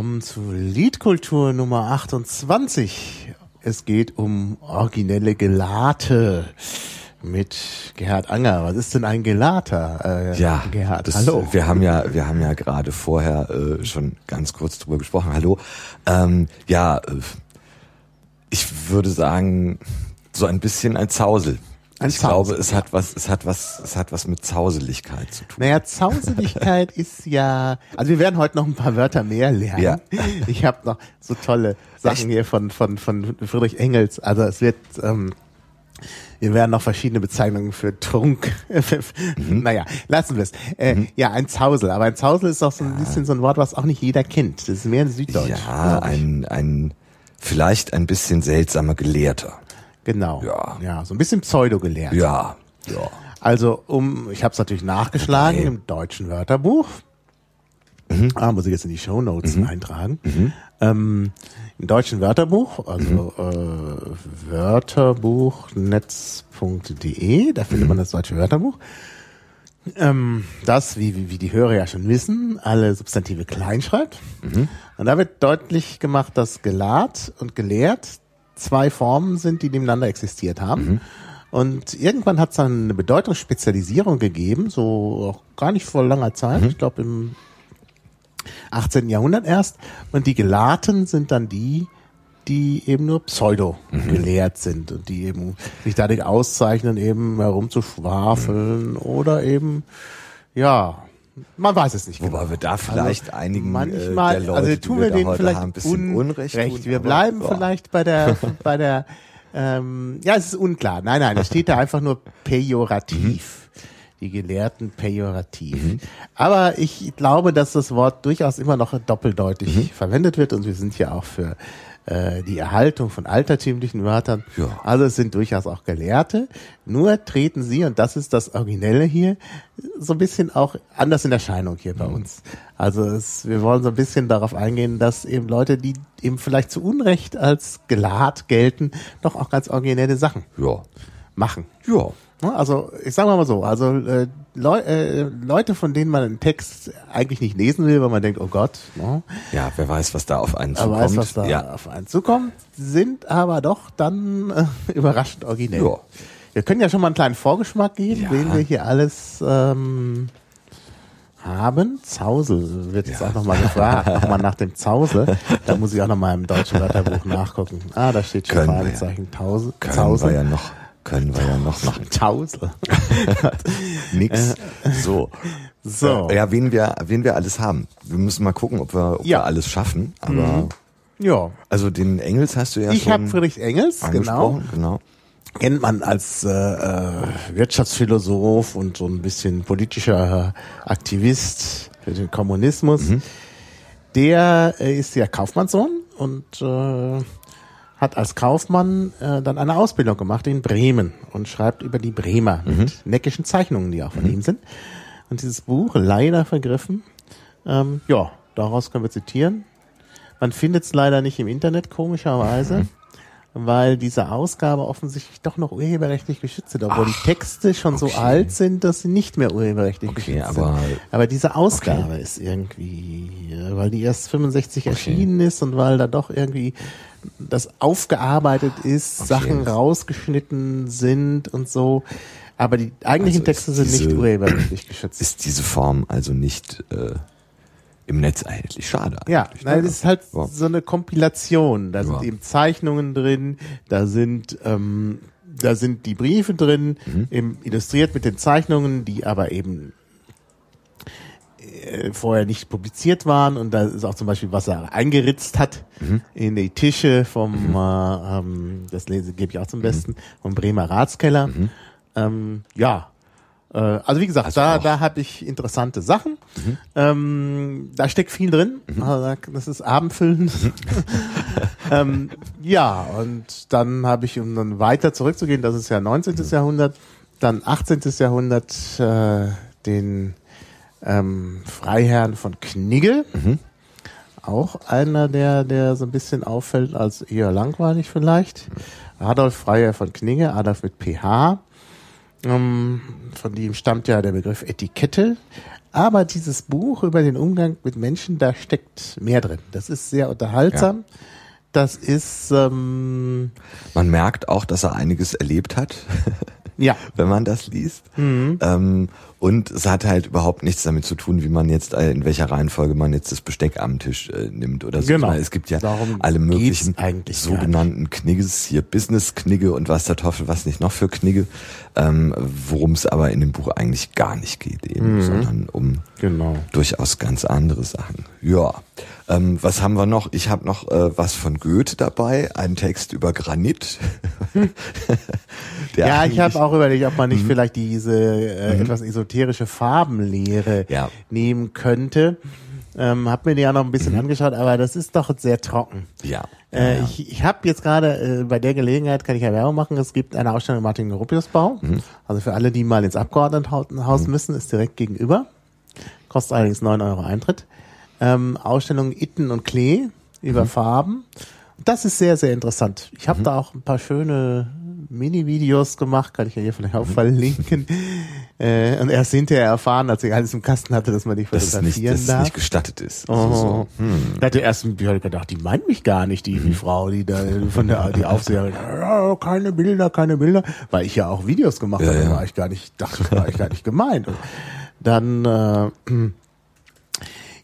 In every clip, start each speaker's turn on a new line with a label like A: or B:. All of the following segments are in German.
A: Ja, wir kommen zu Liedkultur Nummer 28. Es geht um originelle Gelate mit Gerhard Anger. Was ist denn ein Gelater?
B: Äh, ja, Gerhard, das, hallo. Wir haben ja, wir haben ja gerade vorher äh, schon ganz kurz drüber gesprochen. Hallo. Ähm, ja, äh, ich würde sagen, so ein bisschen ein Zausel. Ich Zausel, glaube, es hat was, es hat was, es hat was mit Zauseligkeit zu tun.
A: Naja, Zauseligkeit ist ja, also wir werden heute noch ein paar Wörter mehr lernen. Ja. Ich habe noch so tolle Sachen Echt? hier von, von, von Friedrich Engels. Also es wird, ähm, wir werden noch verschiedene Bezeichnungen für Trunk. mhm. Naja, lassen wir es. Äh, mhm. Ja, ein Zausel. Aber ein Zausel ist auch so ein ja. bisschen so ein Wort, was auch nicht jeder kennt. Das ist mehr ein Süddeutsch.
B: Ja, ein, ein, vielleicht ein bisschen seltsamer Gelehrter.
A: Genau. Ja. Ja, so ein bisschen Pseudo-Gelehrter.
B: Ja. Ja.
A: Also, um, ich habe es natürlich nachgeschlagen okay. im deutschen Wörterbuch. Mhm. Ah, muss ich jetzt in die Show Notes mhm. eintragen. Mhm. Ähm, Im deutschen Wörterbuch, also mhm. äh, wörterbuchnetz.de, da findet mhm. man das deutsche Wörterbuch. Ähm, das, wie, wie, wie die Hörer ja schon wissen, alle Substantive klein schreibt. Mhm. Und da wird deutlich gemacht, dass gelat und gelehrt zwei Formen sind, die nebeneinander existiert haben. Mhm. Und irgendwann hat es dann eine Bedeutungsspezialisierung gegeben, so auch gar nicht vor langer Zeit, mhm. ich glaube im 18. Jahrhundert erst. Und die Gelaten sind dann die, die eben nur pseudo mhm. gelehrt sind und die eben sich dadurch auszeichnen, eben herumzuschwafeln mhm. oder eben, ja, man weiß es nicht.
B: Wobei genau. wir da also vielleicht also einigen
A: manchmal,
B: äh, der
A: Leute, also tun wir, wir denen vielleicht
B: ein bisschen un Unrecht. Tun,
A: wir bleiben aber, vielleicht bei der, bei der, ähm, ja, es ist unklar. Nein, nein, es steht da einfach nur pejorativ. Mhm die Gelehrten pejorativ. Mhm. Aber ich glaube, dass das Wort durchaus immer noch doppeldeutig mhm. verwendet wird und wir sind ja auch für äh, die Erhaltung von altertümlichen Wörtern. Ja. Also es sind durchaus auch Gelehrte. Nur treten sie, und das ist das Originelle hier, so ein bisschen auch anders in Erscheinung hier bei mhm. uns. Also es, wir wollen so ein bisschen darauf eingehen, dass eben Leute, die eben vielleicht zu Unrecht als gelahrt gelten, doch auch ganz originelle Sachen
B: ja.
A: machen.
B: Ja.
A: Ne? Also ich sage mal so, also äh, Leu äh, Leute, von denen man einen Text eigentlich nicht lesen will, weil man denkt, oh Gott. Ne?
B: Ja, wer weiß, was da auf einen zukommt.
A: Wer weiß, was da ja. auf einen zukommt, sind aber doch dann äh, überraschend originell. Ja. Wir können ja schon mal einen kleinen Vorgeschmack geben, ja. wen wir hier alles ähm, haben. Zausel wird jetzt ja. auch nochmal gefragt, nochmal nach dem Zausel. Da muss ich auch nochmal im deutschen Wörterbuch nachgucken. Ah, da steht schon Fragezeichen.
B: Tausel. Können Zausel. wir ja noch können wir ja noch machen.
A: Tausend.
B: Nix. So. So. Äh, ja, wen wir, wen wir alles haben. Wir müssen mal gucken, ob wir, ob ja. wir alles schaffen. Aber mhm.
A: ja.
B: Also den Engels hast du ja
A: ich
B: schon.
A: Ich habe Friedrich Engels, genau.
B: genau.
A: Kennt man als äh, äh, Wirtschaftsphilosoph und so ein bisschen politischer Aktivist für den Kommunismus. Mhm. Der äh, ist ja Kaufmannssohn und äh, hat als Kaufmann äh, dann eine Ausbildung gemacht in Bremen und schreibt über die Bremer mhm. mit neckischen Zeichnungen, die auch von mhm. ihm sind. Und dieses Buch, leider vergriffen, ähm, ja, daraus können wir zitieren. Man findet es leider nicht im Internet, komischerweise. Mhm weil diese Ausgabe offensichtlich doch noch urheberrechtlich geschützt sind, obwohl Ach, die Texte schon okay. so alt sind, dass sie nicht mehr urheberrechtlich okay, geschützt
B: aber,
A: sind. Aber diese Ausgabe okay. ist irgendwie, weil die erst 65 erschienen ist und weil da doch irgendwie das aufgearbeitet ist, Sachen rausgeschnitten sind und so. Aber die eigentlichen also Texte sind diese, nicht urheberrechtlich geschützt.
B: Ist diese Form also nicht äh, im Netz eigentlich schade. Eigentlich,
A: ja, nein, das ist halt ja. so eine Kompilation. Da ja. sind eben Zeichnungen drin, da sind ähm, da sind die Briefe drin, mhm. eben illustriert mit den Zeichnungen, die aber eben äh, vorher nicht publiziert waren und da ist auch zum Beispiel, was er eingeritzt hat mhm. in die Tische vom, mhm. äh, ähm, das lese gebe ich auch zum mhm. Besten, vom Bremer Ratskeller. Mhm. Ähm, ja, äh, also wie gesagt, also da, da habe ich interessante Sachen. Mhm. Ähm, da steckt viel drin. Mhm. Also das ist abendfüllend. Mhm. ähm, ja, und dann habe ich, um dann weiter zurückzugehen, das ist ja 19. Mhm. Jahrhundert, dann 18. Jahrhundert äh, den ähm, Freiherrn von Knigge. Mhm. Auch einer, der, der so ein bisschen auffällt als eher langweilig vielleicht. Adolf Freiherr von Knigge, Adolf mit PH. Ähm, von dem stammt ja der Begriff Etikette. Aber dieses Buch über den Umgang mit Menschen, da steckt mehr drin. Das ist sehr unterhaltsam. Ja. Das ist. Ähm,
B: Man merkt auch, dass er einiges erlebt hat.
A: Ja.
B: Wenn man das liest. Mhm. Ähm, und es hat halt überhaupt nichts damit zu tun, wie man jetzt, äh, in welcher Reihenfolge man jetzt das Besteck am Tisch äh, nimmt oder so.
A: Genau.
B: Es gibt ja Darum alle möglichen sogenannten Knigges, hier Business-Knigge und was der Teufel, was nicht noch für Knigge, ähm, worum es aber in dem Buch eigentlich gar nicht geht eben, mhm. sondern um
A: genau.
B: durchaus ganz andere Sachen. Ja. Ähm, was haben wir noch? Ich habe noch äh, was von Goethe dabei, einen Text über Granit.
A: ja, ich habe auch überlegt, ob man nicht mhm. vielleicht diese äh, mhm. etwas esoterische Farbenlehre
B: ja.
A: nehmen könnte. Ähm, hab mir die ja noch ein bisschen mhm. angeschaut, aber das ist doch sehr trocken.
B: Ja.
A: Äh, ja. Ich, ich habe jetzt gerade äh, bei der Gelegenheit kann ich ja Werbung machen. Es gibt eine Ausstellung im Martin Gropius Bau. Mhm. Also für alle, die mal ins Abgeordnetenhaus mhm. müssen, ist direkt gegenüber. Kostet allerdings neun Euro Eintritt. Ähm, Ausstellung Itten und Klee über mhm. Farben. Das ist sehr, sehr interessant. Ich habe mhm. da auch ein paar schöne Mini-Videos gemacht, kann ich ja hier vielleicht auch mhm. verlinken. Äh, und erst hinterher erfahren, als ich alles im Kasten hatte, dass man nicht fotografieren
B: dass nicht, dass
A: darf.
B: nicht gestattet ist.
A: Oh. Also so. hm. Da hatte erst ich hatte gedacht, die meint mich gar nicht, die, die mhm. Frau, die da von der die Aufseherin, keine Bilder, keine Bilder, weil ich ja auch Videos gemacht ja, habe, ja. war ich gar nicht, dachte, war ich gar nicht gemeint. Und dann äh,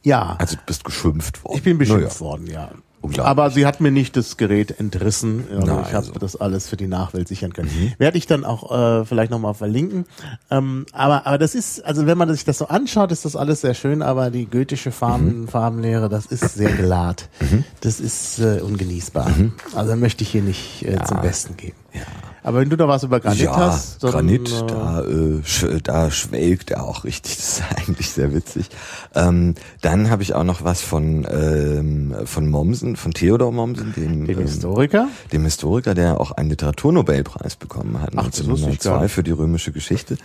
A: ja.
B: Also du bist geschimpft worden.
A: Ich bin beschimpft ja. worden, ja. Aber sie hat mir nicht das Gerät entrissen. Also Na, ich habe also. das alles für die Nachwelt sichern können. Mhm. Werde ich dann auch äh, vielleicht nochmal verlinken. Ähm, aber, aber das ist, also wenn man sich das so anschaut, ist das alles sehr schön, aber die goethische Farben, mhm. Farbenlehre, das ist sehr gelad. Mhm. Das ist äh, ungenießbar. Mhm. Also möchte ich hier nicht äh, ja. zum Besten geben. Ja. Aber wenn du da was über Granit ja, hast,
B: dann, Granit, äh, da, äh, sch da schwelgt er auch richtig. Das ist eigentlich sehr witzig. Ähm, dann habe ich auch noch was von ähm, von Mommsen, von Theodor Mommsen, dem,
A: dem ähm, Historiker,
B: dem Historiker, der auch einen Literaturnobelpreis bekommen hat
A: Ach, 1902
B: für die römische Geschichte.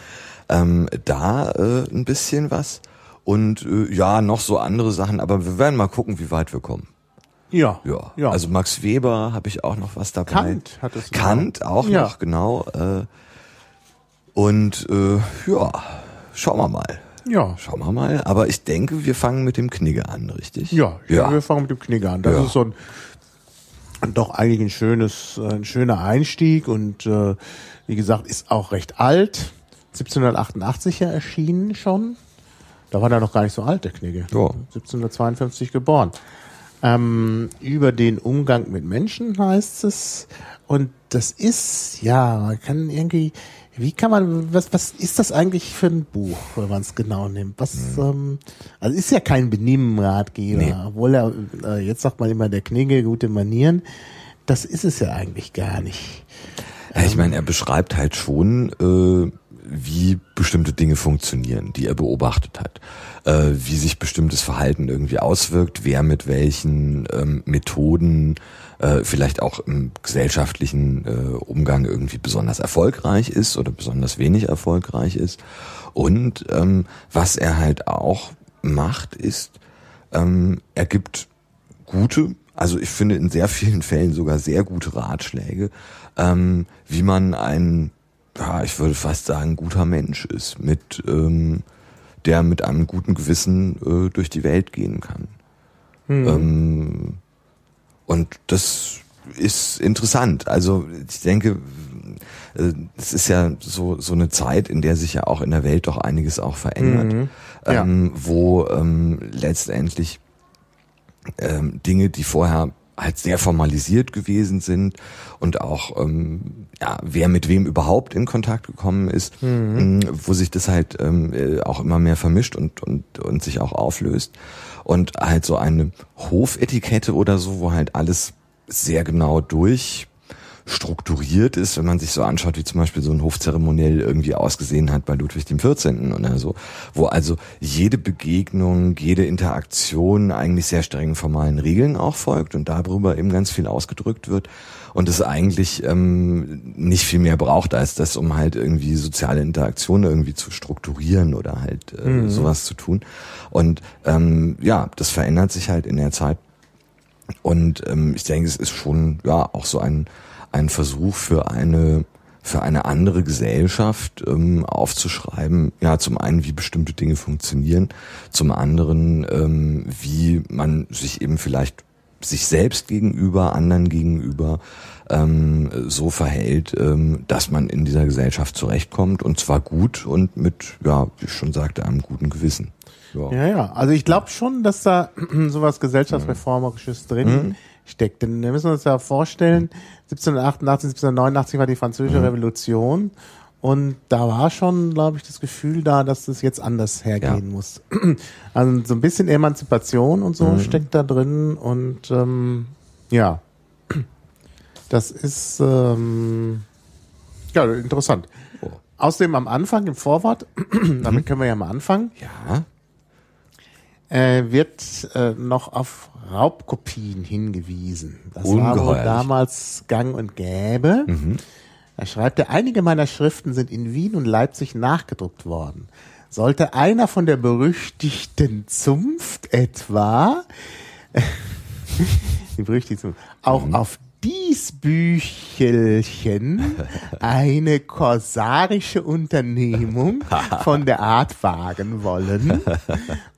B: Ähm, da äh, ein bisschen was und äh, ja noch so andere Sachen, aber wir werden mal gucken, wie weit wir kommen.
A: Ja.
B: Ja. ja. Also Max Weber habe ich auch noch was dabei.
A: Kant hat es
B: Kant auch ja. noch, genau. Äh, und äh, ja, schauen wir mal.
A: Ja.
B: Schauen wir mal. Aber ich denke, wir fangen mit dem Knigge an, richtig?
A: Ja, ja. wir fangen mit dem Knigge an. Das ja. ist so ein doch eigentlich ein schönes, ein schöner Einstieg und äh, wie gesagt, ist auch recht alt. 1788 ja erschienen schon. Da war der noch gar nicht so alt, der Knigge.
B: Ja.
A: 1752 geboren. Ähm, über den Umgang mit Menschen heißt es. Und das ist, ja, man kann irgendwie, wie kann man, was, was ist das eigentlich für ein Buch, wenn man es genau nimmt? Was, mhm. ähm, also ist ja kein Benimmratgeber, nee. obwohl er, äh, jetzt sagt man immer der Knigge, gute Manieren. Das ist es ja eigentlich gar nicht.
B: Ja, ich meine, er beschreibt halt schon, äh, wie bestimmte Dinge funktionieren, die er beobachtet hat, äh, wie sich bestimmtes Verhalten irgendwie auswirkt, wer mit welchen ähm, Methoden äh, vielleicht auch im gesellschaftlichen äh, Umgang irgendwie besonders erfolgreich ist oder besonders wenig erfolgreich ist. Und ähm, was er halt auch macht, ist, ähm, er gibt gute, also ich finde in sehr vielen Fällen sogar sehr gute Ratschläge, ähm, wie man einen ja, ich würde fast sagen, guter Mensch ist, mit ähm, der mit einem guten Gewissen äh, durch die Welt gehen kann. Hm. Ähm, und das ist interessant. Also ich denke, äh, es ist ja so so eine Zeit, in der sich ja auch in der Welt doch einiges auch verändert, mhm. ja. ähm, wo ähm, letztendlich ähm, Dinge, die vorher halt sehr formalisiert gewesen sind und auch ähm, ja, wer mit wem überhaupt in Kontakt gekommen ist, mhm. Mm, wo sich das halt ähm, äh, auch immer mehr vermischt und, und, und sich auch auflöst. Und halt so eine Hofetikette oder so, wo halt alles sehr genau durch strukturiert ist, wenn man sich so anschaut, wie zum Beispiel so ein Hofzeremoniell irgendwie ausgesehen hat bei Ludwig dem 14. oder so, wo also jede Begegnung, jede Interaktion eigentlich sehr strengen formalen Regeln auch folgt und darüber eben ganz viel ausgedrückt wird und es eigentlich ähm, nicht viel mehr braucht als das, um halt irgendwie soziale Interaktion irgendwie zu strukturieren oder halt äh, mhm. sowas zu tun. Und ähm, ja, das verändert sich halt in der Zeit. Und ähm, ich denke, es ist schon ja auch so ein ein Versuch für eine für eine andere Gesellschaft ähm, aufzuschreiben, ja, zum einen, wie bestimmte Dinge funktionieren, zum anderen, ähm, wie man sich eben vielleicht sich selbst gegenüber, anderen gegenüber ähm, so verhält, ähm, dass man in dieser Gesellschaft zurechtkommt und zwar gut und mit, ja, wie ich schon sagte, einem guten Gewissen.
A: Ja, ja, ja. also ich glaube schon, dass da sowas gesellschaftsreformerisches drin mhm. Steckt. Denn wir müssen uns ja vorstellen, 1788, 1789 war die Französische mhm. Revolution und da war schon, glaube ich, das Gefühl da, dass das jetzt anders hergehen ja. muss. Also so ein bisschen Emanzipation und so mhm. steckt da drin und ähm, ja, das ist ähm, ja interessant. Oh. Außerdem am Anfang im Vorwort, damit mhm. können wir ja mal anfangen.
B: Ja.
A: Äh, wird äh, noch auf Raubkopien hingewiesen. Das war wohl damals gang und gäbe. Mhm. Da schreibt er, einige meiner Schriften sind in Wien und Leipzig nachgedruckt worden. Sollte einer von der berüchtigten Zunft etwa, die berüchtigte Zunft, auch mhm. auf dies Büchelchen eine korsarische Unternehmung von der Art wagen wollen.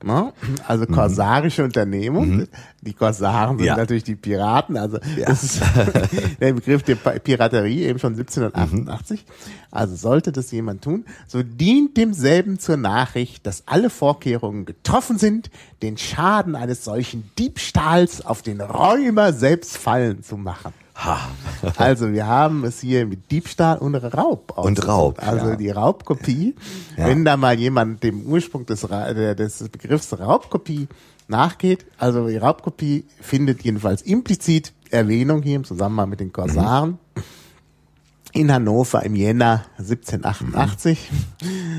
A: Ne? Also korsarische mhm. Unternehmung. Mhm. Die Korsaren sind ja. natürlich die Piraten. Also ja. das ist der Begriff der Piraterie eben schon 1788. Also sollte das jemand tun, so dient demselben zur Nachricht, dass alle Vorkehrungen getroffen sind, den Schaden eines solchen Diebstahls auf den Räumer selbst fallen zu machen. Ha. also wir haben es hier mit Diebstahl und Raub.
B: Und Raub.
A: Also ja. die Raubkopie. Ja. Wenn da mal jemand dem Ursprung des, des Begriffs Raubkopie nachgeht, also die Raubkopie findet jedenfalls implizit Erwähnung hier im Zusammenhang mit den Korsaren. Mhm in Hannover im Jänner 1788,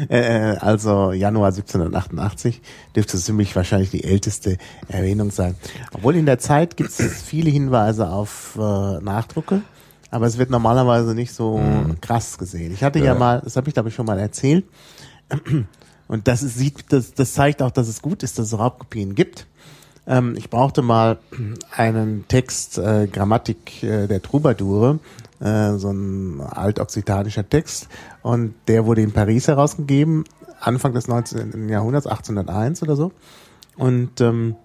A: äh, also Januar 1788, dürfte es ziemlich wahrscheinlich die älteste Erwähnung sein. Obwohl in der Zeit gibt es viele Hinweise auf äh, Nachdrucke, aber es wird normalerweise nicht so mhm. krass gesehen. Ich hatte ja, ja mal, das habe ich glaube ich schon mal erzählt, und das ist, sieht, das, das zeigt auch, dass es gut ist, dass es Raubkopien gibt. Ähm, ich brauchte mal einen Text, äh, Grammatik äh, der Troubadoure, äh, so ein altoxitanischer Text und der wurde in Paris herausgegeben, Anfang des 19. Jahrhunderts, 1801 oder so. Und ähm,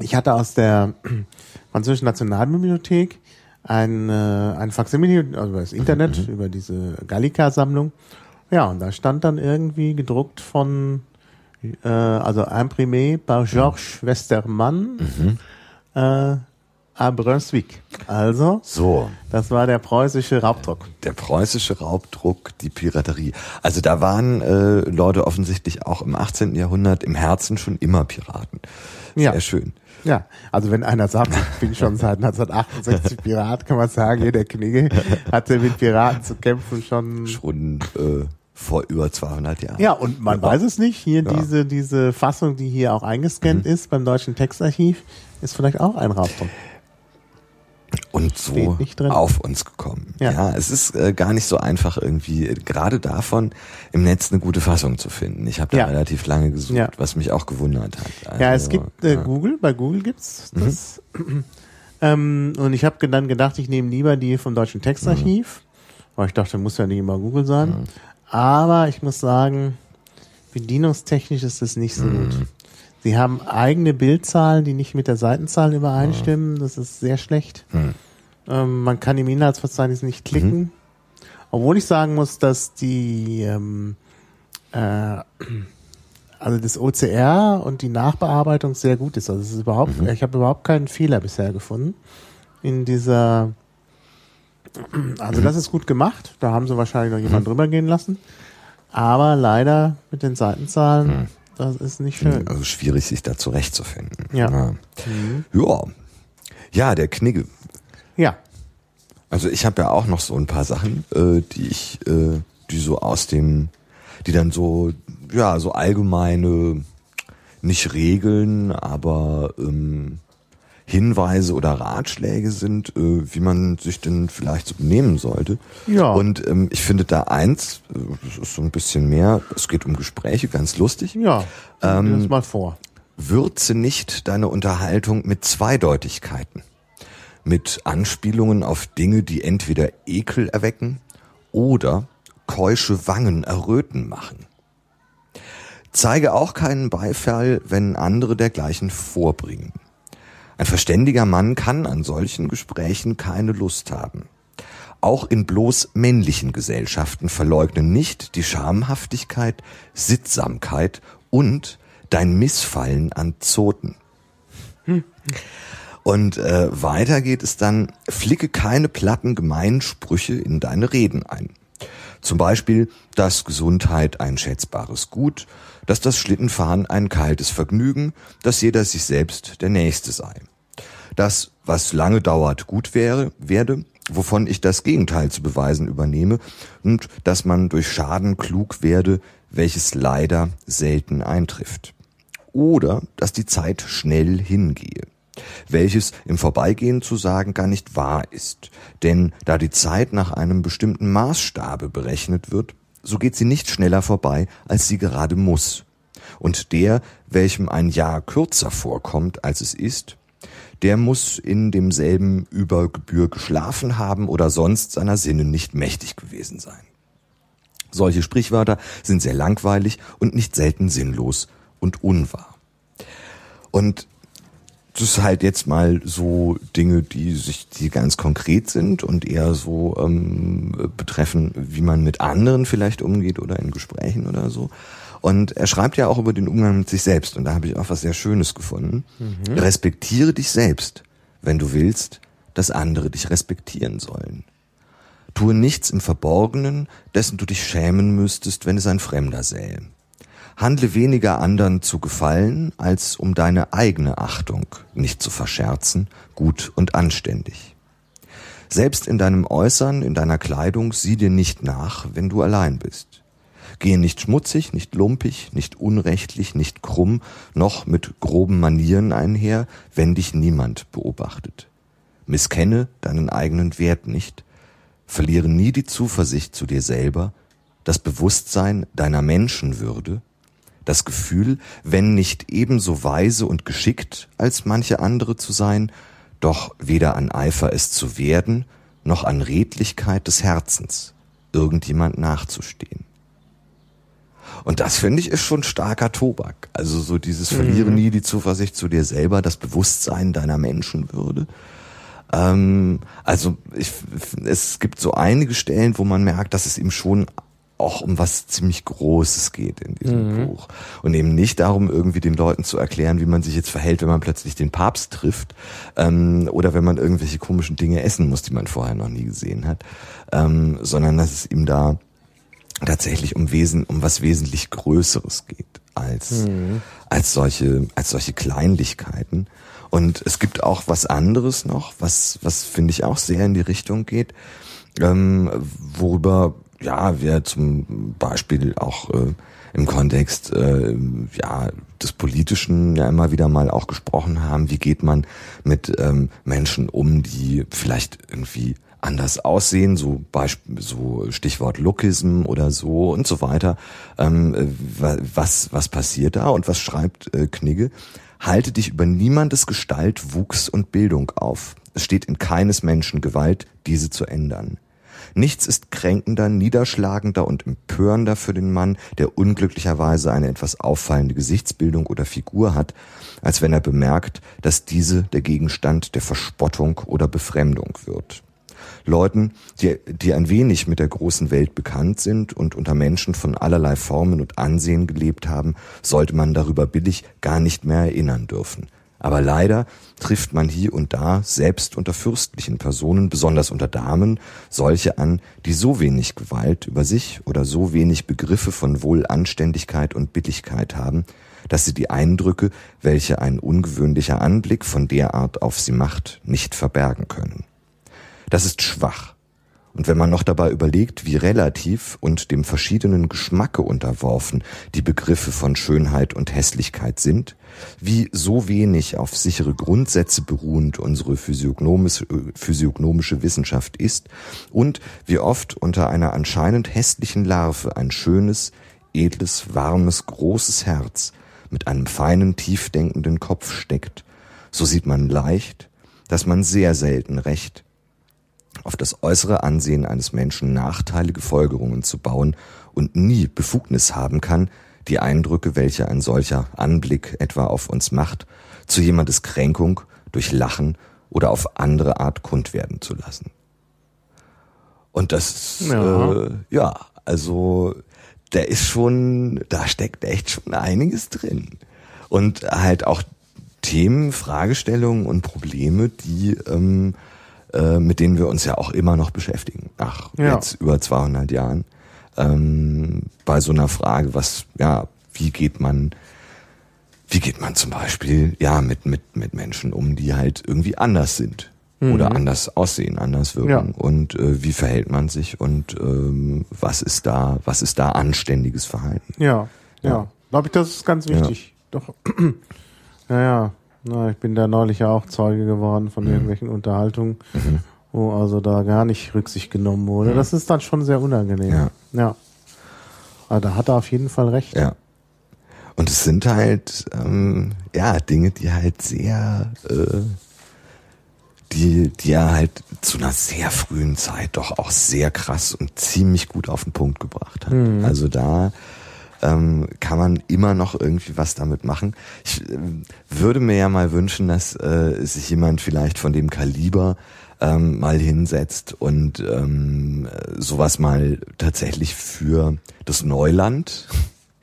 A: ich hatte aus der französischen Nationalbibliothek ein, äh, ein Faksimile, also über das Internet, mhm. über diese Gallica-Sammlung. Ja, und da stand dann irgendwie gedruckt von, äh, also imprimé par Georges Westermann, mhm. äh, à Brunswick. Also,
B: so.
A: das war der preußische Raubdruck.
B: Der preußische Raubdruck, die Piraterie. Also da waren äh, Leute offensichtlich auch im 18. Jahrhundert im Herzen schon immer Piraten. Sehr ja. schön.
A: Ja, also wenn einer sagt, ich bin schon seit 1968 Pirat, kann man sagen, jeder Knigge hatte mit Piraten zu kämpfen schon.
B: Schon äh, vor über 200 Jahren.
A: Ja, und man ja. weiß es nicht. Hier ja. diese diese Fassung, die hier auch eingescannt mhm. ist beim Deutschen Textarchiv, ist vielleicht auch ein Raubdruck
B: und so auf uns gekommen. Ja, ja es ist äh, gar nicht so einfach irgendwie äh, gerade davon im Netz eine gute Fassung zu finden. Ich habe da ja. relativ lange gesucht, ja. was mich auch gewundert hat.
A: Also, ja, es also, gibt äh, Google, bei Google gibt's mhm. das. Mhm. ähm, und ich habe dann gedacht, ich nehme lieber die vom Deutschen Textarchiv, mhm. weil ich dachte, muss ja nicht immer Google sein. Mhm. Aber ich muss sagen, bedienungstechnisch ist das nicht so mhm. gut. Sie haben eigene Bildzahlen, die nicht mit der Seitenzahl übereinstimmen. Das ist sehr schlecht. Hm. Ähm, man kann im Inhaltsverzeichnis nicht klicken. Mhm. Obwohl ich sagen muss, dass die ähm, äh, also das OCR und die Nachbearbeitung sehr gut ist. Also es ist überhaupt, mhm. ich habe überhaupt keinen Fehler bisher gefunden in dieser. Also das ist gut gemacht. Da haben sie wahrscheinlich noch jemand mhm. drüber gehen lassen. Aber leider mit den Seitenzahlen mhm. Das ist nicht schön.
B: Also schwierig, sich da zurechtzufinden.
A: Ja.
B: Ja. Mhm. ja. Ja, der Knigge.
A: Ja.
B: Also ich habe ja auch noch so ein paar Sachen, äh, die ich, äh, die so aus dem, die dann so, ja, so allgemeine, nicht Regeln, aber ähm, Hinweise oder Ratschläge sind, äh, wie man sich denn vielleicht so benehmen sollte.
A: Ja.
B: Und ähm, ich finde da eins, äh, das ist so ein bisschen mehr, es geht um Gespräche, ganz lustig.
A: Ja, ähm, das mal vor.
B: Würze nicht deine Unterhaltung mit Zweideutigkeiten, mit Anspielungen auf Dinge, die entweder Ekel erwecken oder keusche Wangen erröten machen. Zeige auch keinen Beifall, wenn andere dergleichen vorbringen. Ein verständiger Mann kann an solchen Gesprächen keine Lust haben. Auch in bloß männlichen Gesellschaften verleugnen nicht die Schamhaftigkeit, Sittsamkeit und dein Missfallen an Zoten. Hm. Und äh, weiter geht es dann, flicke keine platten Gemeinsprüche in deine Reden ein. Zum Beispiel, dass Gesundheit ein schätzbares Gut, dass das Schlittenfahren ein kaltes Vergnügen, dass jeder sich selbst der Nächste sei. Dass, was lange dauert, gut wäre, werde, wovon ich das Gegenteil zu beweisen übernehme, und dass man durch Schaden klug werde, welches leider selten eintrifft. Oder dass die Zeit schnell hingehe welches im Vorbeigehen zu sagen gar nicht wahr ist. Denn da die Zeit nach einem bestimmten Maßstabe berechnet wird, so geht sie nicht schneller vorbei, als sie gerade muss. Und der, welchem ein Jahr kürzer vorkommt, als es ist, der muss in demselben über Gebühr geschlafen haben oder sonst seiner Sinne nicht mächtig gewesen sein. Solche Sprichwörter sind sehr langweilig und nicht selten sinnlos und unwahr. Und das ist halt jetzt mal so Dinge, die sich, die ganz konkret sind und eher so ähm, betreffen, wie man mit anderen vielleicht umgeht oder in Gesprächen oder so. Und er schreibt ja auch über den Umgang mit sich selbst und da habe ich auch was sehr Schönes gefunden. Mhm. Respektiere dich selbst, wenn du willst, dass andere dich respektieren sollen. Tue nichts im Verborgenen, dessen du dich schämen müsstest, wenn es ein Fremder sähe. Handle weniger anderen zu gefallen, als um deine eigene Achtung nicht zu verscherzen, gut und anständig. Selbst in deinem Äußern, in deiner Kleidung sieh dir nicht nach, wenn du allein bist. Gehe nicht schmutzig, nicht lumpig, nicht unrechtlich, nicht krumm, noch mit groben Manieren einher, wenn dich niemand beobachtet. Misskenne deinen eigenen Wert nicht, verliere nie die Zuversicht zu dir selber, das Bewusstsein deiner Menschenwürde, das Gefühl, wenn nicht ebenso weise und geschickt als manche andere zu sein, doch weder an Eifer es zu werden, noch an Redlichkeit des Herzens, irgendjemand nachzustehen. Und das finde ich ist schon starker Tobak. Also so dieses Verliere mhm. nie die Zuversicht zu dir selber, das Bewusstsein deiner Menschenwürde. Ähm, also ich, es gibt so einige Stellen, wo man merkt, dass es ihm schon auch um was ziemlich Großes geht in diesem mhm. Buch. Und eben nicht darum, irgendwie den Leuten zu erklären, wie man sich jetzt verhält, wenn man plötzlich den Papst trifft ähm, oder wenn man irgendwelche komischen Dinge essen muss, die man vorher noch nie gesehen hat, ähm, sondern dass es ihm da tatsächlich um Wesen, um was wesentlich Größeres geht als mhm. als solche als solche Kleinlichkeiten. Und es gibt auch was anderes noch, was was finde ich auch sehr in die Richtung geht, ähm, worüber ja, wir zum Beispiel auch äh, im Kontext äh, ja des Politischen ja immer wieder mal auch gesprochen haben, wie geht man mit ähm, Menschen um, die vielleicht irgendwie anders aussehen, so Beispiel, so Stichwort Lookism oder so und so weiter. Ähm, was was passiert da und was schreibt äh, Knigge? Halte dich über niemandes Gestalt, Wuchs und Bildung auf. Es steht in keines Menschen Gewalt, diese zu ändern. Nichts ist kränkender, niederschlagender und empörender für den Mann, der unglücklicherweise eine etwas auffallende Gesichtsbildung oder Figur hat, als wenn er bemerkt, dass diese der Gegenstand der Verspottung oder Befremdung wird. Leuten, die, die ein wenig mit der großen Welt bekannt sind und unter Menschen von allerlei Formen und Ansehen gelebt haben, sollte man darüber billig gar nicht mehr erinnern dürfen. Aber leider trifft man hier und da, selbst unter fürstlichen Personen, besonders unter Damen, solche an, die so wenig Gewalt über sich oder so wenig Begriffe von Wohlanständigkeit und Billigkeit haben, dass sie die Eindrücke, welche ein ungewöhnlicher Anblick von der Art auf sie macht, nicht verbergen können. Das ist schwach, und wenn man noch dabei überlegt, wie relativ und dem verschiedenen Geschmacke unterworfen die Begriffe von Schönheit und Hässlichkeit sind, wie so wenig auf sichere Grundsätze beruhend unsere physiognomische, physiognomische Wissenschaft ist und wie oft unter einer anscheinend hässlichen Larve ein schönes, edles, warmes, großes Herz mit einem feinen, tiefdenkenden Kopf steckt, so sieht man leicht, dass man sehr selten recht auf das äußere Ansehen eines Menschen nachteilige Folgerungen zu bauen und nie Befugnis haben kann, die Eindrücke, welche ein solcher Anblick etwa auf uns macht, zu jemandes Kränkung durch Lachen oder auf andere Art kund werden zu lassen. Und das, ja, äh, ja also da ist schon, da steckt echt schon einiges drin. Und halt auch Themen, Fragestellungen und Probleme, die ähm, äh, mit denen wir uns ja auch immer noch beschäftigen, nach ja. jetzt über 200 Jahren. Ähm, bei so einer Frage, was, ja, wie geht man, wie geht man zum Beispiel, ja, mit, mit, mit Menschen um, die halt irgendwie anders sind mhm. oder anders aussehen, anders wirken ja. und äh, wie verhält man sich und ähm, was ist da, was ist da anständiges Verhalten?
A: Ja, ja, ja. glaube ich, das ist ganz wichtig. Ja. Doch, naja, na, ich bin da neulich ja auch Zeuge geworden von mhm. irgendwelchen Unterhaltungen, mhm. wo also da gar nicht Rücksicht genommen wurde. Mhm. Das ist dann schon sehr unangenehm. Ja. ja. Aber da hat er auf jeden Fall recht.
B: Ja. Und es sind halt, ähm, ja, Dinge, die halt sehr, äh, die, die er halt zu einer sehr frühen Zeit doch auch sehr krass und ziemlich gut auf den Punkt gebracht hat. Mhm. Also da ähm, kann man immer noch irgendwie was damit machen. Ich äh, würde mir ja mal wünschen, dass äh, sich jemand vielleicht von dem Kaliber ähm, mal hinsetzt und ähm, sowas mal tatsächlich für das Neuland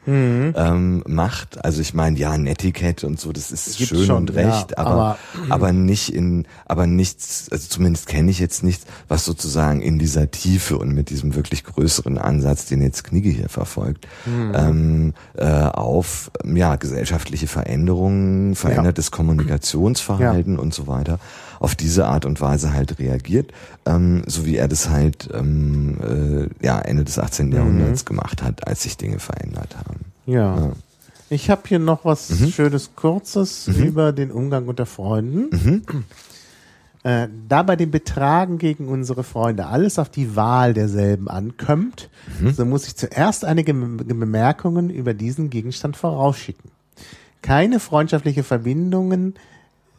B: mhm. ähm, macht. Also ich meine, ja, Netiquette und so, das ist Gibt schön schon, und recht, ja, aber, aber, aber nicht in, aber nichts, also zumindest kenne ich jetzt nichts, was sozusagen in dieser Tiefe und mit diesem wirklich größeren Ansatz, den jetzt Knigge hier verfolgt, mhm. ähm, äh, auf ja gesellschaftliche Veränderungen, verändertes ja. Kommunikationsverhalten ja. und so weiter auf diese Art und Weise halt reagiert, ähm, so wie er das halt ähm, äh, ja, Ende des 18. Mhm. Jahrhunderts gemacht hat, als sich Dinge verändert haben.
A: Ja. ja. Ich habe hier noch was mhm. Schönes, Kurzes mhm. über den Umgang unter Freunden. Mhm. Äh, da bei dem Betragen gegen unsere Freunde alles auf die Wahl derselben ankommt, mhm. so muss ich zuerst einige Bemerkungen über diesen Gegenstand vorausschicken. Keine freundschaftliche Verbindungen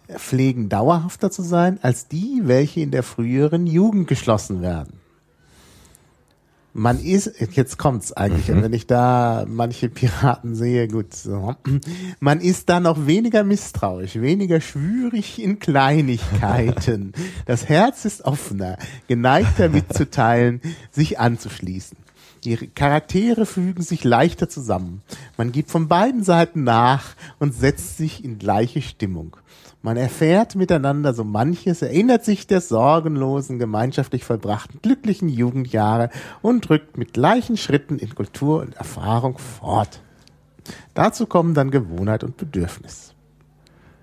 A: pflegen dauerhafter zu sein als die, welche in der früheren Jugend geschlossen werden. Man ist, jetzt kommt's eigentlich, mhm. wenn ich da manche Piraten sehe, gut, so, man ist da noch weniger misstrauisch, weniger schwürig in Kleinigkeiten. Das Herz ist offener, geneigter mitzuteilen, sich anzuschließen. Die Charaktere fügen sich leichter zusammen. Man gibt von beiden Seiten nach und setzt sich in gleiche Stimmung. Man erfährt miteinander so manches, erinnert sich der sorgenlosen, gemeinschaftlich vollbrachten, glücklichen Jugendjahre und rückt mit gleichen Schritten in Kultur und Erfahrung fort. Dazu kommen dann Gewohnheit und Bedürfnis.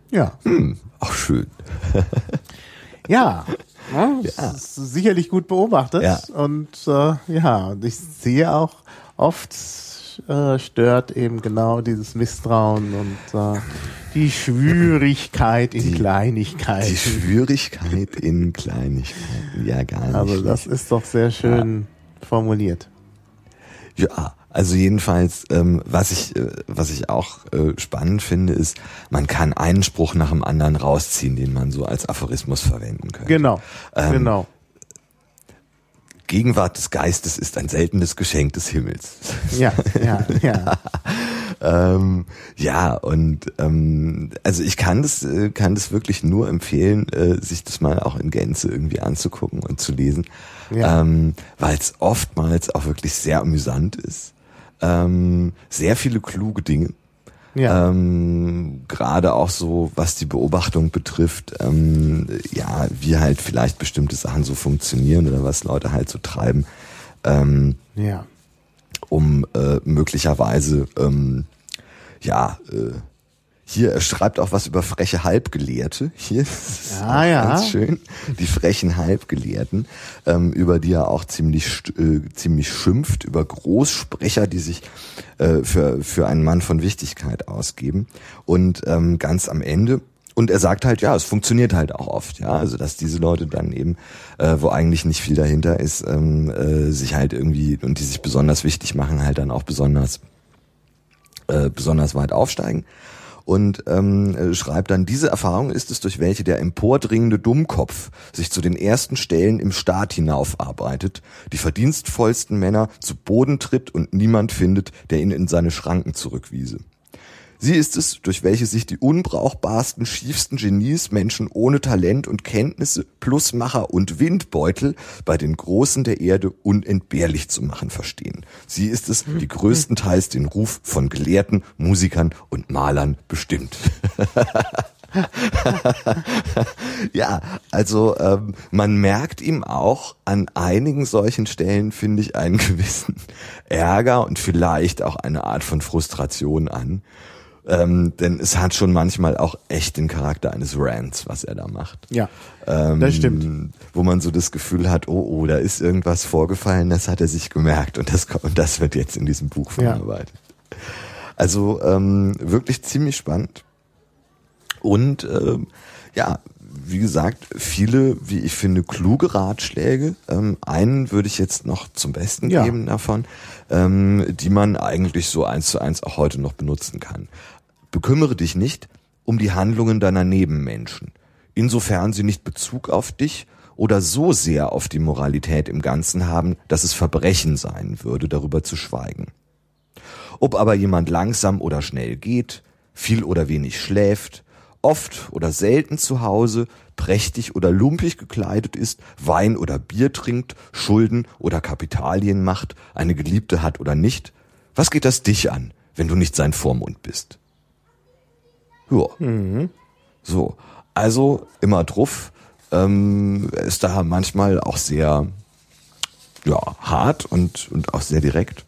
B: Ja. Hm, auch schön.
A: ja. Ja, ja. Ist sicherlich gut beobachtet. Ja. Und äh, ja, ich sehe auch oft äh, stört eben genau dieses Misstrauen und äh, die Schwierigkeit in die, Kleinigkeiten.
B: Die Schwierigkeit in Kleinigkeiten, ja gar nicht.
A: Also das ist doch sehr schön ja. formuliert.
B: Ja, also jedenfalls, ähm, was ich, äh, was ich auch äh, spannend finde, ist, man kann einen Spruch nach dem anderen rausziehen, den man so als Aphorismus verwenden könnte.
A: Genau, ähm, genau.
B: Gegenwart des Geistes ist ein seltenes Geschenk des Himmels.
A: Ja, ja, ja.
B: ähm, ja, und ähm, also ich kann das, äh, kann das wirklich nur empfehlen, äh, sich das mal auch in Gänze irgendwie anzugucken und zu lesen, ja. ähm, weil es oftmals auch wirklich sehr amüsant ist. Ähm, sehr viele kluge Dinge. Ja. Ähm, Gerade auch so, was die Beobachtung betrifft, ähm, ja, wie halt vielleicht bestimmte Sachen so funktionieren oder was Leute halt so treiben. Ähm, ja. Um äh, möglicherweise ähm, ja äh, hier, er schreibt auch was über freche Halbgelehrte. Hier ist ah, ja. ganz schön. Die frechen Halbgelehrten, ähm, über die er auch ziemlich, äh, ziemlich schimpft, über Großsprecher, die sich äh, für, für einen Mann von Wichtigkeit ausgeben. Und ähm, ganz am Ende und er sagt halt, ja, es funktioniert halt auch oft, ja, also dass diese Leute dann eben, äh, wo eigentlich nicht viel dahinter ist, ähm, äh, sich halt irgendwie und die sich besonders wichtig machen, halt dann auch besonders äh, besonders weit aufsteigen. Und ähm, äh, schreibt dann, diese Erfahrung ist es, durch welche der empordringende Dummkopf sich zu den ersten Stellen im Staat hinaufarbeitet, die verdienstvollsten Männer zu Boden tritt und niemand findet, der ihn in seine Schranken zurückwiese. Sie ist es, durch welche sich die unbrauchbarsten, schiefsten Genies, Menschen ohne Talent und Kenntnisse, Plusmacher und Windbeutel bei den Großen der Erde unentbehrlich zu machen verstehen. Sie ist es, die größtenteils den Ruf von Gelehrten, Musikern und Malern bestimmt. ja, also ähm, man merkt ihm auch an einigen solchen Stellen, finde ich, einen gewissen Ärger und vielleicht auch eine Art von Frustration an. Ähm, denn es hat schon manchmal auch echt den Charakter eines Rants, was er da macht.
A: Ja,
B: Ähm,
A: das stimmt.
B: Wo man so das Gefühl hat, oh, oh, da ist irgendwas vorgefallen, das hat er sich gemerkt und das, und das wird jetzt in diesem Buch
A: Ja.
B: verarbeitet. Also ähm, wirklich ziemlich spannend. Und ähm, ja, wie gesagt, viele, wie ich finde, kluge Ratschläge. Ähm, einen würde ich jetzt noch zum Besten
A: Ja.
B: geben davon, ähm, die man eigentlich so eins zu eins auch heute noch benutzen kann. Bekümmere dich nicht um die Handlungen deiner Nebenmenschen, insofern sie nicht Bezug auf dich oder so sehr auf die Moralität im Ganzen haben, dass es Verbrechen sein würde, darüber zu schweigen. Ob aber jemand langsam oder schnell geht, viel oder wenig schläft, oft oder selten zu Hause, prächtig oder lumpig gekleidet ist, Wein oder Bier trinkt, Schulden oder Kapitalien macht, eine Geliebte hat oder nicht, was geht das dich an, wenn du nicht sein Vormund bist? Ja. So. Also immer drauf. Ähm, ist da manchmal auch sehr ja, hart und, und auch sehr direkt.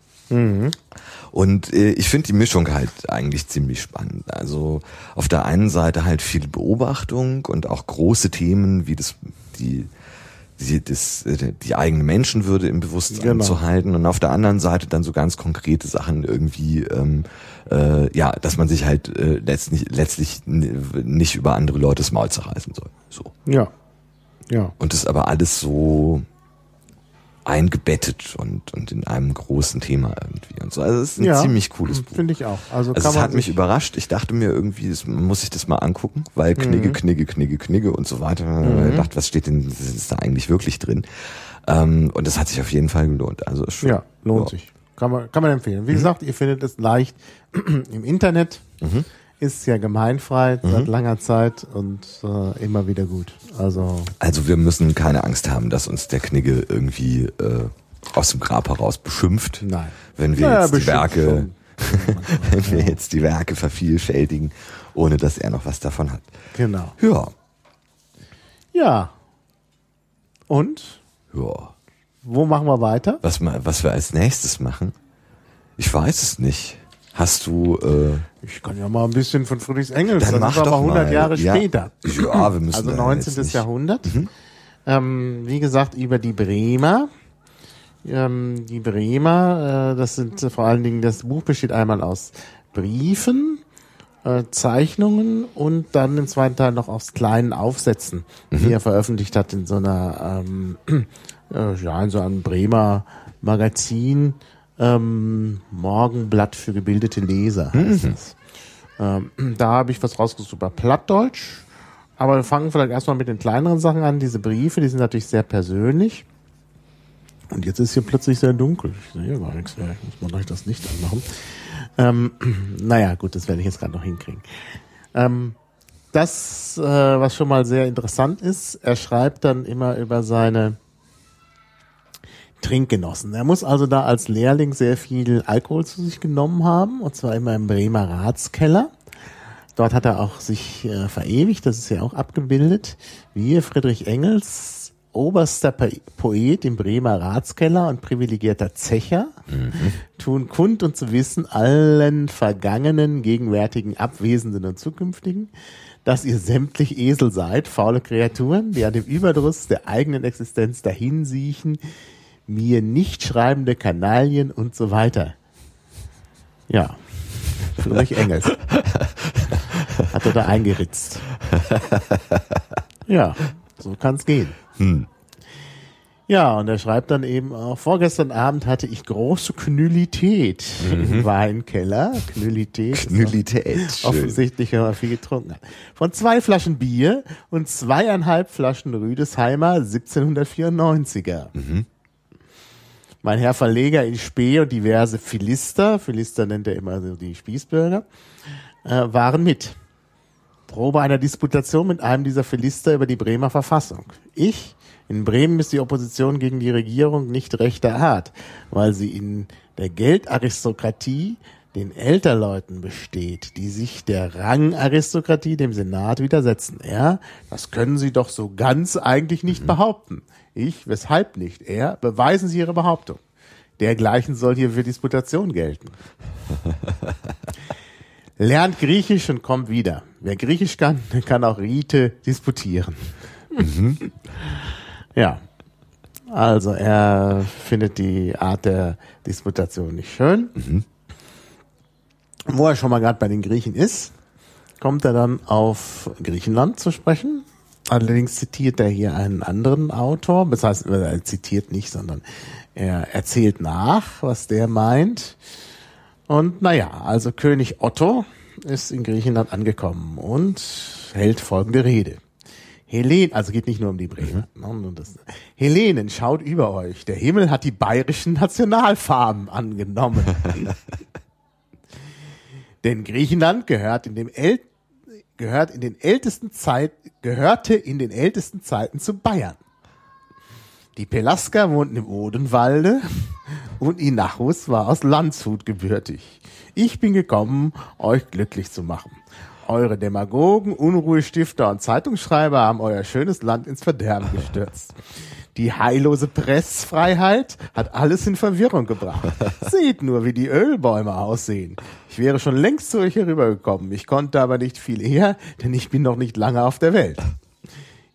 B: Und äh, ich finde die Mischung halt eigentlich ziemlich spannend. Also auf der einen Seite halt viel Beobachtung und auch große Themen wie das, die, die, das, äh, die eigene Menschenwürde im Bewusstsein
A: Genau.
B: zu halten und auf der anderen Seite dann so ganz konkrete Sachen irgendwie, ähm, äh, ja, dass man sich halt äh, letztlich, letztlich nicht über andere Leutes Maul zerreißen soll. So.
A: Ja. Ja.
B: Und das aber alles so eingebettet und, und in einem großen Thema irgendwie und so. Also es ist ein
A: ja.
B: ziemlich cooles Buch.
A: Finde ich auch. Also,
B: Also es hat mich überrascht. Ich dachte mir irgendwie, das, muss ich das mal angucken, weil Knigge,
A: Mhm.
B: Knigge, Knigge, Knigge und so weiter. Ich dachte, was steht denn ist da eigentlich wirklich drin? Ähm, und das hat sich auf jeden Fall gelohnt. Also schon,
A: Ja, lohnt
B: ja.
A: sich. Kann man, kann man empfehlen. Wie
B: Mhm.
A: gesagt, ihr findet es leicht im Internet.
B: Mhm.
A: Ist ja gemeinfrei seit langer Zeit und äh, immer wieder gut. Also
B: Also wir müssen keine Angst haben, dass uns der Knigge irgendwie äh, aus dem Grab heraus beschimpft.
A: nein.
B: Wenn wir
A: Naja,
B: jetzt die Werke, wenn wir jetzt die Werke vervielfältigen, ohne dass er noch was davon hat.
A: Genau.
B: Ja,
A: Ja. Und
B: ja.
A: Wo machen wir weiter?
B: Was, was wir als nächstes machen? Ich weiß es nicht. Hast du, äh,
A: Ich kann ja mal ein bisschen von Friedrichs Engels.
B: Dann
A: das
B: mach
A: ist aber
B: doch
A: 100
B: mal.
A: Jahre
B: Ja.
A: später.
B: ja, wir müssen
A: Also
B: da
A: 19.
B: jetzt nicht- Mhm.
A: Jahrhundert. Ähm, wie gesagt, über die Bremer. Ähm, die Bremer, äh, das sind äh, vor allen Dingen, das Buch besteht einmal aus Briefen, äh, Zeichnungen und dann im zweiten Teil noch aus kleinen Aufsätzen,
B: Mhm.
A: die er veröffentlicht hat in so einer, ähm, äh, ja, in so einem Bremer Magazin, ähm, Morgenblatt für gebildete Leser heißt
B: Mhm.
A: das. Ähm, da habe ich was rausgesucht über Plattdeutsch. Aber wir fangen vielleicht erstmal mit den kleineren Sachen an. Diese Briefe, die sind natürlich sehr persönlich. Und jetzt ist hier plötzlich sehr dunkel. Ich sehe hier gar nichts mehr. Ich muss mal gleich das Licht anmachen. Ähm, naja, gut, das werde ich jetzt gerade noch hinkriegen. Ähm, das, äh, was schon mal sehr interessant ist, er schreibt dann immer über seine Trinkgenossen. Er muss also da als Lehrling sehr viel Alkohol zu sich genommen haben, und zwar immer im Bremer Ratskeller. Dort hat er auch sich äh, verewigt, das ist ja auch abgebildet. Wir, Friedrich Engels, oberster Po- Poet im Bremer Ratskeller und privilegierter Zecher, tun kund und zu wissen allen vergangenen, gegenwärtigen, abwesenden und zukünftigen, dass ihr sämtlich Esel seid, faule Kreaturen, die an dem Überdruss der eigenen Existenz dahinsiechen, mir nicht schreibende Kanaillen und so weiter. Ja, Friedrich Engels hat er da eingeritzt. Ja, so kann's gehen. Ja, und er schreibt dann eben auch, vorgestern Abend hatte ich große Knüllität im Weinkeller. Knüllität.
B: Knüllität.
A: Offensichtlich, wenn man viel getrunken hat. Von zwei Flaschen Bier und zweieinhalb Flaschen Rüdesheimer 1794er. Mein Herr Verleger in Spee und diverse Philister, Philister nennt er immer so die Spießbürger, äh, waren mit. Probe einer Disputation mit einem dieser Philister über die Bremer Verfassung. Ich, in Bremen ist die Opposition gegen die Regierung nicht rechter Art, weil sie in der Geldaristokratie den Älterleuten besteht, die sich der Rangaristokratie, dem Senat, widersetzen. Er, das können Sie doch so ganz eigentlich nicht behaupten. Ich, weshalb nicht? Er, beweisen Sie Ihre Behauptung. Dergleichen soll hier für Disputation gelten. Lernt Griechisch und kommt wieder. Wer Griechisch kann, der kann auch Rite disputieren. ja. Also er findet die Art der Disputation nicht schön. Wo er schon mal gerade bei den Griechen ist, kommt er dann auf Griechenland zu sprechen. Allerdings zitiert er hier einen anderen Autor. Das heißt, er zitiert nicht, sondern er erzählt nach, was der meint. Und naja, also König Otto ist in Griechenland angekommen und hält folgende Rede. Helen, also geht nicht nur um die Bremer. ne, nur das- Hellenen, schaut über euch. Der Himmel hat die bayerischen Nationalfarben angenommen. Denn Griechenland gehört in dem äl gehört in den ältesten Zeit gehörte in den ältesten Zeiten zu Bayern. Die Pelasger wohnten im Odenwalde und Inachus war aus Landshut gebürtig. Ich bin gekommen, euch glücklich zu machen. Eure Demagogen, Unruhestifter und Zeitungsschreiber haben euer schönes Land ins Verderben gestürzt. Die heillose Pressfreiheit hat alles in Verwirrung gebracht. Seht nur, wie die Ölbäume aussehen. Ich wäre schon längst zu euch herübergekommen. Ich konnte aber nicht viel eher, denn ich bin noch nicht lange auf der Welt.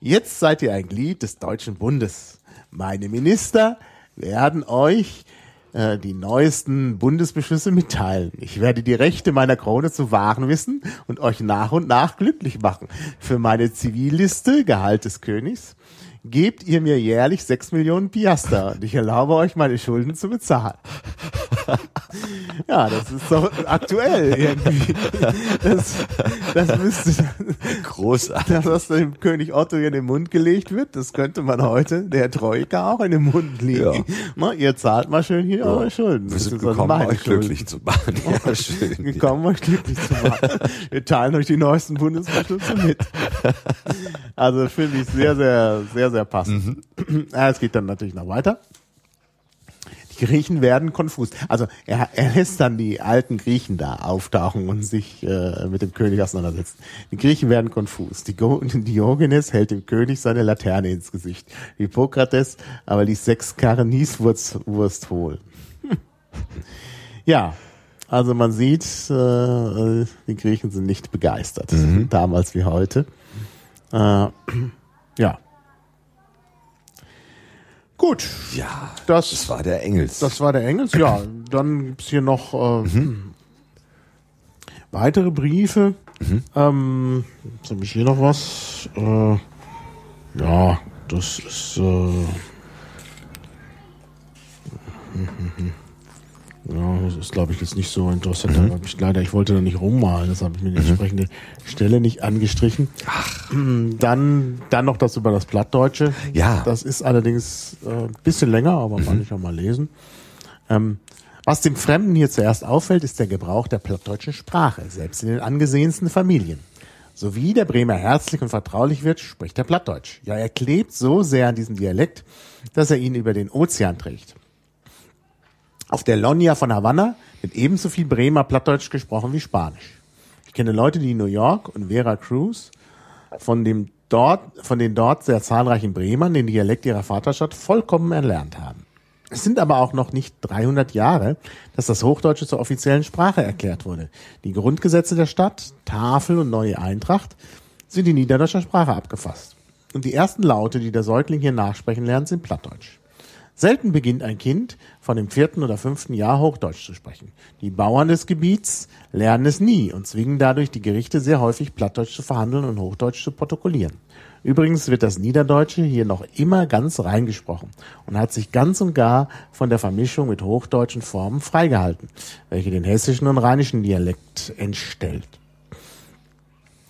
A: Jetzt seid ihr ein Glied des Deutschen Bundes. Meine Minister werden euch äh, die neuesten Bundesbeschlüsse mitteilen. Ich werde die Rechte meiner Krone zu wahren wissen und euch nach und nach glücklich machen. Für meine Zivilliste, Gehalt des Königs, gebt ihr mir jährlich sechs Millionen Piaster und ich erlaube euch, meine Schulden zu bezahlen. Ja, das ist doch aktuell irgendwie. Das, das müsste,
B: Großartig.
A: das, was dem König Otto hier in den Mund gelegt wird, das könnte man heute der Troika auch in den Mund legen.
B: Ja.
A: Na, ihr zahlt mal schön hier eure Schulden.
B: Wir sind gekommen, euch
A: Schulden.
B: glücklich zu machen. Ja, schön.
A: Gekommen, euch glücklich zu machen. Wir teilen euch die neuesten Bundesbeschlüsse mit. Also finde ich sehr, sehr, sehr, sehr passend. Ja, es geht dann natürlich noch weiter. Die Griechen werden konfus. Also er, er lässt dann die alten Griechen da auftauchen und sich äh, mit dem König auseinandersetzen. Die Griechen werden konfus. Die Go- Diogenes hält dem König seine Laterne ins Gesicht. Hippokrates aber ließ sechs Karren Nieswurst Wurst holen. Ja, also man sieht, äh, die Griechen sind nicht begeistert, damals wie heute. Äh, ja. Gut,
B: Ja,
A: das,
B: das war der Engels.
A: das war der Engels. Ja, dann gibt's hier noch äh, weitere Briefe. Ähm, jetzt habe ich hier noch was. Äh, ja, das ist. Äh, ja, das ist, glaube ich, jetzt nicht so interessant. Hab ich leider, ich wollte da nicht rummalen, das habe ich mir die entsprechende Stelle nicht angestrichen. Ach. Dann, dann noch das über das Plattdeutsche.
B: Ja.
A: Das ist allerdings äh, ein bisschen länger, aber kann ich auch mal lesen. Ähm, was dem Fremden hier zuerst auffällt, ist der Gebrauch der plattdeutschen Sprache, selbst in den angesehensten Familien. So wie der Bremer herzlich und vertraulich wird, spricht er Plattdeutsch. Ja, er klebt so sehr an diesem Dialekt, dass er ihn über den Ozean trägt. Auf der Lonia von Havanna wird ebenso viel Bremer Plattdeutsch gesprochen wie Spanisch. Ich kenne Leute, die in New York und Vera Cruz von dem dort, von den dort sehr zahlreichen Bremern den Dialekt ihrer Vaterstadt vollkommen erlernt haben. Es sind aber auch noch nicht 300 Jahre, dass das Hochdeutsche zur offiziellen Sprache erklärt wurde. Die Grundgesetze der Stadt, Tafel und Neue Eintracht sind in niederdeutscher Sprache abgefasst. Und die ersten Laute, die der Säugling hier nachsprechen lernt, sind Plattdeutsch. Selten beginnt ein Kind von dem vierten oder fünften Jahr Hochdeutsch zu sprechen. Die Bauern des Gebiets lernen es nie und zwingen dadurch die Gerichte sehr häufig Plattdeutsch zu verhandeln und Hochdeutsch zu protokollieren. Übrigens wird das Niederdeutsche hier noch immer ganz reingesprochen und hat sich ganz und gar von der Vermischung mit hochdeutschen Formen freigehalten, welche den hessischen und rheinischen Dialekt entstellt.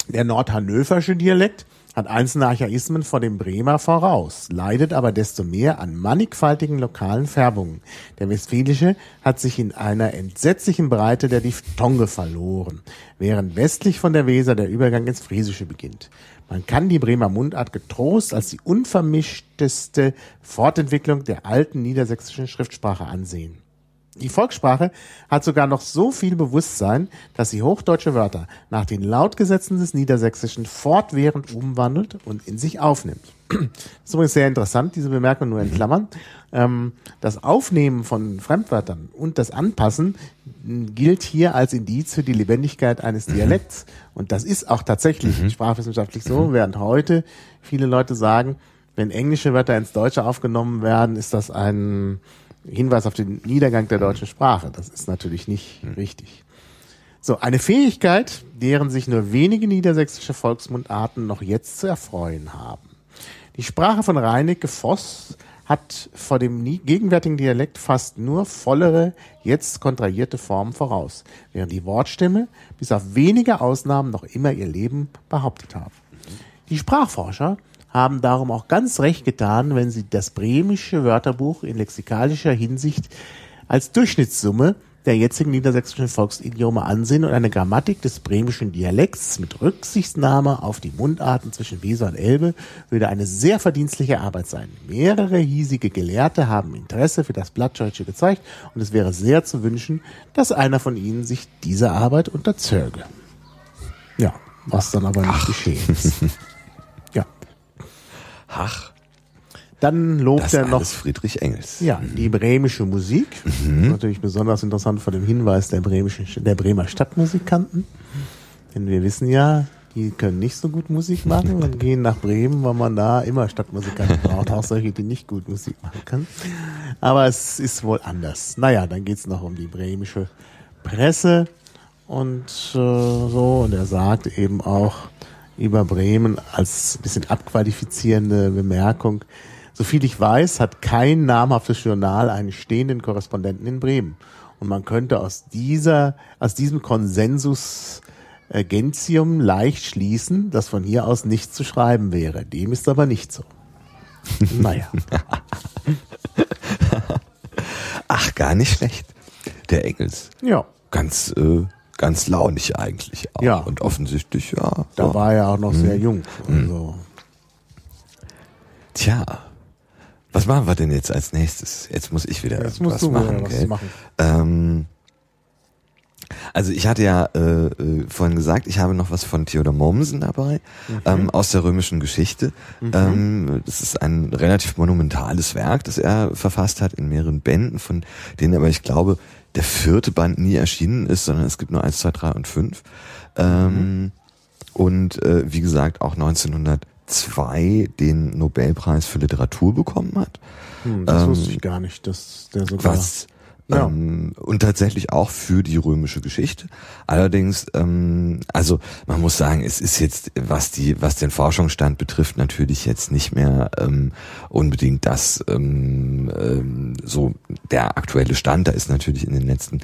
A: Der nordhannoversche Dialekt hat einzelne Archaismen vor dem Bremer voraus, leidet aber desto mehr an mannigfaltigen lokalen Färbungen. Der Westfälische hat sich in einer entsetzlichen Breite der Diphthonge verloren, während westlich von der Weser der Übergang ins Friesische beginnt. Man kann die Bremer Mundart getrost als die unvermischteste Fortentwicklung der alten niedersächsischen Schriftsprache ansehen. Die Volkssprache hat sogar noch so viel Bewusstsein, dass sie hochdeutsche Wörter nach den Lautgesetzen des Niedersächsischen fortwährend umwandelt und in sich aufnimmt. Das ist übrigens sehr interessant, diese Bemerkung nur in Klammern. Ähm, das Aufnehmen von Fremdwörtern und das Anpassen gilt hier als Indiz für die Lebendigkeit eines mhm. Dialekts. Und das ist auch tatsächlich mhm. sprachwissenschaftlich so, mhm. während heute viele Leute sagen, wenn englische Wörter ins Deutsche aufgenommen werden, ist das ein Hinweis auf den Niedergang der deutschen Sprache. Das ist natürlich nicht hm. richtig. So, eine Fähigkeit, deren sich nur wenige niedersächsische Volksmundarten noch jetzt zu erfreuen haben. Die Sprache von Reinecke Voss hat vor dem gegenwärtigen Dialekt fast nur vollere, jetzt kontrahierte Formen voraus, während die Wortstämme bis auf wenige Ausnahmen noch immer ihr Leben behauptet haben. Die Sprachforscher haben darum auch ganz recht getan, wenn sie das bremische Wörterbuch in lexikalischer Hinsicht als Durchschnittssumme der jetzigen niedersächsischen Volksidiome ansehen und eine Grammatik des bremischen Dialekts mit Rücksichtnahme auf die Mundarten zwischen Weser und Elbe würde eine sehr verdienstliche Arbeit sein. Mehrere hiesige Gelehrte haben Interesse für das Plattdeutsche gezeigt und es wäre sehr zu wünschen, dass einer von ihnen sich dieser Arbeit unterzöge. Ja, was dann aber nicht geschehen ist.
B: Ach.
A: Dann lobt
B: das
A: er noch
B: Friedrich Engels.
A: Ja, die bremische Musik. Mhm. Natürlich besonders interessant vor dem Hinweis der bremischen, der Bremer Stadtmusikanten. Denn wir wissen ja, die können nicht so gut Musik machen und gehen nach Bremen, weil man da immer Stadtmusikanten braucht, auch solche, die nicht gut Musik machen können. Aber es ist wohl anders. Naja, dann geht's noch um die bremische Presse und äh, so. Und er sagt eben auch, über Bremen als bisschen abqualifizierende Bemerkung. Soviel ich weiß, hat kein namhaftes Journal einen stehenden Korrespondenten in Bremen. Und man könnte aus dieser, aus diesem Konsensus äh, Gentium leicht schließen, dass von hier aus nichts zu schreiben wäre. Dem ist aber nicht so. naja.
B: Ach, gar nicht schlecht. Der Engels.
A: Ja.
B: Ganz äh, ganz launig eigentlich auch.
A: Ja.
B: Und offensichtlich, ja.
A: Da so. war er auch noch hm. sehr jung.
B: Hm. Also. Tja. Was machen wir denn jetzt als nächstes? Jetzt muss ich wieder jetzt was machen. Was machen. Ähm, also ich hatte ja äh, äh, vorhin gesagt, ich habe noch was von Theodor Mommsen dabei mhm. ähm, aus der römischen Geschichte. Mhm. Ähm, das ist ein relativ monumentales Werk, das er verfasst hat in mehreren Bänden, von denen aber ich glaube der vierte Band nie erschienen ist, sondern es gibt nur eins, zwei, drei und fünf. Ähm, mhm. Und äh, wie gesagt auch 1902 den Nobelpreis für Literatur bekommen hat.
A: Hm, das ähm, wusste ich gar nicht, dass der sogar.
B: Was ja. Ähm, und tatsächlich auch für die römische Geschichte. Allerdings, ähm, also man muss sagen, es ist jetzt, was die, was den Forschungsstand betrifft, natürlich jetzt nicht mehr ähm, unbedingt das ähm, ähm, so der aktuelle Stand. Da ist natürlich in den letzten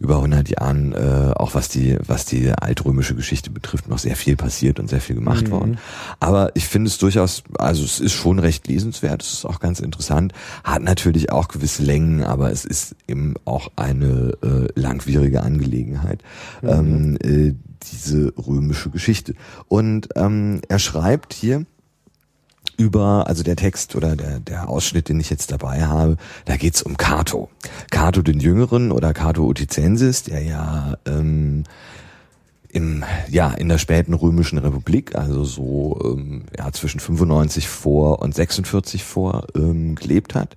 B: über 100 Jahren äh, auch was die was die altrömische Geschichte betrifft noch sehr viel passiert und sehr viel gemacht mhm. worden. Aber ich finde es durchaus, also es ist schon recht lesenswert. Es ist auch ganz interessant. Hat natürlich auch gewisse Längen, aber es ist eben auch eine äh, langwierige Angelegenheit. Mhm. Ähm, äh, diese römische Geschichte. Und ähm, er schreibt hier, über, also der Text oder der, der Ausschnitt, den ich jetzt dabei habe, da geht's um Cato. Cato den Jüngeren oder Cato Uticensis, der ja ähm, im, ja, in der späten römischen Republik, also so ähm, ja, zwischen 95 vor und 46 vor ähm, gelebt hat.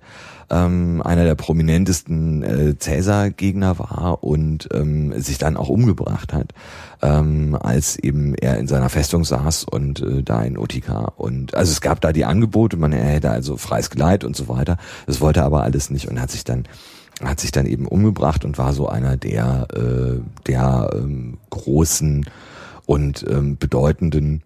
B: Ähm, einer der prominentesten äh, Cäsar-Gegner war und ähm, sich dann auch umgebracht hat, ähm, als eben er in seiner Festung saß und äh, da in Utica. Und also es gab da die Angebote, man er hätte also freies Geleit und so weiter. Das wollte er aber alles nicht und hat sich dann hat sich dann eben umgebracht und war so einer der, äh, der ähm, großen und ähm, bedeutenden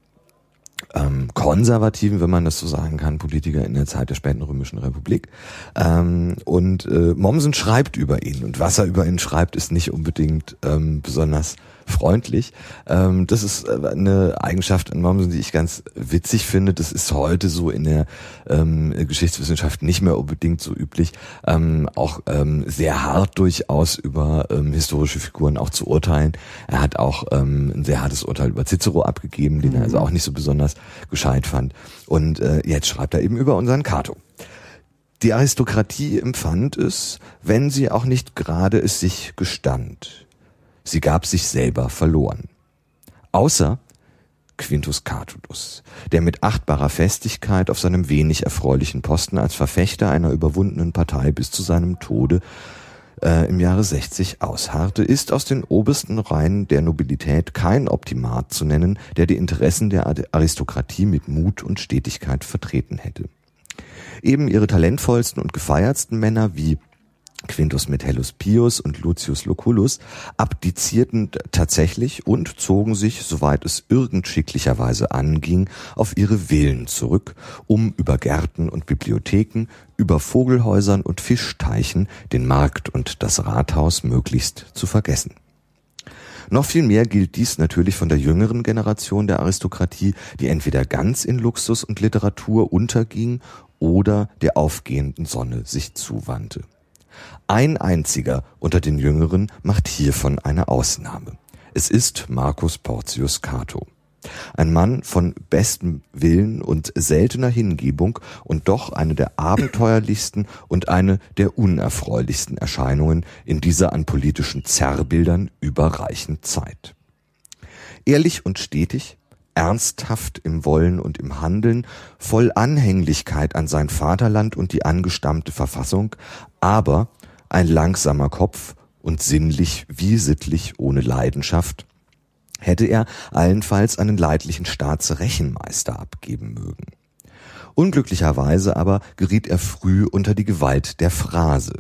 B: ähm, konservativen, wenn man das so sagen kann, Politiker in der Zeit der späten Römischen Republik. Ähm, und äh, Mommsen schreibt über ihn und was er über ihn schreibt, ist nicht unbedingt ähm, besonders freundlich. Ähm, das ist äh, eine Eigenschaft an Mommsen, die ich ganz witzig finde. Das ist heute so in der ähm, Geschichtswissenschaft nicht mehr unbedingt so üblich, ähm, auch ähm, sehr hart durchaus über ähm, historische Figuren auch zu urteilen. Er hat auch ähm, ein sehr hartes Urteil über Cicero abgegeben, den mhm. er also auch nicht so besonders gescheit fand. Und äh, jetzt schreibt er eben über unseren Cato. Die Aristokratie empfand es, wenn sie auch nicht gerade es sich gestand. Sie gab sich selber verloren. Außer Quintus Catulus, der mit achtbarer Festigkeit auf seinem wenig erfreulichen Posten als Verfechter einer überwundenen Partei bis zu seinem Tode äh, im Jahre 60 ausharrte, ist aus den obersten Reihen der Nobilität kein Optimat zu nennen, der die Interessen der Aristokratie mit Mut und Stetigkeit vertreten hätte. Eben ihre talentvollsten und gefeiertsten Männer wie Quintus Metellus Pius und Lucius Lucullus abdizierten tatsächlich und zogen sich, soweit es irgend schicklicherweise anging, auf ihre Villen zurück, um über Gärten und Bibliotheken, über Vogelhäusern und Fischteichen den Markt und das Rathaus möglichst zu vergessen. Noch viel mehr gilt dies natürlich von der jüngeren Generation der Aristokratie, die entweder ganz in Luxus und Literatur unterging oder der aufgehenden Sonne sich zuwandte. Ein einziger unter den Jüngeren macht hiervon eine Ausnahme. Es ist Marcus Porcius Cato. Ein Mann von bestem Willen und seltener Hingebung und doch eine der abenteuerlichsten und eine der unerfreulichsten Erscheinungen in dieser an politischen Zerrbildern überreichen Zeit. Ehrlich und stetig, ernsthaft im Wollen und im Handeln, voll Anhänglichkeit an sein Vaterland und die angestammte Verfassung, aber ein langsamer Kopf und sinnlich wie sittlich ohne Leidenschaft, hätte er allenfalls einen leidlichen Staatsrechenmeister abgeben mögen. Unglücklicherweise aber geriet er früh unter die Gewalt der Phrase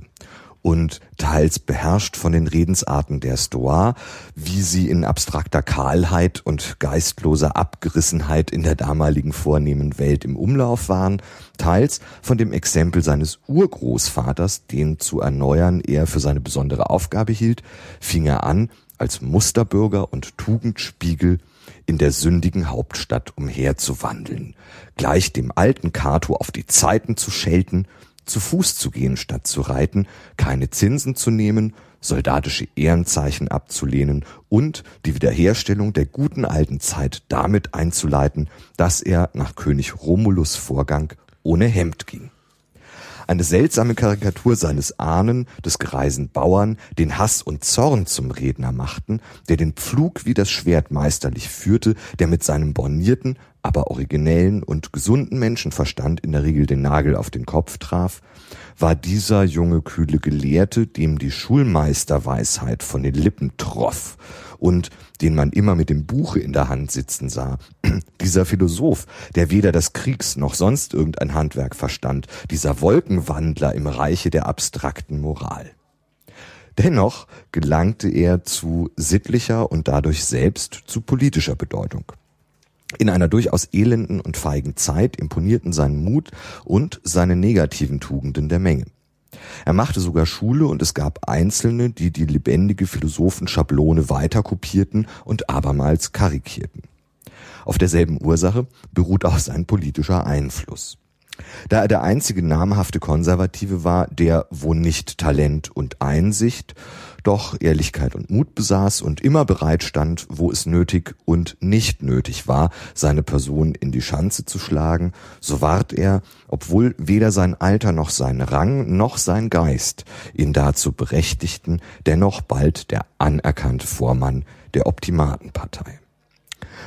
B: und teils beherrscht von den Redensarten der Stoa, wie sie in abstrakter Kahlheit und geistloser Abgerissenheit in der damaligen vornehmen Welt im Umlauf waren, teils von dem Exempel seines Urgroßvaters, den zu erneuern er für seine besondere Aufgabe hielt, fing er an, als Musterbürger und Tugendspiegel in der sündigen Hauptstadt umherzuwandeln, gleich dem alten Cato auf die Zeiten zu schelten zu Fuß zu gehen statt zu reiten, keine Zinsen zu nehmen, soldatische Ehrenzeichen abzulehnen und die Wiederherstellung der guten alten Zeit damit einzuleiten, dass er nach König Romulus Vorgang ohne Hemd ging. Eine seltsame Karikatur seines Ahnen, des greisen Bauern, den Hass und Zorn zum Redner machten, der den Pflug wie das Schwert meisterlich führte, der mit seinem bornierten, aber originellen und gesunden Menschenverstand in der Regel den Nagel auf den Kopf traf, war dieser junge kühle Gelehrte, dem die Schulmeisterweisheit von den Lippen troff und den man immer mit dem Buche in der Hand sitzen sah. Dieser Philosoph, der weder das Kriegs noch sonst irgendein Handwerk verstand, dieser Wolkenwandler im Reiche der abstrakten Moral. Dennoch gelangte er zu sittlicher und dadurch selbst zu politischer Bedeutung. In einer durchaus elenden und feigen Zeit imponierten sein Mut und seine negativen Tugenden der Menge. Er machte sogar Schule und es gab Einzelne, die die lebendige Philosophenschablone weiter kopierten und abermals karikierten. Auf derselben Ursache beruht auch sein politischer Einfluss. Da er der einzige namhafte Konservative war, der, wo nicht Talent und Einsicht, doch Ehrlichkeit und Mut besaß und immer bereit stand, wo es nötig und nicht nötig war, seine Person in die Schanze zu schlagen, so ward er, obwohl weder sein Alter noch sein Rang noch sein Geist ihn dazu berechtigten, dennoch bald der anerkannte Vormann der Optimatenpartei.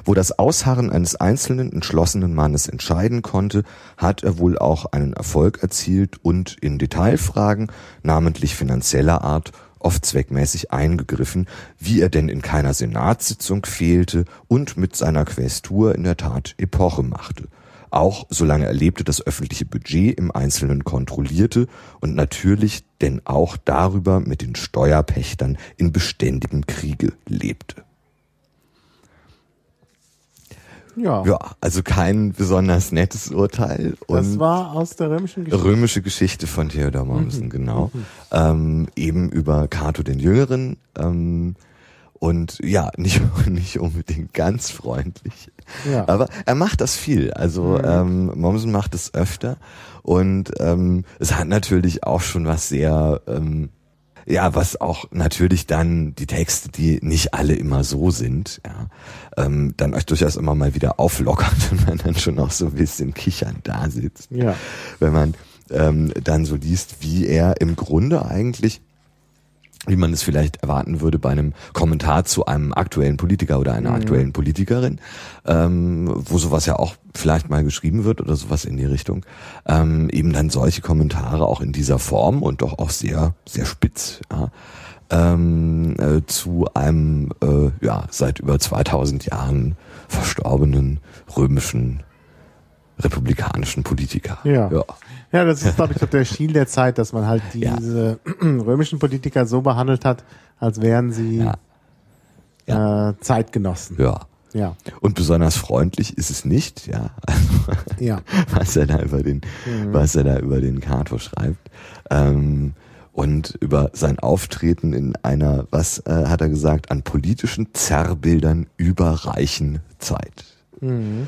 B: Wo das Ausharren eines einzelnen entschlossenen Mannes entscheiden konnte, hat er wohl auch einen Erfolg erzielt und in Detailfragen, namentlich finanzieller Art, oft zweckmäßig eingegriffen, wie er denn in keiner Senatssitzung fehlte und mit seiner Quästur in der Tat Epoche machte. Auch solange er lebte, das öffentliche Budget im Einzelnen kontrollierte und natürlich denn auch darüber mit den Steuerpächtern in beständigem Kriege lebte. Ja. ja, also kein besonders nettes Urteil.
A: das war aus der römischen
B: Geschichte. Römische Geschichte von Theodor Mommsen, mhm. genau. Mhm. Ähm, eben über Cato den Jüngeren. Ähm, und ja, nicht, nicht unbedingt ganz freundlich. Ja. Aber er macht das viel. Also mhm. ähm, Mommsen macht es öfter. Und ähm, es hat natürlich auch schon was sehr ähm, ja, was auch natürlich dann die Texte, die nicht alle immer so sind, ja, ähm, dann euch durchaus immer mal wieder auflockert und man dann schon auch so ein bisschen kichernd da sitzt. Ja. Wenn man ähm, dann so liest, wie er im Grunde eigentlich wie man es vielleicht erwarten würde bei einem Kommentar zu einem aktuellen Politiker oder einer mhm. aktuellen Politikerin, ähm, wo sowas ja auch vielleicht mal geschrieben wird oder sowas in die Richtung, ähm, eben dann solche Kommentare auch in dieser Form und doch auch sehr, sehr spitz, ja, ähm, äh, zu einem, äh, ja, seit über 2000 Jahren verstorbenen römischen republikanischen Politiker.
A: Ja. ja. Ja, das ist, glaube ich, doch der Stil der Zeit, dass man halt diese ja. römischen Politiker so behandelt hat, als wären sie ja. Ja. Äh, Zeitgenossen.
B: Ja. Ja. Und besonders freundlich ist es nicht, ja. Also, ja. Was er da über den, mhm. was er da über den Kato schreibt. Ähm, und über sein Auftreten in einer, was äh, hat er gesagt, an politischen Zerrbildern überreichen Zeit.
A: Mhm.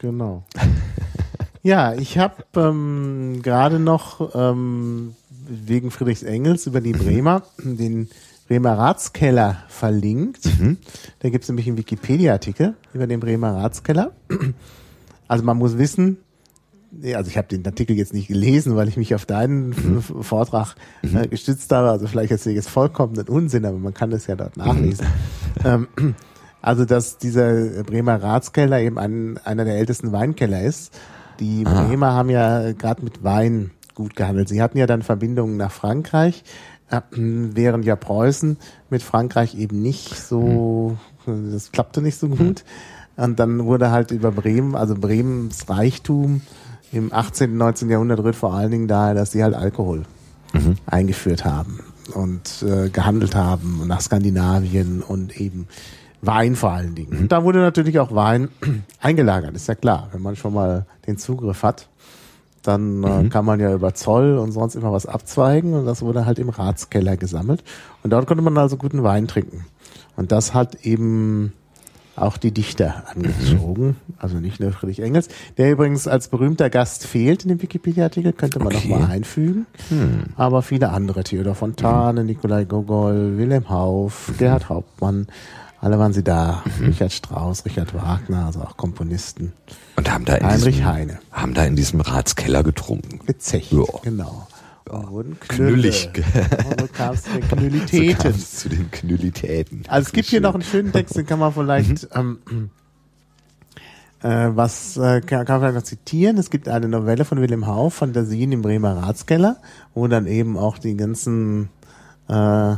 A: Genau. Ja, ich habe ähm, gerade noch ähm, wegen Friedrichs Engels über die Bremer den Bremer Ratskeller verlinkt. Mhm. Da gibt es nämlich einen Wikipedia-Artikel über den Bremer Ratskeller. Also man muss wissen, also ich habe den Artikel jetzt nicht gelesen, weil ich mich auf deinen mhm. Vortrag äh, mhm. gestützt habe. Also vielleicht erzähle ich jetzt vollkommenen Unsinn, aber man kann das ja dort nachlesen. Mhm. Ähm, also dass dieser Bremer Ratskeller eben ein, einer der ältesten Weinkeller ist die ah. Bremer haben ja gerade mit Wein gut gehandelt. Sie hatten ja dann Verbindungen nach Frankreich, äh, während ja Preußen mit Frankreich eben nicht so, hm. das klappte nicht so gut. Und dann wurde halt über Bremen, also Bremens Reichtum im 18. und 19. Jahrhundert rührt vor allen Dingen daher, dass sie halt Alkohol mhm. eingeführt haben und äh, gehandelt haben nach Skandinavien und eben Wein vor allen Dingen. Mhm. Und da wurde natürlich auch Wein eingelagert, ist ja klar. Wenn man schon mal den Zugriff hat, dann äh, mhm. kann man ja über Zoll und sonst immer was abzweigen und das wurde halt im Ratskeller gesammelt. Und dort konnte man also guten Wein trinken. Und das hat eben auch die Dichter angezogen, mhm. also nicht nur Friedrich Engels, der übrigens als berühmter Gast fehlt in dem Wikipedia-Artikel, könnte man okay. noch mal einfügen, mhm. aber viele andere, Theodor Fontane, mhm. Nikolai Gogol, Wilhelm Hauff, Gerhard Hauptmann, alle waren sie da. Mhm. Richard Strauss, Richard Wagner, also auch Komponisten.
B: Und haben da in
A: Heinrich
B: diesem,
A: Heine.
B: Haben da in diesem Ratskeller getrunken.
A: Gezecht, ja. genau. Und wurden knüllig. Und so kam es zu den Knüllitäten. So
B: zu den Knüllitäten.
A: Also es gibt hier noch einen schönen Text, den kann man vielleicht, mhm. ähm, äh, was äh, kann, kann man vielleicht noch zitieren. Es gibt eine Novelle von Wilhelm Hauff, Fantasien im Bremer Ratskeller, wo dann eben auch die ganzen äh,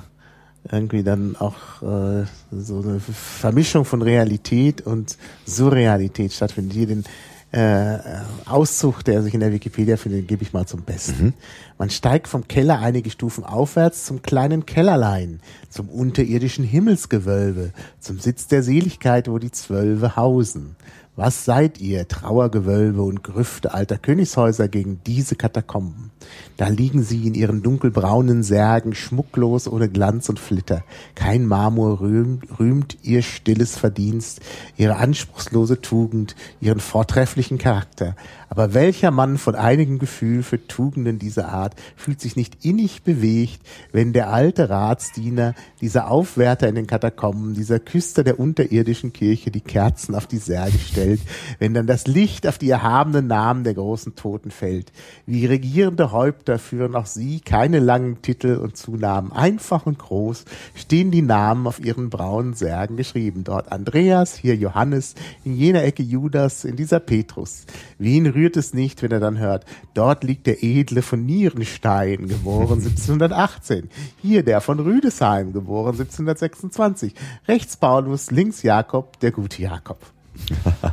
A: irgendwie dann auch äh, so eine Vermischung von Realität und Surrealität stattfindet. Hier den äh, Auszug, der sich in der Wikipedia findet, gebe ich mal zum Besten. Mhm. Man steigt vom Keller einige Stufen aufwärts zum kleinen Kellerlein, zum unterirdischen Himmelsgewölbe, zum Sitz der Seligkeit, wo die Zwölfe hausen. Was seid ihr, Trauergewölbe und Grüfte alter Königshäuser gegen diese Katakomben? Da liegen sie in ihren dunkelbraunen Särgen, schmucklos ohne Glanz und Flitter. Kein Marmor rühmt, rühmt ihr stilles Verdienst, ihre anspruchslose Tugend, ihren vortrefflichen Charakter. Aber welcher Mann von einigem Gefühl für Tugenden dieser Art fühlt sich nicht innig bewegt, wenn der alte Ratsdiener, dieser Aufwärter in den Katakomben, dieser Küster der unterirdischen Kirche die Kerzen auf die Särge stellt? wenn dann das Licht auf die erhabenen Namen der großen Toten fällt. Wie regierende Häupter führen auch sie keine langen Titel und Zunahmen. Einfach und groß stehen die Namen auf ihren braunen Särgen geschrieben. Dort Andreas, hier Johannes, in jener Ecke Judas, in dieser Petrus. Wen rührt es nicht, wenn er dann hört, dort liegt der Edle von Nierenstein, geboren 1718. Hier der von Rüdesheim, geboren 1726. Rechts Paulus, links Jakob, der gute Jakob.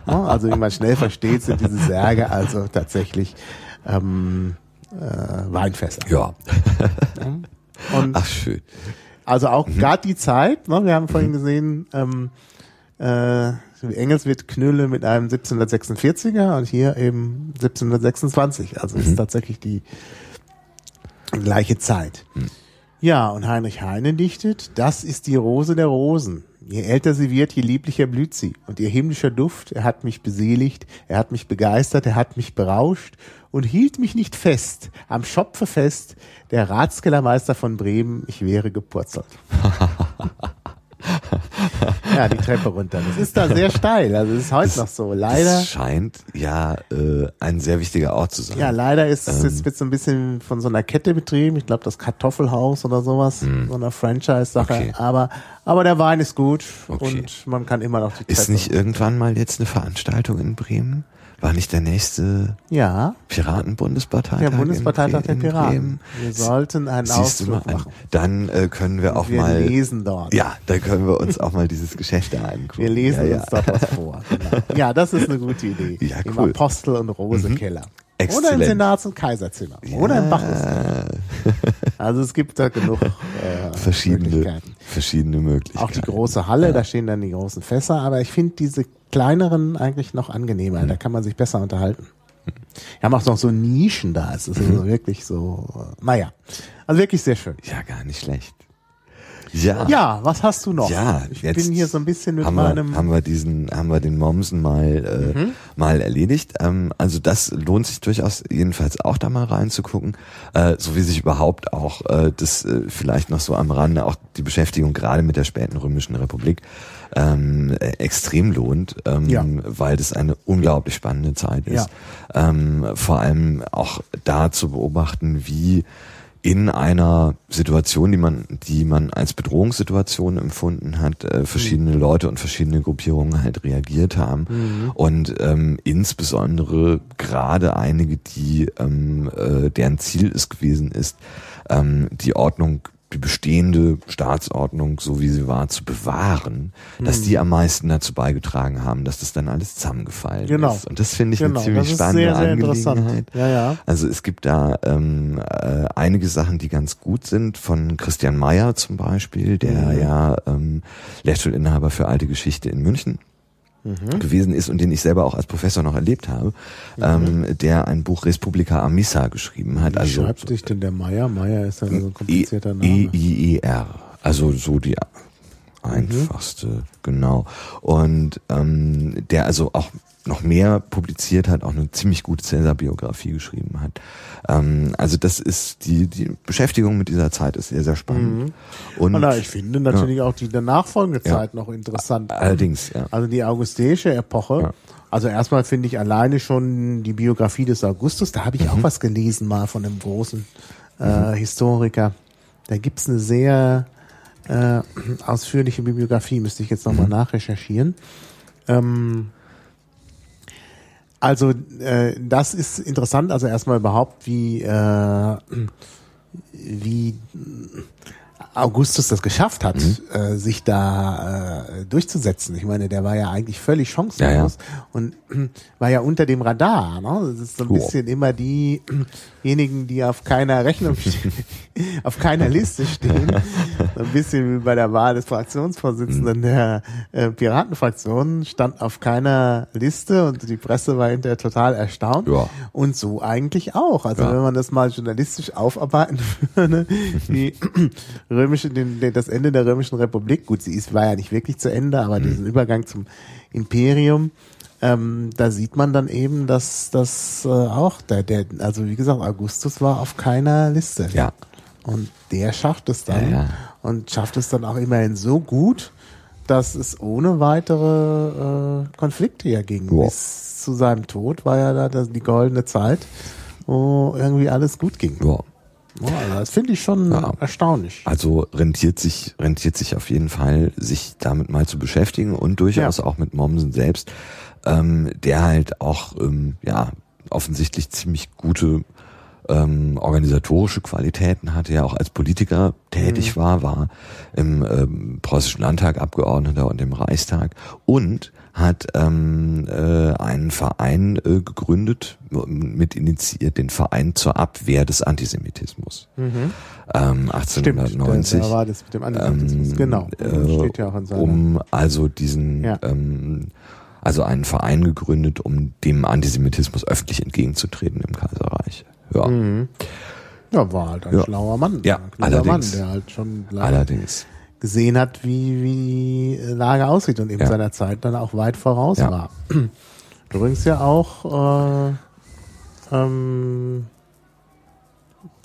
A: Ja, also wie man schnell versteht, sind diese Särge also tatsächlich ähm, äh, Weinfässer.
B: Ja.
A: Und
B: Ach, schön.
A: also auch gerade die Zeit, ne, wir haben vorhin gesehen, ähm, äh, Engels wird Knülle mit einem 1746er und hier eben 1726. Also ist tatsächlich die gleiche Zeit. Ja, und Heinrich Heine dichtet, das ist die Rose der Rosen. Je älter sie wird, je lieblicher blüht sie. Und ihr himmlischer Duft, er hat mich beseligt, er hat mich begeistert, er hat mich berauscht und hielt mich nicht fest, am Schopfe fest, der Ratskellermeister von Bremen, ich wäre gepurzelt. ja, die Treppe runter. Das ist da sehr steil, also es ist heute noch so. Leider.
B: Das scheint ja äh, ein sehr wichtiger Ort zu sein.
A: Ja, leider ist es jetzt wird so ein bisschen von so einer Kette betrieben. Ich glaube, das Kartoffelhaus oder sowas, so einer Franchise-Sache.
B: Okay.
A: Aber, aber der Wein ist gut
B: Okay.
A: und man kann immer noch die Treppe.
B: Ist nicht irgendwann mal jetzt eine Veranstaltung in Bremen? War nicht der nächste
A: ja,
B: Piratenbundesparteitag?
A: der Bundesparteitag der
B: in
A: Piraten. Wir sollten einen
B: mal
A: Ausflug machen.
B: Dann äh, können wir auch
A: Wir
B: mal.
A: lesen dort.
B: Ja, da können wir uns auch mal dieses Geschäft da angucken.
A: Wir lesen
B: ja,
A: uns
B: ja.
A: dort was vor. Genau. Ja, das ist eine gute Idee.
B: Ja,
A: Im
B: cool. Mhm.
A: Apostel- und Rosekeller. Oder im
B: Exzellent.
A: Senats- und Kaiserzimmer. Oder im Bacchus. Also es gibt da genug äh,
B: verschiedene,
A: Möglichkeiten.
B: verschiedene Möglichkeiten.
A: Auch die große Halle, da stehen dann die großen Fässer, aber ich finde diese kleineren eigentlich noch angenehmer.
B: Mhm.
A: Da kann man sich besser unterhalten. Wir haben auch noch so Nischen da. Es ist also wirklich so, äh, naja. Also wirklich sehr schön.
B: Ja, gar nicht schlecht. Ja.
A: Ja, was hast du noch?
B: Ja,
A: ich
B: jetzt
A: bin hier so ein bisschen mit
B: haben
A: meinem.
B: wir, haben wir diesen, haben wir den Momsen mal, äh, mal erledigt. Ähm, also das lohnt sich durchaus jedenfalls auch da mal reinzugucken, äh, so wie sich überhaupt auch äh, das äh, vielleicht noch so am Rande auch die Beschäftigung gerade mit der späten römischen Republik ähm, äh, extrem lohnt, ähm,
A: Ja.
B: weil das eine unglaublich spannende Zeit ist. Ähm, vor allem auch da zu beobachten, wie in einer Situation, die man, die man als Bedrohungssituation empfunden hat, äh, verschiedene Leute und verschiedene Gruppierungen halt reagiert haben. Und ähm, insbesondere gerade einige, die ähm, äh, deren Ziel es gewesen ist, ähm, die Ordnung die bestehende Staatsordnung, so wie sie war, zu bewahren, dass die am meisten dazu beigetragen haben, dass das dann alles zusammengefallen
A: Genau.
B: ist. Und das finde ich
A: Genau,
B: eine ziemlich spannende
A: sehr, sehr.
B: Angelegenheit.
A: Ja, ja.
B: Also es gibt da ähm, äh, einige Sachen, die ganz gut sind, von Christian Mayer zum Beispiel, der
A: Mhm.
B: ja ähm, Lehrstuhlinhaber für alte Geschichte in München
A: Mhm.
B: gewesen ist und den ich selber auch als Professor noch erlebt habe, ähm, der ein Buch Respublica Amissa geschrieben hat.
A: Wie
B: also
A: schreibt sich denn der Meier? Meier ist ja so ein komplizierter Name.
B: E-I-E-R. Also so die einfachste, genau. Und ähm, der also auch noch mehr publiziert hat, auch eine ziemlich gute Cäsar-Biografie geschrieben hat. Ähm, also das ist die die Beschäftigung mit dieser Zeit ist sehr sehr spannend. Und
A: Und ich finde natürlich auch die danach folgende
B: Ja.
A: Zeit noch interessant.
B: allerdings ja.
A: Also die augusteische Epoche.
B: Ja.
A: Also erstmal finde ich alleine schon die Biografie des Augustus, da habe ich
B: Mhm.
A: auch was gelesen mal von einem großen äh, Historiker. Da gibt's eine sehr äh, ausführliche Bibliografie, müsste ich jetzt nochmal
B: Mhm.
A: nachrecherchieren. Ähm, also äh, das ist interessant, also erstmal überhaupt, wie, äh, wie Augustus das geschafft hat,
B: Mhm.
A: äh, sich da äh, durchzusetzen. Ich meine, der war ja eigentlich völlig chancenlos und war ja unter dem Radar. Ne? Das ist so ein
B: Wow.
A: bisschen immer diejenigen, die auf keiner Rechnung, stehen, auf keiner Liste stehen. Ein bisschen wie bei der Wahl des
B: Mhm.
A: Fraktionsvorsitzenden der äh, Piratenfraktion, stand auf keiner Liste und die Presse war hinterher total erstaunt.
B: Ja.
A: Und so eigentlich auch. Also
B: Ja.
A: wenn man das mal journalistisch aufarbeiten würde, die römische, den, das Ende der römischen Republik, gut, sie ist, war ja nicht wirklich zu Ende, aber diesen Übergang zum Imperium, ähm, da sieht man dann eben, dass das äh, auch der, der, also wie gesagt, Augustus war auf keiner Liste.
B: Ja.
A: Und der schafft es dann
B: Ja, ja.
A: und schafft es dann auch immerhin so gut, dass es ohne weitere äh, Konflikte ja ging.
B: Ja.
A: Bis zu seinem Tod war ja da das, die goldene Zeit, wo irgendwie alles gut ging.
B: Ja.
A: Ja, also das finde ich schon
B: Ja.
A: erstaunlich.
B: Also rentiert sich, rentiert sich auf jeden Fall, sich damit mal zu beschäftigen und durchaus auch mit Mommsen selbst, ähm, der halt auch, ähm, ja, offensichtlich ziemlich gute ähm, organisatorische Qualitäten hatte, ja auch als Politiker tätig war, war im ähm, preußischen Landtag Abgeordneter und im Reichstag und hat ähm, äh, einen Verein äh, gegründet, mit initiiert den Verein zur Abwehr des Antisemitismus. Ähm,
A: Stimmt,
B: 1890
A: da war das mit dem Antisemitismus.
B: ähm,
A: genau,
B: äh,
A: steht ja auch in seiner.
B: um also diesen,
A: Ja.
B: ähm, also einen Verein gegründet, um dem Antisemitismus öffentlich entgegenzutreten im Kaiserreich. Ja,
A: Mhm. Ja, war halt ein
B: Ja.
A: schlauer Mann.
B: Ja,
A: ein kluger Mann,
B: allerdings.
A: der halt schon
B: allerdings.
A: gesehen hat, wie, wie die Lage aussieht und eben
B: Ja.
A: seiner Zeit dann auch weit voraus
B: Ja.
A: war. Übrigens ja auch äh, ähm,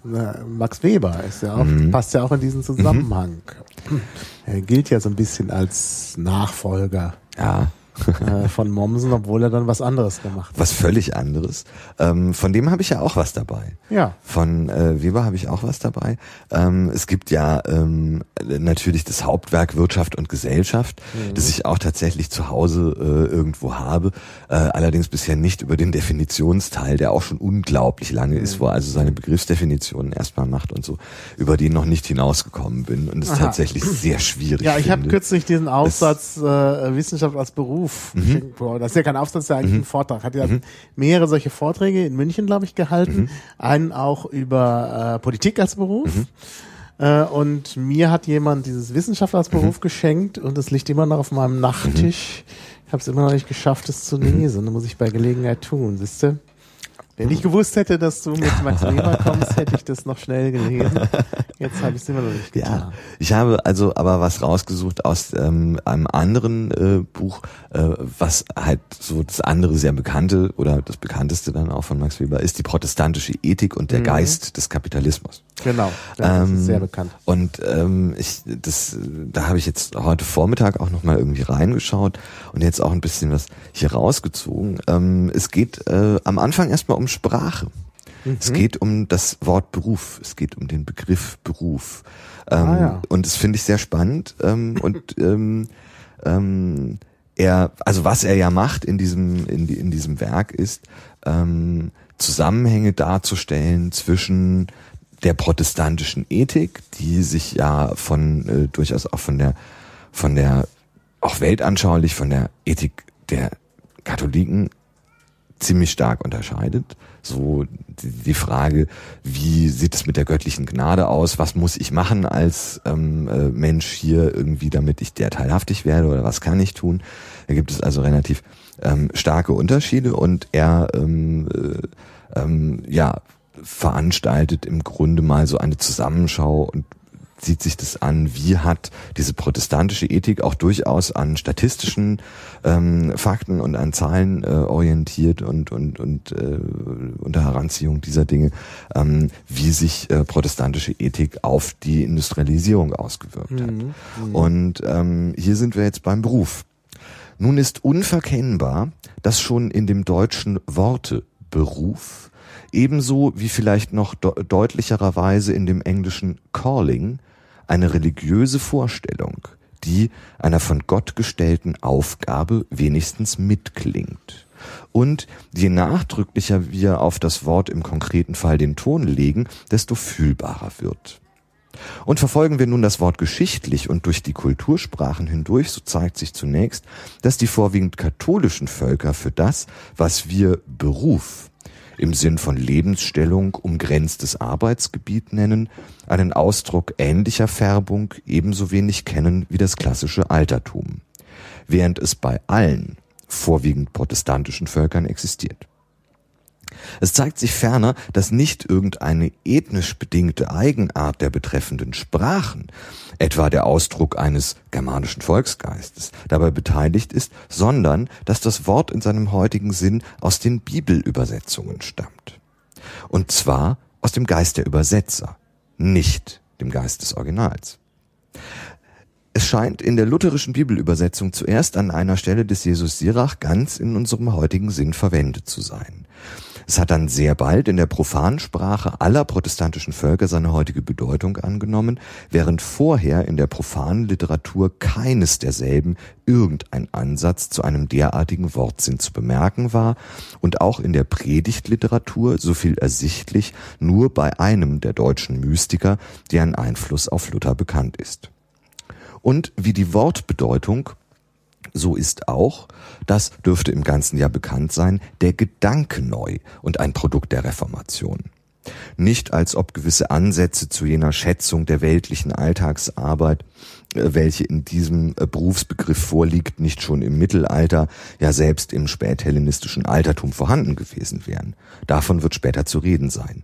A: Max Weber ist ja auch,
B: Mhm.
A: passt ja auch in diesen Zusammenhang. Er gilt ja so ein bisschen als Nachfolger
B: Ja,
A: äh, von Mommsen, obwohl er dann was anderes gemacht hat.
B: was völlig anderes. Ähm, von dem habe ich ja auch was dabei.
A: Ja.
B: Von äh, Weber habe ich auch was dabei. Ähm, es gibt ja ähm, natürlich das Hauptwerk Wirtschaft und Gesellschaft, das ich auch tatsächlich zu Hause äh, irgendwo habe, äh, allerdings bisher nicht über den Definitionsteil, der auch schon unglaublich lange ist, wo er also seine Begriffsdefinitionen erstmal macht und so, über die noch nicht hinausgekommen bin und es tatsächlich sehr schwierig
A: Ja, ich habe kürzlich diesen Aufsatz äh, Wissenschaft als Beruf. Geschenkt bekommen. Das ist ja kein Aufsatz, das ist ja eigentlich ein Vortrag. Hat ja mehrere solche Vorträge in München, glaube ich, gehalten. Einen auch über äh, Politik als Beruf. Äh, und mir hat jemand dieses Wissenschaft als Beruf geschenkt und es liegt immer noch auf meinem Nachttisch. Ich habe es immer noch nicht geschafft, es zu lesen. Das muss ich bei Gelegenheit tun, siehst du? Wenn ich gewusst hätte, dass du mit Max Weber kommst, hätte ich das noch schnell gelesen. Jetzt habe ich es immer noch nicht getan.
B: Ja, ich habe also aber was rausgesucht aus ähm, einem anderen äh, Buch, äh, was halt so das andere sehr bekannte oder das bekannteste dann auch von Max Weber ist, die protestantische Ethik und der
A: Mhm.
B: Geist des Kapitalismus.
A: Genau, das
B: Ähm,
A: ist sehr bekannt.
B: Und ähm, ich, das, da habe ich jetzt heute Vormittag auch noch mal irgendwie reingeschaut und jetzt auch ein bisschen was hier rausgezogen. Ähm, es geht äh, am Anfang erstmal um Sprache. Es
A: Mhm.
B: geht um das Wort Beruf. Es geht um den Begriff Beruf. Ähm,
A: Ah, ja.
B: Und das finde ich sehr spannend. Ähm, und ähm, ähm, er, also was er ja macht in diesem, in, in diesem Werk ist, ähm, Zusammenhänge darzustellen zwischen der protestantischen Ethik, die sich ja von äh, durchaus auch von der von der auch weltanschaulich von der Ethik der Katholiken ziemlich stark unterscheidet. So die, Frage, wie sieht es mit der göttlichen Gnade aus? Was muss ich machen als ähm, äh, Mensch hier irgendwie, damit ich der teilhaftig werde oder was kann ich tun? Da gibt es also relativ ähm, starke Unterschiede und er ähm, äh, ähm, ja veranstaltet im Grunde mal so eine Zusammenschau und sieht sich das an, wie hat diese protestantische Ethik auch durchaus an statistischen ähm, Fakten und an Zahlen äh, orientiert und und und äh, unter Heranziehung dieser Dinge, ähm, wie sich äh, protestantische Ethik auf die Industrialisierung ausgewirkt hat. Und ähm, hier sind wir jetzt beim Beruf. Nun ist unverkennbar, dass schon in dem deutschen Worte Beruf ebenso wie vielleicht noch de deutlicherweise in dem englischen Calling eine religiöse Vorstellung, die einer von Gott gestellten Aufgabe wenigstens mitklingt. Und je nachdrücklicher wir auf das Wort im konkreten Fall den Ton legen, desto fühlbarer wird. Und verfolgen wir nun das Wort geschichtlich und durch die Kultursprachen hindurch, so zeigt sich zunächst, dass die vorwiegend katholischen Völker für das, was wir Beruf im Sinn von Lebensstellung umgrenztes Arbeitsgebiet nennen, einen Ausdruck ähnlicher Färbung ebenso wenig kennen wie das klassische Altertum, während es bei allen vorwiegend protestantischen Völkern existiert. Es zeigt sich ferner, dass nicht irgendeine ethnisch bedingte Eigenart der betreffenden Sprachen, etwa der Ausdruck eines germanischen Volksgeistes, dabei beteiligt ist, sondern dass das Wort in seinem heutigen Sinn aus den Bibelübersetzungen stammt. Und zwar aus dem Geist der Übersetzer, nicht dem Geist des Originals. Es scheint in der lutherischen Bibelübersetzung zuerst an einer Stelle des Jesus Sirach ganz in unserem heutigen Sinn verwendet zu sein. Es hat dann sehr bald in der Profansprache aller protestantischen Völker seine heutige Bedeutung angenommen, während vorher in der profanen Literatur keines derselben irgendein Ansatz zu einem derartigen Wortsinn zu bemerken war und auch in der Predigtliteratur, so viel ersichtlich, nur bei einem der deutschen Mystiker, deren Einfluss auf Luther bekannt ist. Und wie die Wortbedeutung so ist auch, das dürfte im ganzen Jahr bekannt sein, der Gedanke neu und ein Produkt der Reformation. Nicht als ob gewisse Ansätze zu jener Schätzung der weltlichen Alltagsarbeit, äh, welche in diesem äh, Berufsbegriff vorliegt, nicht schon im Mittelalter, ja selbst im späthellenistischen Altertum vorhanden gewesen wären. Davon wird später zu reden sein.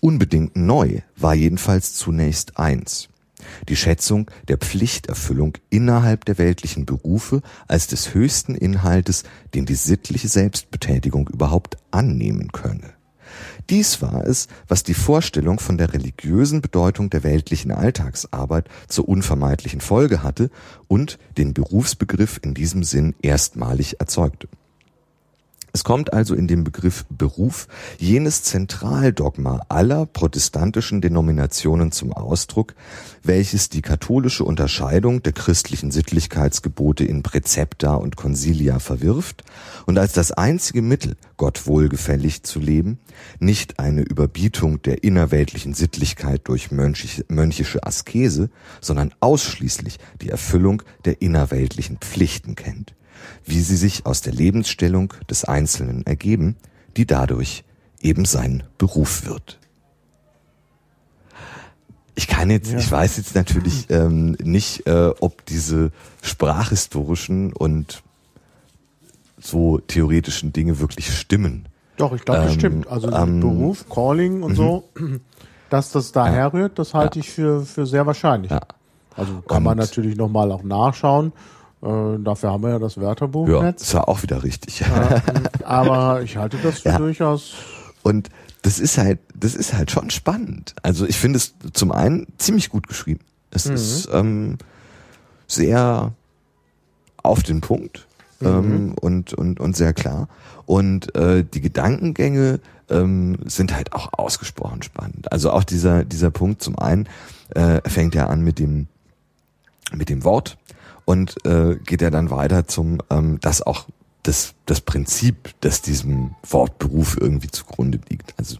B: Unbedingt neu war jedenfalls zunächst eins die Schätzung der Pflichterfüllung innerhalb der weltlichen Berufe als des höchsten Inhaltes, den die sittliche Selbstbetätigung überhaupt annehmen könne. Dies war es, was die Vorstellung von der religiösen Bedeutung der weltlichen Alltagsarbeit zur unvermeidlichen Folge hatte und den Berufsbegriff in diesem Sinn erstmalig erzeugte. Es kommt also in dem Begriff Beruf jenes Zentraldogma aller protestantischen Denominationen zum Ausdruck, welches die katholische Unterscheidung der christlichen Sittlichkeitsgebote in Präzepta und Consilia verwirft und als das einzige Mittel, Gott wohlgefällig zu leben, nicht eine Überbietung der innerweltlichen Sittlichkeit durch mönchische Askese, sondern ausschließlich die Erfüllung der innerweltlichen Pflichten kennt wie sie sich aus der Lebensstellung des Einzelnen ergeben, die dadurch eben sein Beruf wird. Ich kann jetzt, ja. ich weiß jetzt natürlich ähm, nicht, äh, ob diese sprachhistorischen und so theoretischen Dinge wirklich stimmen.
A: Doch, ich glaube, das ähm, stimmt. Also ähm, Beruf, Calling und so, mhm. dass das daher ja, rührt, das halte ja. ich für, für sehr wahrscheinlich. Ja. Also kann und, man natürlich nochmal auch nachschauen. Äh, dafür haben wir ja das Wörterbuch.
B: Ja, das war auch wieder richtig.
A: Ja, aber ich halte das für ja. durchaus.
B: Und das ist halt, das ist halt schon spannend. Also ich finde es zum einen ziemlich gut geschrieben. Es mhm. ist ähm, sehr auf den Punkt ähm, mhm. und, und, und sehr klar. Und äh, die Gedankengänge ähm, sind halt auch ausgesprochen spannend. Also auch dieser, dieser Punkt zum einen äh, fängt ja an mit dem, mit dem Wort und äh, geht er dann weiter zum, ähm, dass auch das, das Prinzip, das diesem Wortberuf irgendwie zugrunde liegt. Also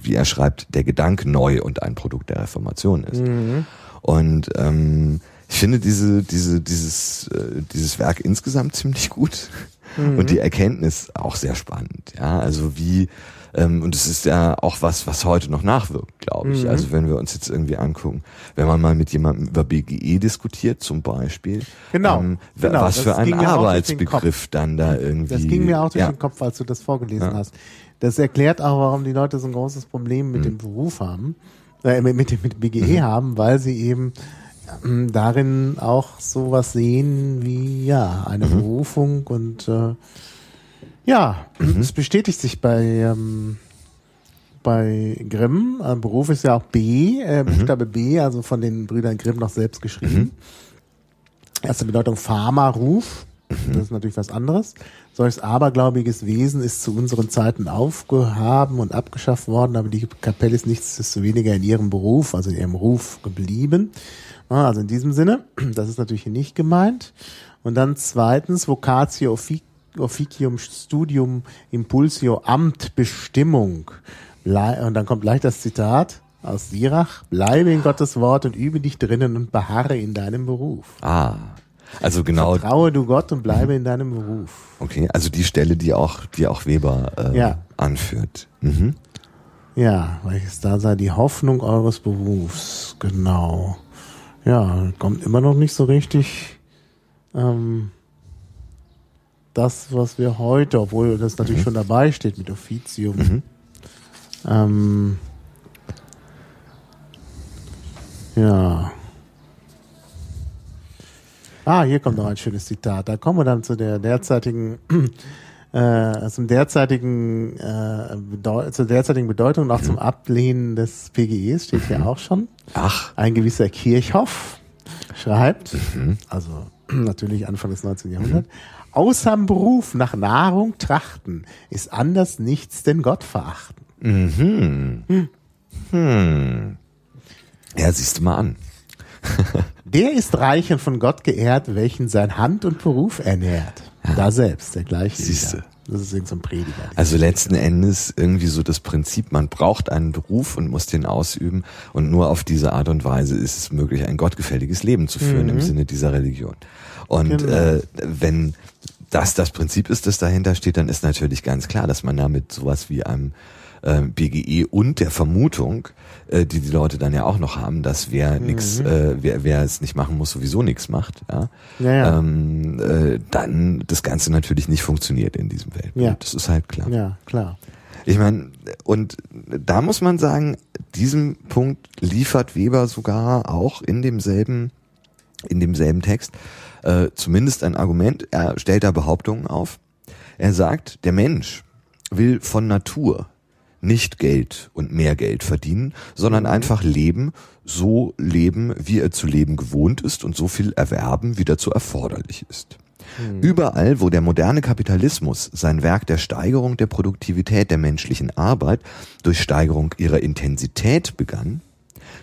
B: wie er schreibt, der Gedanke neu und ein Produkt der Reformation ist. Mhm. Und ähm, ich finde diese, diese, dieses, äh, dieses Werk insgesamt ziemlich gut mhm. und die Erkenntnis auch sehr spannend. Ja, also wie ähm, und es ist ja auch was, was heute noch nachwirkt, glaube ich. Mhm. Also wenn wir uns jetzt irgendwie angucken, wenn man mal mit jemandem über BGE diskutiert zum Beispiel,
A: genau, ähm,
B: genau was für ein Arbeitsbegriff dann da irgendwie.
A: Das ging mir auch durch ja. den Kopf, als du das vorgelesen ja. hast. Das erklärt auch, warum die Leute so ein großes Problem mit mhm. dem Beruf haben, äh, mit, mit, dem, mit BGE mhm. haben, weil sie eben ähm, darin auch sowas sehen wie ja eine mhm. Berufung und äh, ja, mhm. es bestätigt sich bei, ähm, bei Grimm. Äh, Beruf ist ja auch B, äh. Buchstabe mhm. B, also von den Brüdern Grimm noch selbst geschrieben. Mhm. Erste Bedeutung Pharma-Ruf. Mhm. Das ist natürlich was anderes. Solches abergläubiges Wesen ist zu unseren Zeiten aufgehaben und abgeschafft worden, aber die Kapelle ist nichtsdestoweniger in ihrem Beruf, also in ihrem Ruf geblieben. Also in diesem Sinne, das ist natürlich hier nicht gemeint. Und dann zweitens, Vocatio Offic Officium Studium Impulsio Amt Bestimmung. Und dann kommt gleich das Zitat aus Sirach. Bleibe in Gottes Wort und übe dich drinnen und beharre in deinem Beruf.
B: Ah. Also genau.
A: Vertraue du Gott und bleibe in deinem Beruf.
B: Okay, also die Stelle, die auch, die auch Weber äh, ja. anführt. Mhm.
A: Ja, welches da sei die Hoffnung eures Berufs. Genau. Ja, kommt immer noch nicht so richtig ähm, das, was wir heute, obwohl das natürlich mhm. schon dabei steht mit Offizium. Mhm. Ähm, ja. Ah, hier kommt noch ein schönes Zitat. Da kommen wir dann zu der derzeitigen, äh, zum derzeitigen, äh, zur derzeitigen Bedeutung und auch mhm. zum Ablehnen des PGEs steht hier mhm. auch schon.
B: Ach.
A: Ein gewisser Kirchhoff schreibt, also natürlich Anfang des 19. Jahrhunderts, außerm Beruf nach Nahrung trachten, ist anders nichts denn Gott verachten.
B: Ja, siehst du mal an.
A: Der ist reich und von Gott geehrt, welchen sein Hand und Beruf ernährt. Da selbst, der gleiche.
B: Siehste.
A: Das ist irgendein so ein Prediger.
B: Also letzten Endes irgendwie so das Prinzip, man braucht einen Beruf und muss den ausüben und nur auf diese Art und Weise ist es möglich, ein gottgefälliges Leben zu führen im Sinne dieser Religion. Und
A: Genau.
B: äh, wenn das das Prinzip ist, das dahinter steht, dann ist natürlich ganz klar, dass man damit sowas wie einem äh, BGE und der Vermutung, äh, die die Leute dann ja auch noch haben, dass wer nix, äh, wer, wer es nicht machen muss, sowieso nichts macht, ja,
A: Ja, ja.
B: Ähm, äh, dann das Ganze natürlich nicht funktioniert in diesem Weltbild.
A: Ja.
B: Das ist halt klar.
A: Ja, klar.
B: Ich meine, und da muss man sagen, diesen Punkt liefert Weber sogar auch in demselben, in demselben Text, äh, zumindest ein Argument. Er stellt da Behauptungen auf. Er sagt, der Mensch will von Natur nicht Geld und mehr Geld verdienen, sondern einfach leben, so leben, wie er zu leben gewohnt ist und so viel erwerben, wie dazu erforderlich ist. Überall, wo der moderne Kapitalismus sein Werk der Steigerung der Produktivität der menschlichen Arbeit durch Steigerung ihrer Intensität begann,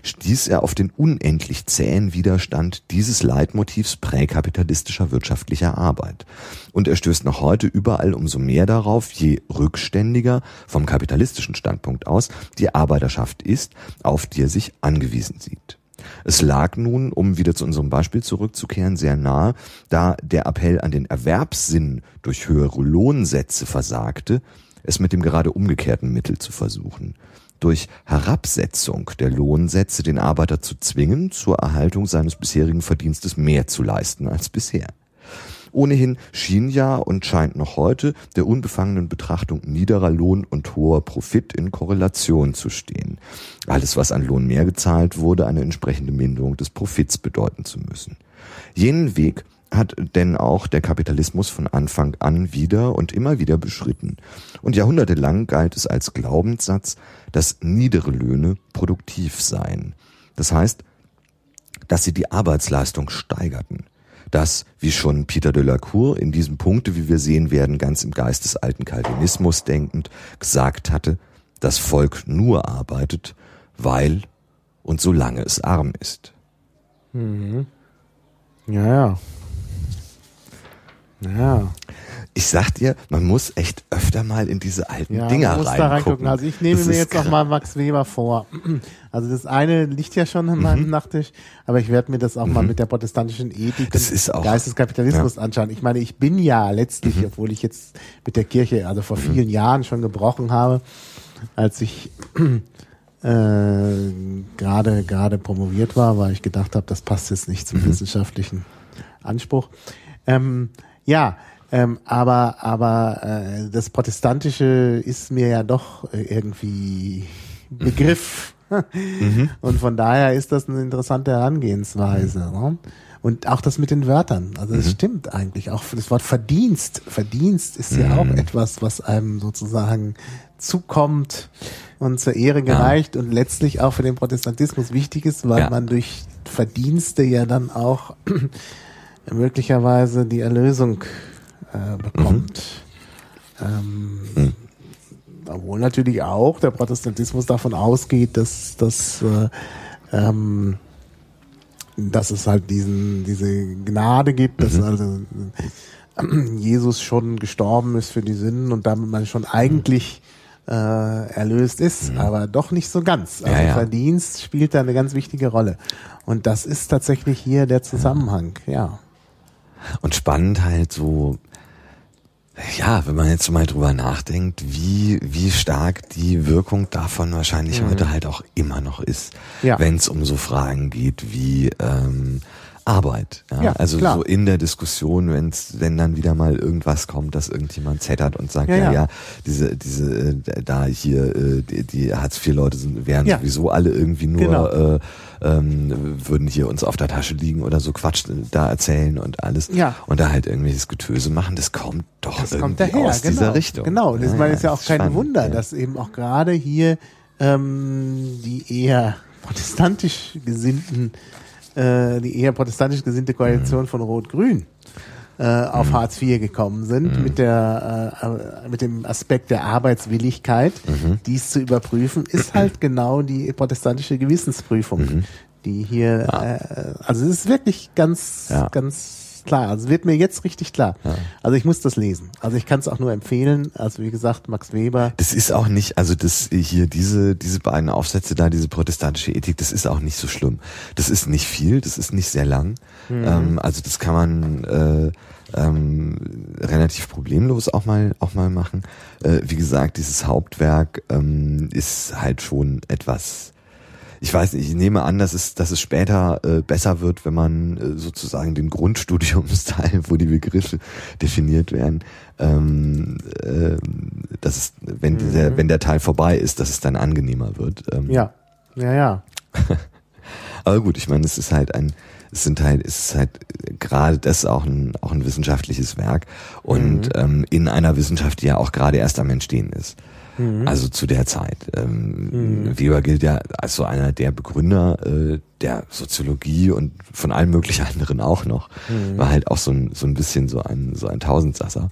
B: stieß er auf den unendlich zähen Widerstand dieses Leitmotivs präkapitalistischer wirtschaftlicher Arbeit. Und er stößt noch heute überall umso mehr darauf, je rückständiger vom kapitalistischen Standpunkt aus die Arbeiterschaft ist, auf die er sich angewiesen sieht. Es lag nun, um wieder zu unserem Beispiel zurückzukehren, sehr nahe, da der Appell an den Erwerbssinn durch höhere Lohnsätze versagte, es mit dem gerade umgekehrten Mittel zu versuchen. Durch Herabsetzung der Lohnsätze den Arbeiter zu zwingen, zur Erhaltung seines bisherigen Verdienstes mehr zu leisten als bisher. Ohnehin schien ja und scheint noch heute der unbefangenen Betrachtung niederer Lohn und hoher Profit in Korrelation zu stehen. Alles, was an Lohn mehr gezahlt wurde, eine entsprechende Minderung des Profits bedeuten zu müssen. Jenen Weg hat denn auch der Kapitalismus von Anfang an wieder und immer wieder beschritten. Und jahrhundertelang galt es als Glaubenssatz, dass niedere Löhne produktiv seien. Das heißt, dass sie die Arbeitsleistung steigerten. Das, wie schon Peter de la Cour in diesem Punkte, wie wir sehen werden, ganz im Geist des alten Calvinismus denkend, gesagt hatte, das Volk nur arbeitet, weil und solange es arm ist.
A: Ja, ja. Ja,
B: Ich sag dir, man muss echt öfter mal in diese alten
A: ja
B: Dinger
A: man muss
B: reingucken.
A: da reingucken. Also ich nehme
B: Das
A: mir jetzt noch
B: krass.
A: mal Max Weber vor. Also das eine liegt ja schon an meinem Nachttisch, aber ich werde mir das auch mal mit der protestantischen Ethik
B: Mhm. Auch-
A: Geisteskapitalismus anschauen. Ich meine, ich bin ja letztlich,
B: Mhm.
A: obwohl ich jetzt mit der Kirche also vor vielen Jahren schon gebrochen habe, als ich äh, gerade gerade promoviert war, weil ich gedacht habe, das passt jetzt nicht
B: Mhm.
A: zum wissenschaftlichen Anspruch. Ähm, ja, ähm, aber aber äh, das Protestantische ist mir ja doch äh, irgendwie Begriff. Und von daher ist das eine interessante Herangehensweise. Ne? Und auch das mit den Wörtern. Also das stimmt eigentlich. Auch das Wort Verdienst. Verdienst ist ja auch etwas, was einem sozusagen zukommt und zur Ehre gereicht und letztlich auch für den Protestantismus wichtig ist, weil
B: Ja.
A: man durch Verdienste ja dann auch möglicherweise die Erlösung äh, bekommt. Ähm, Obwohl natürlich auch der Protestantismus davon ausgeht, dass, dass, äh, ähm, dass es halt diesen, diese Gnade gibt, dass also äh, Jesus schon gestorben ist für die Sünden und damit man schon eigentlich äh, erlöst ist, aber doch nicht so ganz. Also
B: Ja, ja.
A: Verdienst spielt da eine ganz wichtige Rolle. Und das ist tatsächlich hier der Zusammenhang, ja.
B: Und spannend halt so, ja, wenn man jetzt mal drüber nachdenkt, wie, wie stark die Wirkung davon wahrscheinlich heute halt auch immer noch ist,
A: Mhm. Ja.
B: wenn es um so Fragen geht wie ähm, Arbeit. Ja?
A: Ja,
B: also
A: klar.
B: so in der Diskussion, wenn's, wenn dann wieder mal irgendwas kommt, dass irgendjemand zettert und sagt, ja,
A: Ja,
B: ja, diese, diese, äh, da hier, äh, die, die Hartz-IV-Leute sind, wären
A: Ja.
B: sowieso alle irgendwie nur
A: Genau.
B: äh, ähm, würden hier uns auf der Tasche liegen oder so Quatsch da erzählen und alles
A: Ja.
B: und da halt irgendwelches Getöse machen, das kommt doch
A: Das
B: irgendwie
A: kommt daher,
B: aus
A: genau.
B: dieser Richtung.
A: Genau, das
B: Ja,
A: war
B: ja,
A: auch
B: ist
A: kein
B: spannend,
A: Wunder, dass eben auch gerade hier ähm, die eher protestantisch gesinnten äh, die eher protestantisch gesinnte Koalition von Rot-Grün äh, auf Hartz IV gekommen sind mit der äh, äh, mit dem Aspekt der Arbeitswilligkeit, dies zu überprüfen, ist halt genau die protestantische Gewissensprüfung, die hier äh, also es ist wirklich ganz
B: Ja.
A: ganz klar. Also wird mir jetzt richtig klar. Also ich muss das lesen. Also ich kann es auch nur empfehlen. Also wie gesagt, Max Weber.
B: Das ist auch nicht, also das hier, diese, diese beiden Aufsätze da, diese protestantische Ethik, das ist auch nicht so schlimm. Das ist nicht viel, das ist nicht sehr lang. Ähm, also das kann man äh, ähm, relativ problemlos auch mal auch mal machen. Äh, wie gesagt, dieses Hauptwerk ähm, ist halt schon etwas ich weiß nicht, ich nehme an, dass es, dass es später äh, besser wird, wenn man äh, sozusagen den Grundstudiumsteil, wo die Begriffe definiert werden, ähm, äh, dass es, wenn dieser, wenn der Teil vorbei ist, dass es dann angenehmer wird. Ähm,
A: Ja, ja, ja.
B: aber gut, ich meine, es ist halt ein, es sind halt, es ist halt gerade das auch ein, auch ein wissenschaftliches Werk und ähm, in einer Wissenschaft, die ja auch gerade erst am Entstehen ist. Also zu der Zeit. Ähm, Weber gilt ja als so einer der Begründer äh, der Soziologie und von allen möglichen anderen auch noch. War halt auch so ein, so ein bisschen so ein, so ein Tausendsasser.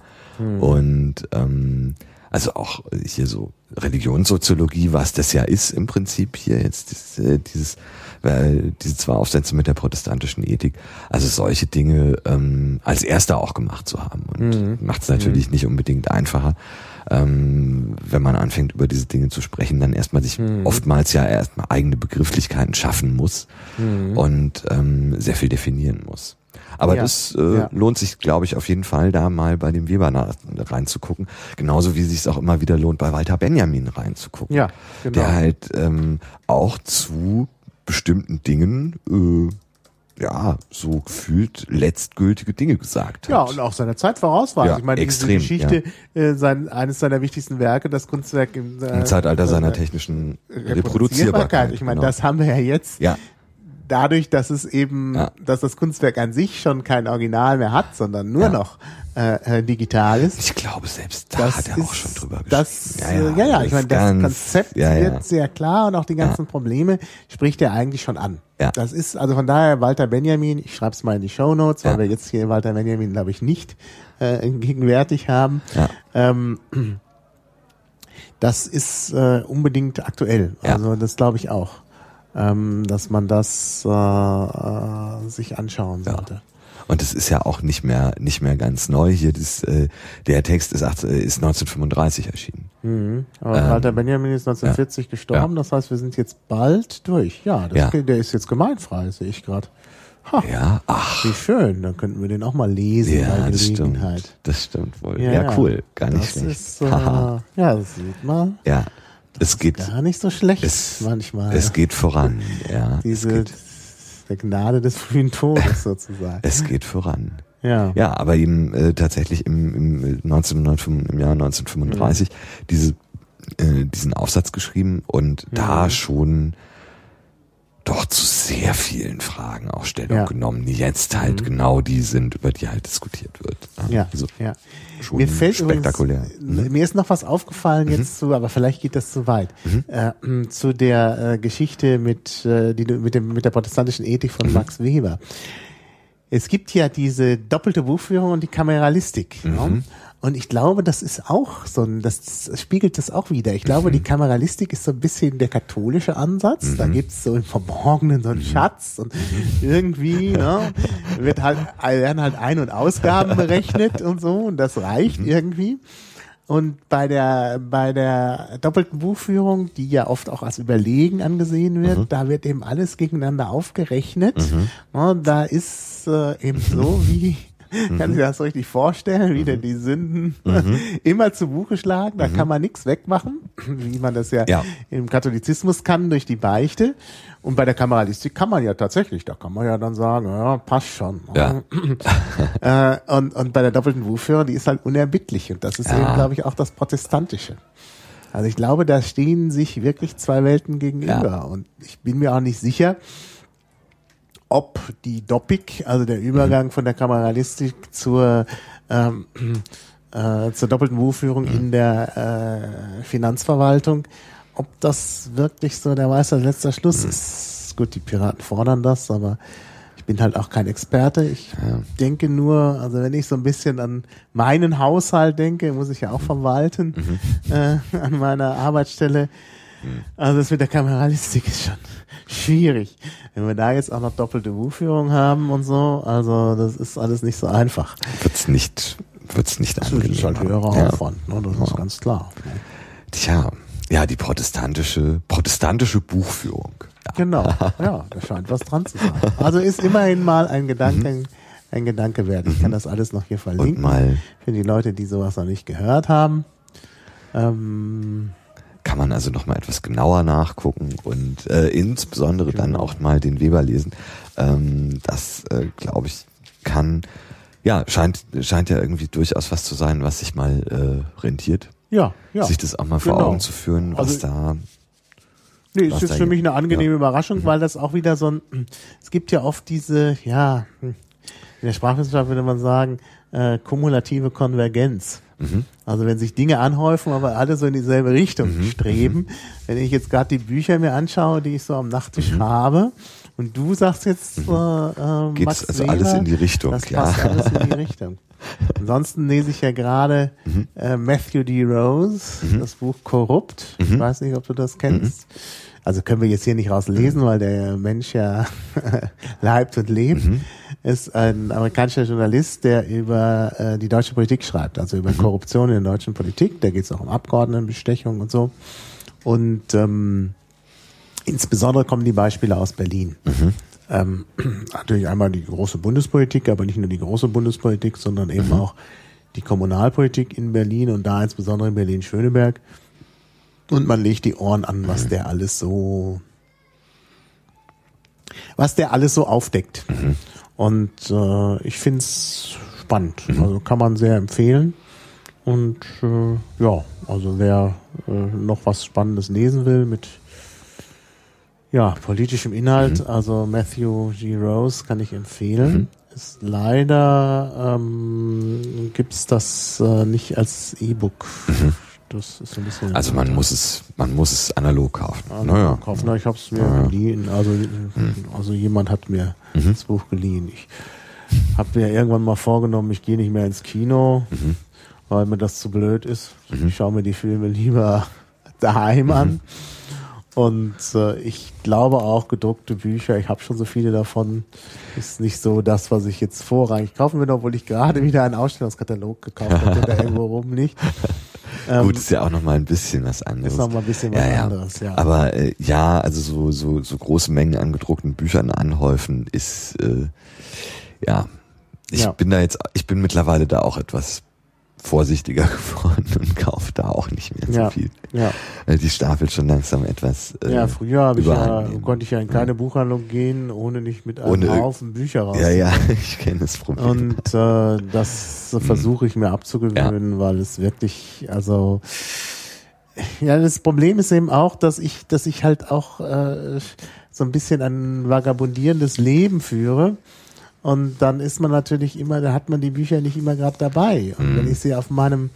B: Und ähm, also auch hier so Religionssoziologie, was das ja ist im Prinzip hier jetzt dieses, äh, dieses weil diese zwei Aufsätze mit der protestantischen Ethik, also solche Dinge ähm, als erster auch gemacht zu haben. Und macht es natürlich nicht unbedingt einfacher, ähm, wenn man anfängt über diese Dinge zu sprechen, dann erstmal sich oftmals ja erstmal eigene Begrifflichkeiten schaffen muss und ähm, sehr viel definieren muss. Aber
A: Ja,
B: das äh,
A: ja.
B: lohnt sich, glaube ich, auf jeden Fall da mal bei dem Weber reinzugucken. Genauso wie sich es auch immer wieder lohnt, bei Walter Benjamin reinzugucken.
A: Ja, genau.
B: Der halt ähm, auch zu bestimmten Dingen, äh, ja, so gefühlt letztgültige Dinge gesagt hat.
A: Ja, und auch seiner Zeit voraus war.
B: Ja,
A: Also ich meine,
B: extrem,
A: diese Geschichte, äh, sein, eines seiner wichtigsten Werke, das Kunstwerk im, äh,
B: Im Zeitalter seiner
A: äh,
B: technischen
A: Reproduzierbarkeit.
B: Reproduzierbarkeit.
A: Ich meine,
B: genau.
A: das haben wir ja jetzt.
B: ja,
A: Dadurch, dass es eben,
B: Ja.
A: dass das Kunstwerk an sich schon kein Original mehr hat, sondern nur
B: Ja.
A: noch äh, äh, digital ist.
B: ich glaube, selbst da
A: Das
B: hat er
A: ist,
B: auch schon drüber geschrieben.
A: das, ja, ja, ja, ja ich meine, das Konzept
B: ja,
A: wird sehr klar und auch die ganzen Probleme spricht er eigentlich schon an.
B: Ja.
A: Das ist also von daher Walter Benjamin, ich schreibe es mal in die Show Notes, weil wir jetzt hier Walter Benjamin, glaube ich, nicht äh, gegenwärtig haben.
B: Ja.
A: Ähm, das ist äh, unbedingt aktuell. Also das glaube ich auch, ähm, dass man das äh, äh, sich anschauen sollte.
B: Und es ist ja auch nicht mehr nicht mehr ganz neu hier. Das, äh, der Text ist, 18, äh, ist 1935 erschienen.
A: Mhm. Aber
B: Ähm,
A: Walter Benjamin ist 1940 gestorben, das heißt, wir sind jetzt bald durch. Ja, das
B: Ja.
A: der ist jetzt gemeinfrei, sehe ich gerade. Ha,
B: Ja, ach,
A: wie schön, dann könnten wir den auch mal lesen
B: ja,
A: bei
B: das stimmt. Das stimmt wohl. Ja, cool, gar nicht
A: das
B: schlecht.
A: Ist, äh, ja, das sieht man.
B: ja, es geht,
A: Gar nicht so schlecht
B: es,
A: manchmal.
B: es geht voran. Ja,
A: Diese
B: es geht,
A: der Gnade des frühen Todes sozusagen.
B: es geht voran.
A: Ja.
B: Ja, aber eben äh, tatsächlich im, im, 1905, im Jahr 1935 diese, äh, diesen Aufsatz geschrieben und da schon doch zu sehr vielen Fragen auch Stellung
A: Ja.
B: genommen, die jetzt halt genau die sind, über die halt diskutiert wird.
A: Ja,
B: Also
A: ja.
B: schon
A: Mir fällt
B: spektakulär.
A: Übrigens,
B: Mhm.
A: Mir ist noch was aufgefallen jetzt zu, aber vielleicht geht das zu weit. Äh, zu der äh, Geschichte mit, äh, die, mit, dem, mit der protestantischen Ethik
B: Mhm.
A: von Max Weber. Es gibt ja diese doppelte Buchführung und die Kameralistik.
B: Mhm.
A: Ja? Und ich glaube, das ist auch so ein, das spiegelt das auch wieder. Ich glaube,
B: Mhm.
A: die Kameralistik ist so ein bisschen der katholische Ansatz. Da gibt's so im Verborgenen
B: Mhm.
A: so einen Schatz und irgendwie ne, wird halt, werden halt Ein- und Ausgaben berechnet und so und das reicht
B: Mhm.
A: irgendwie. Und bei der, bei der doppelten Buchführung, die ja oft auch als überlegen angesehen wird,
B: Mhm.
A: da wird eben alles gegeneinander aufgerechnet. Ja, da ist äh, eben so wie,
B: Mhm.
A: kann sich das so richtig vorstellen, wie denn die Sünden immer zu Buche schlagen. Da kann man nichts wegmachen, wie man das ja,
B: Ja.
A: im Katholizismus kann durch die Beichte. Und bei der Kameralistik kann man ja tatsächlich, da kann man ja dann sagen, ja, passt schon.
B: Ja.
A: äh, und, und bei der doppelten Buchführung, die ist halt unerbittlich. Und das ist
B: Ja.
A: eben, glaube ich, auch das Protestantische. Also ich glaube, da stehen sich wirklich zwei Welten gegenüber. Und ich bin mir auch nicht sicher, ob die Doppik, also der Übergang von der Kameralistik zur, ähm, äh, zur doppelten Buchführung in der äh, Finanzverwaltung, ob das wirklich so der weiße letzter Schluss ist, gut, die Piraten fordern das, aber ich bin halt auch kein Experte. Ich
B: Ja.
A: denke nur, also wenn ich so ein bisschen an meinen Haushalt denke, muss ich ja auch verwalten,
B: Mhm.
A: äh, an meiner Arbeitsstelle. Also das mit der Kameralistik ist schon schwierig. Wenn wir da jetzt auch noch doppelte Buchführung haben und so, also das ist alles nicht so einfach.
B: Wird's nicht, wird's nicht
A: Das ist halt höherer
B: Ja.
A: Aufwand, ne? das ist ganz klar.
B: Tja, ja, die protestantische, protestantische Buchführung. Ja.
A: Genau, ja, da scheint was dran zu sein. Also ist immerhin mal ein Gedanke, ein Gedanke wert. Ich kann das alles noch hier
B: Mhm. Und
A: verlinken.
B: mal
A: Für die Leute, die sowas noch nicht gehört haben. Ähm,
B: kann man also noch mal etwas genauer nachgucken und äh, insbesondere dann
A: Genau.
B: auch mal den Weber lesen. Ähm, das, äh, glaube ich, kann, ja, scheint, scheint ja irgendwie durchaus was zu sein, was sich mal äh, rentiert.
A: ja, ja.
B: Sich das auch mal vor
A: Genau.
B: Augen zu führen, was
A: Also-
B: da.
A: Nee, ist jetzt für mich eine angenehme
B: ja.
A: Überraschung, weil das auch wieder so ein, es gibt ja oft diese, ja, hm, in der Sprachwissenschaft würde man sagen, äh, kumulative Konvergenz.
B: Mhm.
A: Also wenn sich Dinge anhäufen, aber alle so in dieselbe Richtung
B: Mhm.
A: streben. Wenn ich jetzt gerade die Bücher mir anschaue, die ich so am Nachttisch habe, und du sagst jetzt, äh, äh,
B: Mhm. Geht's
A: Max
B: also
A: Weber,
B: alles in die Richtung,
A: Das
B: ja.
A: passt alles in die Richtung. Ansonsten lese ich ja gerade
B: Mhm.
A: äh, Matthew D. Rose, das Buch Korrupt.
B: Mhm.
A: Ich weiß nicht, ob du das kennst. Also können wir jetzt hier nicht rauslesen, weil der Mensch ja leibt und lebt.
B: Mhm.
A: Ist ein amerikanischer Journalist, der über äh, die deutsche Politik schreibt, also
B: Mhm.
A: über Korruption in der deutschen Politik. Da geht es auch um Abgeordnetenbestechung und so. Und ähm, insbesondere kommen die Beispiele aus Berlin. Ähm, natürlich einmal die große Bundespolitik, aber nicht nur die große Bundespolitik, sondern eben auch die Kommunalpolitik in Berlin und da insbesondere in Berlin-Schöneberg. Und man legt die Ohren an, was der alles so, was der alles so aufdeckt. Und äh, ich find's spannend. Also kann man sehr empfehlen. Und äh, ja, also wer äh, noch was Spannendes lesen will mit ja, politischem Inhalt, also Matthew G. Rose kann ich empfehlen. Ist leider ähm, gibt's das äh, nicht als E-Book. Das ist ein bisschen.
B: Also man muss es, man muss es analog kaufen.
A: Also
B: naja.
A: kaufen. Na, ich habe es mir
B: Ja.
A: geliehen. Also, also jemand hat mir
B: Mhm.
A: das Buch geliehen. Ich habe mir irgendwann mal vorgenommen, ich gehe nicht mehr ins Kino,
B: Mhm.
A: weil mir das zu blöd ist. Ich schaue mir die Filme lieber daheim
B: Mhm.
A: an. Und äh, ich glaube auch, gedruckte Bücher, ich habe schon so viele davon, ist nicht so das, was ich jetzt vorrangig kaufen würde, obwohl ich gerade wieder einen Ausstellungskatalog gekauft habe, der irgendwo rumliegt. Ähm,
B: Gut, ist ja auch noch mal ein bisschen was anderes.
A: ist noch mal ein bisschen was
B: ja, ja.
A: anderes, ja.
B: Aber äh, ja, also so, so, so große Mengen an gedruckten Büchern anhäufen ist, äh, ja, ich
A: Ja.
B: bin da jetzt, ich bin mittlerweile da auch etwas vorsichtiger geworden und kaufe da auch nicht mehr
A: ja,
B: so viel.
A: ja.
B: Weil die stapelt schon langsam etwas. Äh,
A: Ja, früher hab ich ja,
B: nehmen.
A: konnte ich ja in keine Buchhandlung gehen, ohne nicht mit einem
B: Ohne-
A: Haufen Bücher raus.
B: Ja, ja, ich kenne das Problem.
A: Und äh, das versuche ich mir abzugewöhnen, weil es wirklich, also ja, das Problem ist eben auch, dass ich, dass ich halt auch äh, so ein bisschen ein vagabundierendes Leben führe. Und dann ist man natürlich immer, da hat man die Bücher nicht immer gerade dabei. Und wenn ich sie auf meinem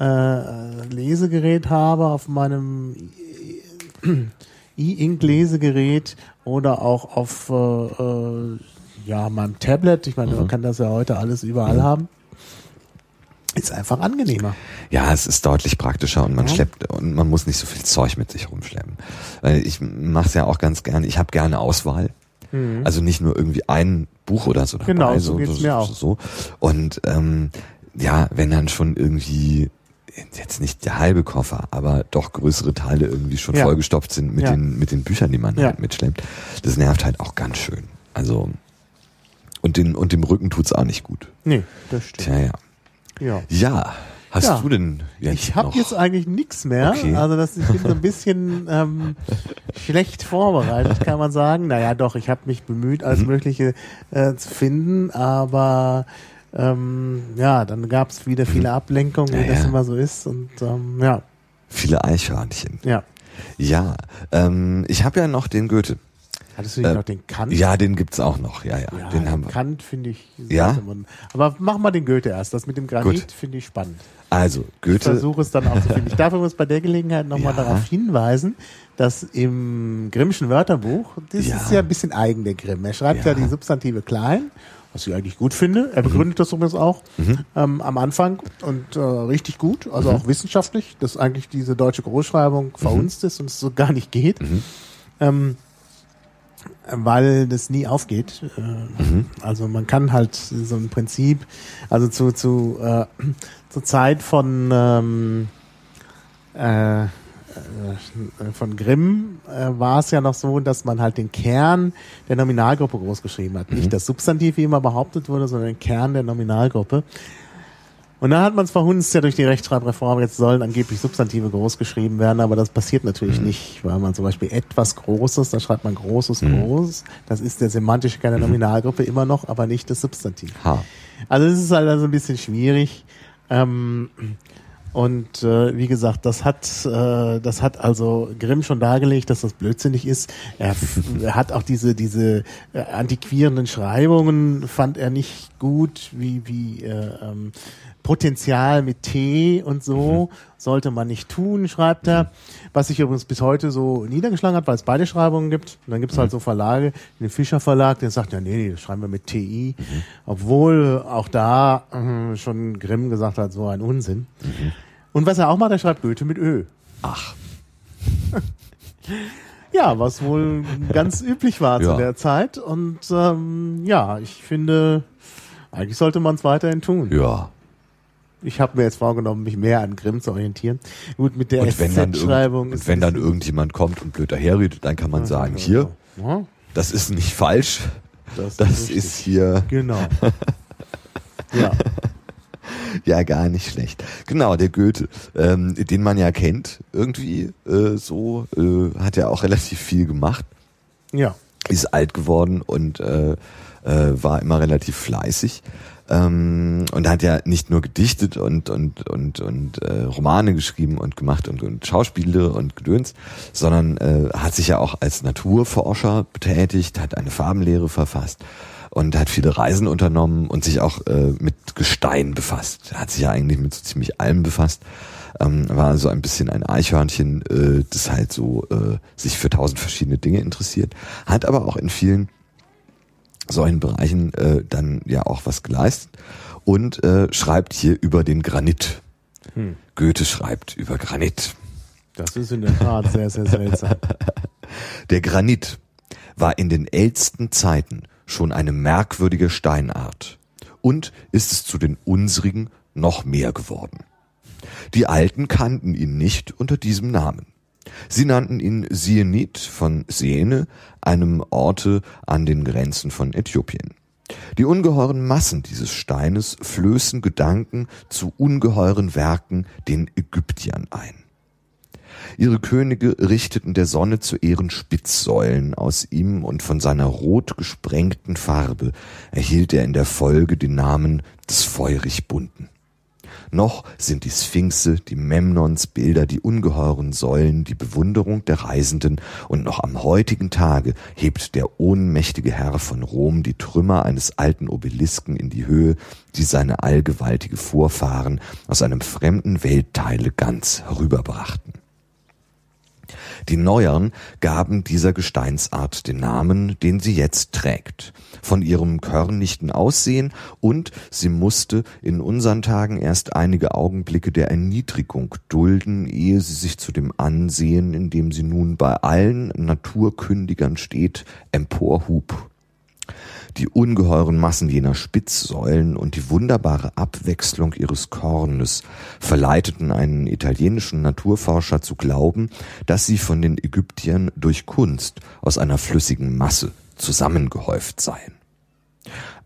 A: äh, Lesegerät habe, auf meinem E-Ink-Lesegerät oder auch auf äh, äh, ja, meinem Tablet, ich meine, man kann das ja heute alles überall haben, ist einfach angenehmer.
B: Ja, es ist deutlich praktischer und man
A: Ja.
B: schleppt und man muss nicht so viel Zeug mit sich rumschleppen. Ich mache es ja auch ganz gerne. Ich habe gerne Auswahl. Also nicht nur irgendwie ein Buch oder so dabei.
A: Mhm. Genau, so mir auch.
B: So. Und ähm, ja, wenn dann schon irgendwie jetzt nicht der halbe Koffer, aber doch größere Teile irgendwie schon
A: Ja.
B: vollgestopft sind mit
A: Ja.
B: den mit den Büchern, die man
A: Ja.
B: halt mitschleppt, das nervt halt auch ganz schön. Also und den und dem Rücken tut's auch nicht gut.
A: Nee, das stimmt.
B: Tja, ja.
A: Ja.
B: Ja, hast
A: Ja.
B: du denn jetzt
A: Ich habe jetzt eigentlich nichts mehr.
B: Okay.
A: Also das, ich bin so ein bisschen ähm, schlecht vorbereitet, kann man sagen. Naja, doch, ich habe mich bemüht, alles
B: Mhm.
A: Mögliche äh, zu finden, aber ähm, ja, dann gab es wieder viele Ablenkungen, wie
B: Mhm. Ja,
A: das
B: ja.
A: immer so ist. Und ähm, ja,
B: Viele Eichhörnchen.
A: ja.
B: Ja, ähm, ich habe ja noch den Goethe.
A: Hattest du nicht
B: Äh,
A: noch den Kant?
B: Ja, den gibt's auch noch. Ja, ja,
A: Ja,
B: den haben wir.
A: Kant finde ich.
B: Ja?
A: Man, aber mach mal den Goethe erst. Das mit dem Granit finde ich spannend.
B: Also
A: Ich
B: Goethe.
A: versuche es dann auch zu finden. Ich darf übrigens bei der Gelegenheit nochmal
B: Ja.
A: darauf hinweisen, dass im Grimmschen Wörterbuch, das
B: Ja.
A: ist ja ein bisschen eigen, der Grimm. Er schreibt ja,
B: Ja.
A: die Substantive klein, was ich eigentlich gut finde. Er begründet das übrigens auch ähm, am Anfang und äh, richtig gut, also auch wissenschaftlich, dass eigentlich diese deutsche Großschreibung verhunzt ist und es so gar nicht geht. Ähm, weil das nie aufgeht. Äh, Also man kann halt so ein Prinzip, also zu zu äh, zur Zeit von ähm, äh, äh, von Grimm äh, war es ja noch so, dass man halt den Kern der Nominalgruppe groß geschrieben hat. Nicht das Substantiv, wie immer behauptet wurde, sondern den Kern der Nominalgruppe. Und dann hat man es verhunzt ja durch die Rechtschreibreform, jetzt sollen angeblich Substantive groß geschrieben werden, aber das passiert natürlich nicht, weil man zum Beispiel etwas Großes, da schreibt man Großes, Groß, das ist der semantische Kern der Nominalgruppe immer noch, aber nicht das Substantiv.
B: Ha.
A: Also es ist halt also ein bisschen schwierig. Ähm, und äh, wie gesagt, das hat, äh, das hat also Grimm schon dargelegt, dass das blödsinnig ist. Er, er hat auch diese, diese äh, antiquierenden Schreibungen fand er nicht gut, wie, wie äh, ähm, Potenzial mit T und so sollte man nicht tun, schreibt er. Was sich übrigens bis heute so niedergeschlagen hat, weil es beide Schreibungen gibt. Und dann gibt es halt so Verlage, den Fischer Verlag, der sagt, ja nee, nee, das schreiben wir mit TI. Obwohl auch da äh, schon Grimm gesagt hat, so ein Unsinn. Und was er auch macht, er schreibt Goethe mit Ö.
B: Ach,
A: Ja, was wohl ganz üblich war
B: Ja.
A: zu der Zeit. Und ähm, ja, ich finde, eigentlich sollte man es weiterhin tun.
B: ja.
A: Ich habe mir jetzt vorgenommen, mich mehr an Grimm zu orientieren. Gut, mit der
B: Und wenn dann, irgend, und wenn dann irgendjemand kommt und blöd daherredet, dann kann man sagen, hier,
A: Ja,
B: das ist nicht falsch,
A: das,
B: das
A: richtig.
B: ist hier
A: Genau. ja.
B: ja gar nicht schlecht. Genau, der Goethe, ähm, den man ja kennt, irgendwie äh, so, äh, hat er auch relativ viel gemacht,
A: Ja.
B: ist alt geworden und äh, äh, war immer relativ fleißig. Ähm, und hat ja nicht nur gedichtet und und und und äh, Romane geschrieben und gemacht und, und Schauspiele und Gedöns, sondern äh, hat sich ja auch als Naturforscher betätigt, hat eine Farbenlehre verfasst und hat viele Reisen unternommen und sich auch äh, mit Gestein befasst. Hat sich ja eigentlich mit so ziemlich allem befasst. Ähm, war so ein bisschen ein Eichhörnchen, äh, das halt so äh, sich für tausend verschiedene Dinge interessiert, hat aber auch in vielen solchen Bereichen äh, dann ja auch was geleistet und äh, schreibt hier über den Granit. Goethe schreibt über Granit.
A: Das ist in der Tat sehr, sehr seltsam.
B: Der Granit war in den ältesten Zeiten schon eine merkwürdige Steinart und ist es zu den unsrigen noch mehr geworden. Die Alten kannten ihn nicht unter diesem Namen. Sie nannten ihn Sienit von Siene, einem Orte an den Grenzen von Äthiopien. Die ungeheuren Massen dieses Steines flößen Gedanken zu ungeheuren Werken den Ägyptiern ein. Ihre Könige richteten der Sonne zu Ehren Spitzsäulen aus ihm und von seiner rot gesprengten Farbe erhielt er in der Folge den Namen des feurig bunten. Noch sind die Sphinxe, die Memnons Bilder, die ungeheuren Säulen, die Bewunderung der Reisenden und noch am heutigen Tage hebt der ohnmächtige Herr von Rom die Trümmer eines alten Obelisken in die Höhe, die seine allgewaltige Vorfahren aus einem fremden Weltteile ganz herüberbrachten. Die Neuern gaben dieser Gesteinsart den Namen, den sie jetzt trägt. Von ihrem körnichten Aussehen und sie musste in unseren Tagen erst einige Augenblicke der Erniedrigung dulden, ehe sie sich zu dem Ansehen, in dem sie nun bei allen Naturkündigern steht, emporhub. Die ungeheuren Massen jener Spitzsäulen und die wunderbare Abwechslung ihres Kornes verleiteten einen italienischen Naturforscher zu glauben, dass sie von den Ägyptiern durch Kunst aus einer flüssigen Masse zusammengehäuft seien.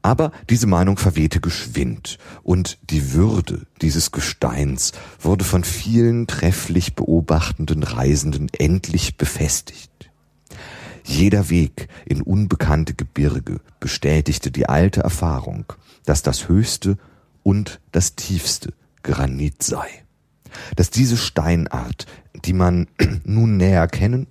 B: Aber diese Meinung verwehte geschwind, und die Würde dieses Gesteins wurde von vielen trefflich beobachtenden Reisenden endlich befestigt. Jeder Weg in unbekannte Gebirge bestätigte die alte Erfahrung, dass das höchste und das tiefste Granit sei. Dass diese Steinart, die man nun näher kennen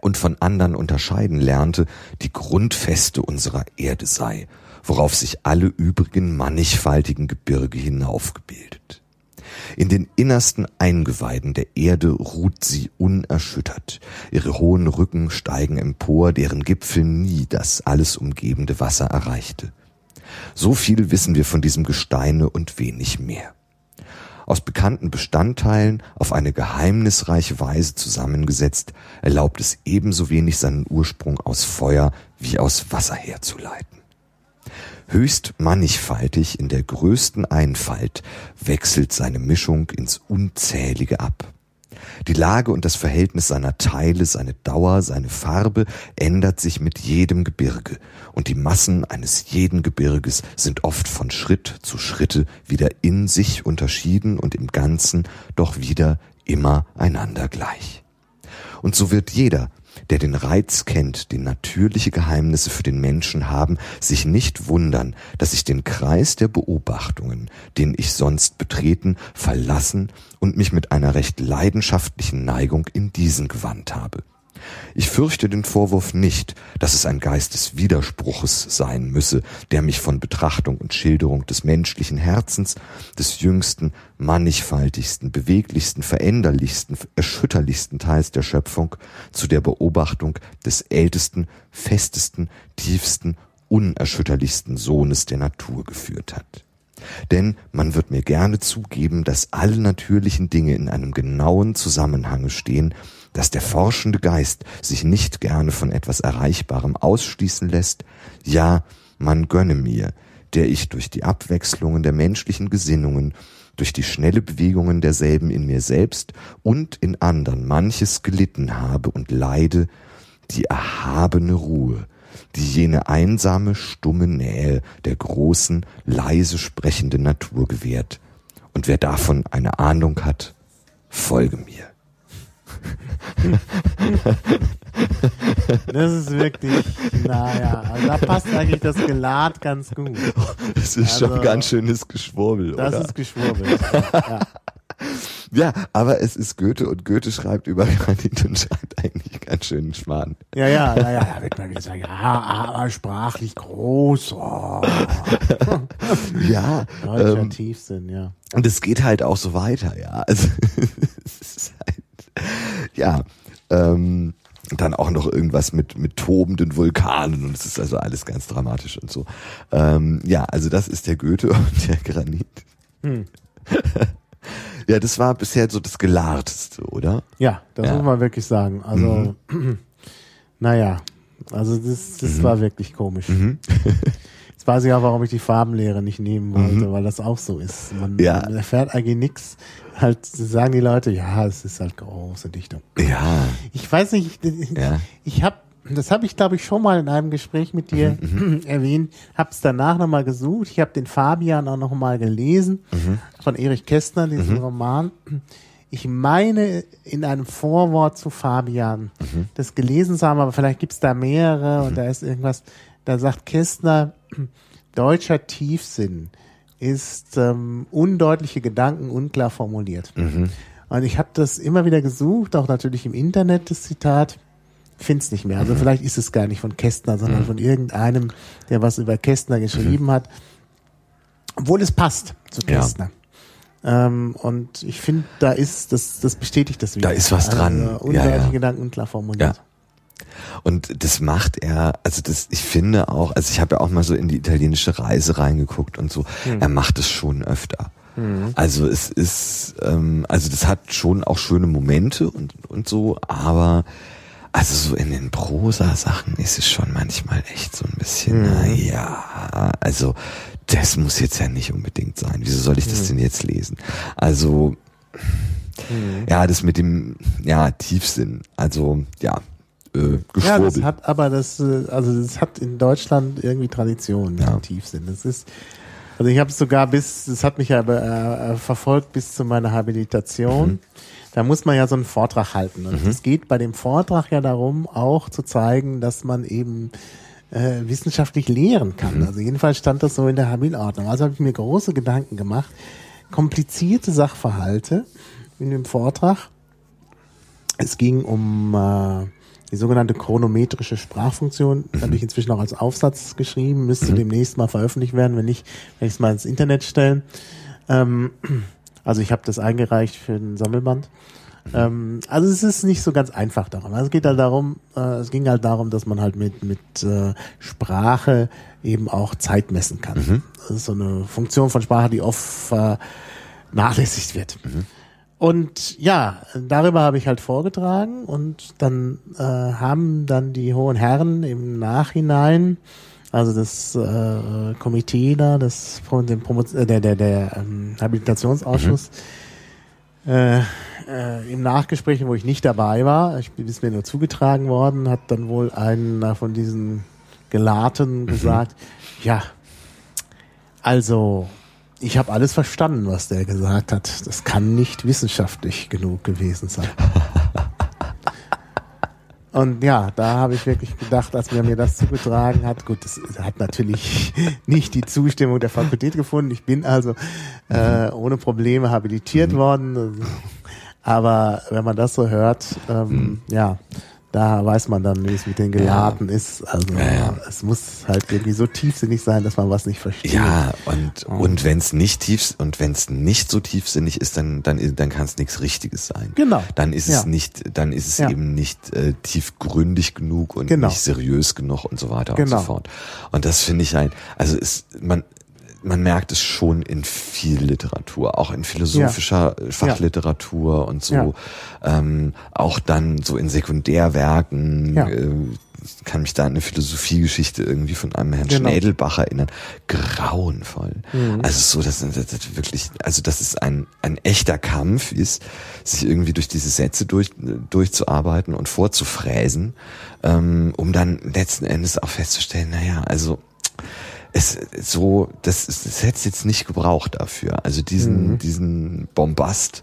B: und von anderen unterscheiden lernte, die Grundfeste unserer Erde sei, worauf sich alle übrigen mannigfaltigen Gebirge hinaufgebildet. In den innersten Eingeweiden der Erde ruht sie unerschüttert. Ihre hohen Rücken steigen empor, deren Gipfel nie das alles umgebende Wasser erreichte. So viel wissen wir von diesem Gesteine und wenig mehr. Aus bekannten Bestandteilen auf eine geheimnisreiche Weise zusammengesetzt, erlaubt es ebenso wenig seinen Ursprung aus Feuer wie aus Wasser herzuleiten. Höchst mannigfaltig in der größten Einfalt wechselt seine Mischung ins Unzählige ab. Die Lage und das Verhältnis seiner Teile, seine Dauer, seine Farbe ändert sich mit jedem Gebirge, und die Massen eines jeden Gebirges sind oft von Schritt zu Schritte wieder in sich unterschieden und im Ganzen doch wieder immer einander gleich. Und so wird jeder, der den Reiz kennt, den natürliche Geheimnisse für den Menschen haben, sich nicht wundern, dass ich den Kreis der Beobachtungen, den ich sonst betreten, verlassen und mich mit einer recht leidenschaftlichen Neigung in diesen gewandt habe. Ich fürchte den Vorwurf nicht, dass es ein Geist des Widerspruches sein müsse, der mich von Betrachtung und Schilderung des menschlichen Herzens, des jüngsten, mannigfaltigsten, beweglichsten, veränderlichsten, erschütterlichsten Teils der Schöpfung zu der Beobachtung des ältesten, festesten, tiefsten, unerschütterlichsten Sohnes der Natur geführt hat. Denn man wird mir gerne zugeben, dass alle natürlichen Dinge in einem genauen Zusammenhange stehen, dass der forschende Geist sich nicht gerne von etwas Erreichbarem ausschließen lässt, ja, man gönne mir, der ich durch die Abwechslungen der menschlichen Gesinnungen, durch die schnelle Bewegungen derselben in mir selbst und in anderen manches gelitten habe und leide, die erhabene Ruhe, die jene einsame, stumme Nähe der großen, leise sprechenden Natur gewährt. Und wer davon eine Ahnung hat, folge mir.
A: Das ist wirklich, naja, also da passt eigentlich das Gelad ganz gut.
B: Das ist also, schon ganz schönes Geschwurbel,
A: das
B: oder?
A: Das ist Geschwurbel, ja.
B: Ja, aber es ist Goethe und Goethe schreibt über Granit und schreibt eigentlich ganz schönen Schmarrn.
A: Ja, ja, ja, ja, da wird man gesagt, ja, aber sprachlich groß. Oh.
B: ja.
A: Deutscher ähm, Tiefsinn, ja.
B: Und es geht halt auch so weiter, ja. Also, ja, ähm, dann auch noch irgendwas mit mit tobenden Vulkanen und es ist also alles ganz dramatisch und so. Ähm, ja, also das ist der Goethe und der Granit. Hm. ja, das war bisher so das Gelarteste, oder?
A: Ja, das ja. muss man wirklich sagen. Also, mhm. naja, also das, das mhm. war wirklich komisch. Mhm. Jetzt weiß ich auch, warum ich die Farbenlehre nicht nehmen wollte, mhm. weil das auch so ist. Man, ja. man erfährt eigentlich nichts halt sagen die Leute, ja, es ist halt große Dichtung.
B: Ja.
A: Ich weiß nicht, ich, ja. ich habe das habe ich, glaube ich, schon mal in einem Gespräch mit dir mhm, mhm. erwähnt. Habe es danach nochmal gesucht. Ich habe den Fabian auch nochmal gelesen mhm. von Erich Kästner, diesen mhm. Roman. Ich meine, in einem Vorwort zu Fabian mhm. das gelesen zu haben, aber vielleicht gibt es da mehrere und mhm. da ist irgendwas, da sagt Kästner, deutscher Tiefsinn ist ähm, undeutliche Gedanken unklar formuliert. Mhm. Und ich habe das immer wieder gesucht, auch natürlich im Internet, das Zitat. Find's nicht mehr. Also mhm. vielleicht ist es gar nicht von Kästner, sondern mhm. von irgendeinem, der was über Kästner geschrieben mhm. hat. Obwohl es passt zu Kästner. Ja. Ähm, und ich finde, da ist, das, das bestätigt das
B: wieder. Da ist was dran.
A: Also, undeutliche ja, ja. Gedanken unklar formuliert. Ja.
B: Und das macht er, also das, ich finde auch, also ich habe ja auch mal so in die italienische Reise reingeguckt und so, mhm. er macht es schon öfter. Mhm. Also es ist, ähm, also das hat schon auch schöne Momente und, und so, aber also so in den Prosa-Sachen ist es schon manchmal echt so ein bisschen, mhm. na ja, also das muss jetzt ja nicht unbedingt sein. Wieso soll ich das mhm. denn jetzt lesen? Also, mhm. ja, das mit dem, ja, Tiefsinn. Also, ja, äh,
A: Ja, das hat aber das, äh, also das hat in Deutschland irgendwie Tradition, ja. Tiefsinn. Das ist, also ich habe es sogar bis, das hat mich aber äh, verfolgt bis zu meiner Habilitation. Mhm. Da muss man ja so einen Vortrag halten. Und mhm. es geht bei dem Vortrag ja darum, auch zu zeigen, dass man eben äh, wissenschaftlich lehren kann. Mhm. Also jedenfalls stand das so in der Habilordnung. Also habe ich mir große Gedanken gemacht, komplizierte Sachverhalte in dem Vortrag. Es ging um äh, die sogenannte chronometrische Sprachfunktion. Mhm. habe ich inzwischen auch als Aufsatz geschrieben, müsste mhm. demnächst mal veröffentlicht werden, wenn nicht, werde ich es mal ins Internet stellen. Ähm, also ich habe das eingereicht für den Sammelband. Ähm, also es ist nicht so ganz einfach darum. Also es geht halt darum, äh, es ging halt darum, dass man halt mit mit äh, Sprache eben auch Zeit messen kann. Mhm. Das ist so eine Funktion von Sprache, die oft vernachlässigt wird. Mhm. Und ja, darüber habe ich halt vorgetragen und dann äh, haben dann die hohen Herren im Nachhinein, also das äh, Komitee da, das dem Promo äh, der der der ähm, Habilitationsausschuss, mhm. äh, äh, im Nachgespräch, wo ich nicht dabei war, ich ist mir nur zugetragen worden, hat dann wohl einer von diesen Gelahrten mhm. gesagt, ja, also ich habe alles verstanden, was der gesagt hat. Das kann nicht wissenschaftlich genug gewesen sein. Und ja, da habe ich wirklich gedacht, als mir mir das zugetragen hat, gut, das hat natürlich nicht die Zustimmung der Fakultät gefunden. Ich bin also äh, ohne Probleme habilitiert mhm. worden. Aber wenn man das so hört, ähm, mhm. ja, da weiß man dann, wie es mit den Geladen ja. ist. Also ja, ja. es muss halt irgendwie so tiefsinnig sein, dass man was nicht versteht.
B: Ja, und, oh. und wenn es nicht tief und wenn es nicht so tiefsinnig ist, dann, dann, dann kann es nichts Richtiges sein.
A: Genau.
B: Dann ist es nicht, dann ist es eben nicht äh, tiefgründig genug und genau. nicht seriös genug und so weiter genau. und so fort. Und das finde ich ein, also ist, man, man merkt es schon in viel Literatur, auch in philosophischer ja. Fachliteratur ja. und so, ja. ähm, auch dann so in Sekundärwerken. Äh, kann mich da an eine Philosophiegeschichte irgendwie von einem Herrn genau. Schnädelbach erinnern. Grauenvoll. Mhm. Also so, das, das, das wirklich, also das ist ein, ein echter Kampf ist, sich irgendwie durch diese Sätze durch, durchzuarbeiten und vorzufräsen, ähm, um dann letzten Endes auch festzustellen, naja, also es so, das, das hätte es jetzt nicht gebraucht dafür. Also diesen, mhm. diesen Bombast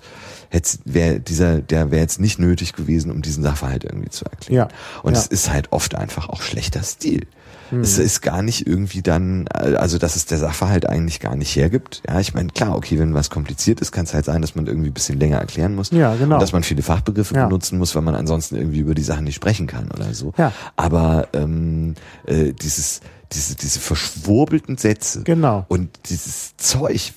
B: hätte wäre dieser, der wäre jetzt nicht nötig gewesen, um diesen Sachverhalt irgendwie zu erklären. Ja. Und ja. es ist halt oft einfach auch schlechter Stil. Mhm. Es ist gar nicht irgendwie dann, also dass es der Sachverhalt eigentlich gar nicht hergibt. Ja, ich meine, klar, okay, wenn was kompliziert ist, kann es halt sein, dass man irgendwie ein bisschen länger erklären muss.
A: Ja, genau.
B: Und dass man viele Fachbegriffe ja. benutzen muss, weil man ansonsten irgendwie über die Sachen nicht sprechen kann oder so. Ja. Aber ähm, äh, dieses diese, diese verschwurbelten Sätze.
A: Genau.
B: Und dieses Zeug,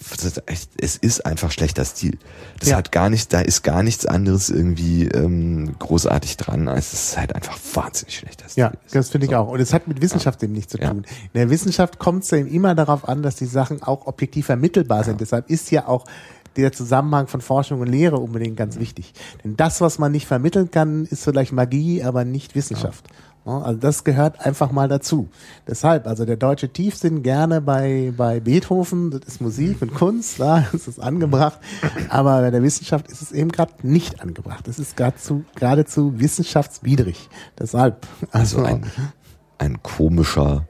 B: es ist einfach schlechter Stil. Das ja. hat gar nicht, da ist gar nichts anderes irgendwie ähm, großartig dran, als es ist halt einfach wahnsinnig schlechter Stil.
A: Ja, das finde ich so. auch. Und es hat mit Wissenschaft ja. eben nichts zu tun. Ja. In der Wissenschaft kommt es eben immer darauf an, dass die Sachen auch objektiv vermittelbar sind. Deshalb ist ja auch der Zusammenhang von Forschung und Lehre unbedingt ganz wichtig. Denn das, was man nicht vermitteln kann, ist vielleicht Magie, aber nicht Wissenschaft. Ja. Also das gehört einfach mal dazu. Deshalb, also der deutsche Tiefsinn gerne bei, bei Beethoven, das ist Musik und Kunst, da ist es angebracht. Aber bei der Wissenschaft ist es eben gerade nicht angebracht. Es ist geradezu, geradezu wissenschaftswidrig. Deshalb.
B: Also, also ein, ein komischer,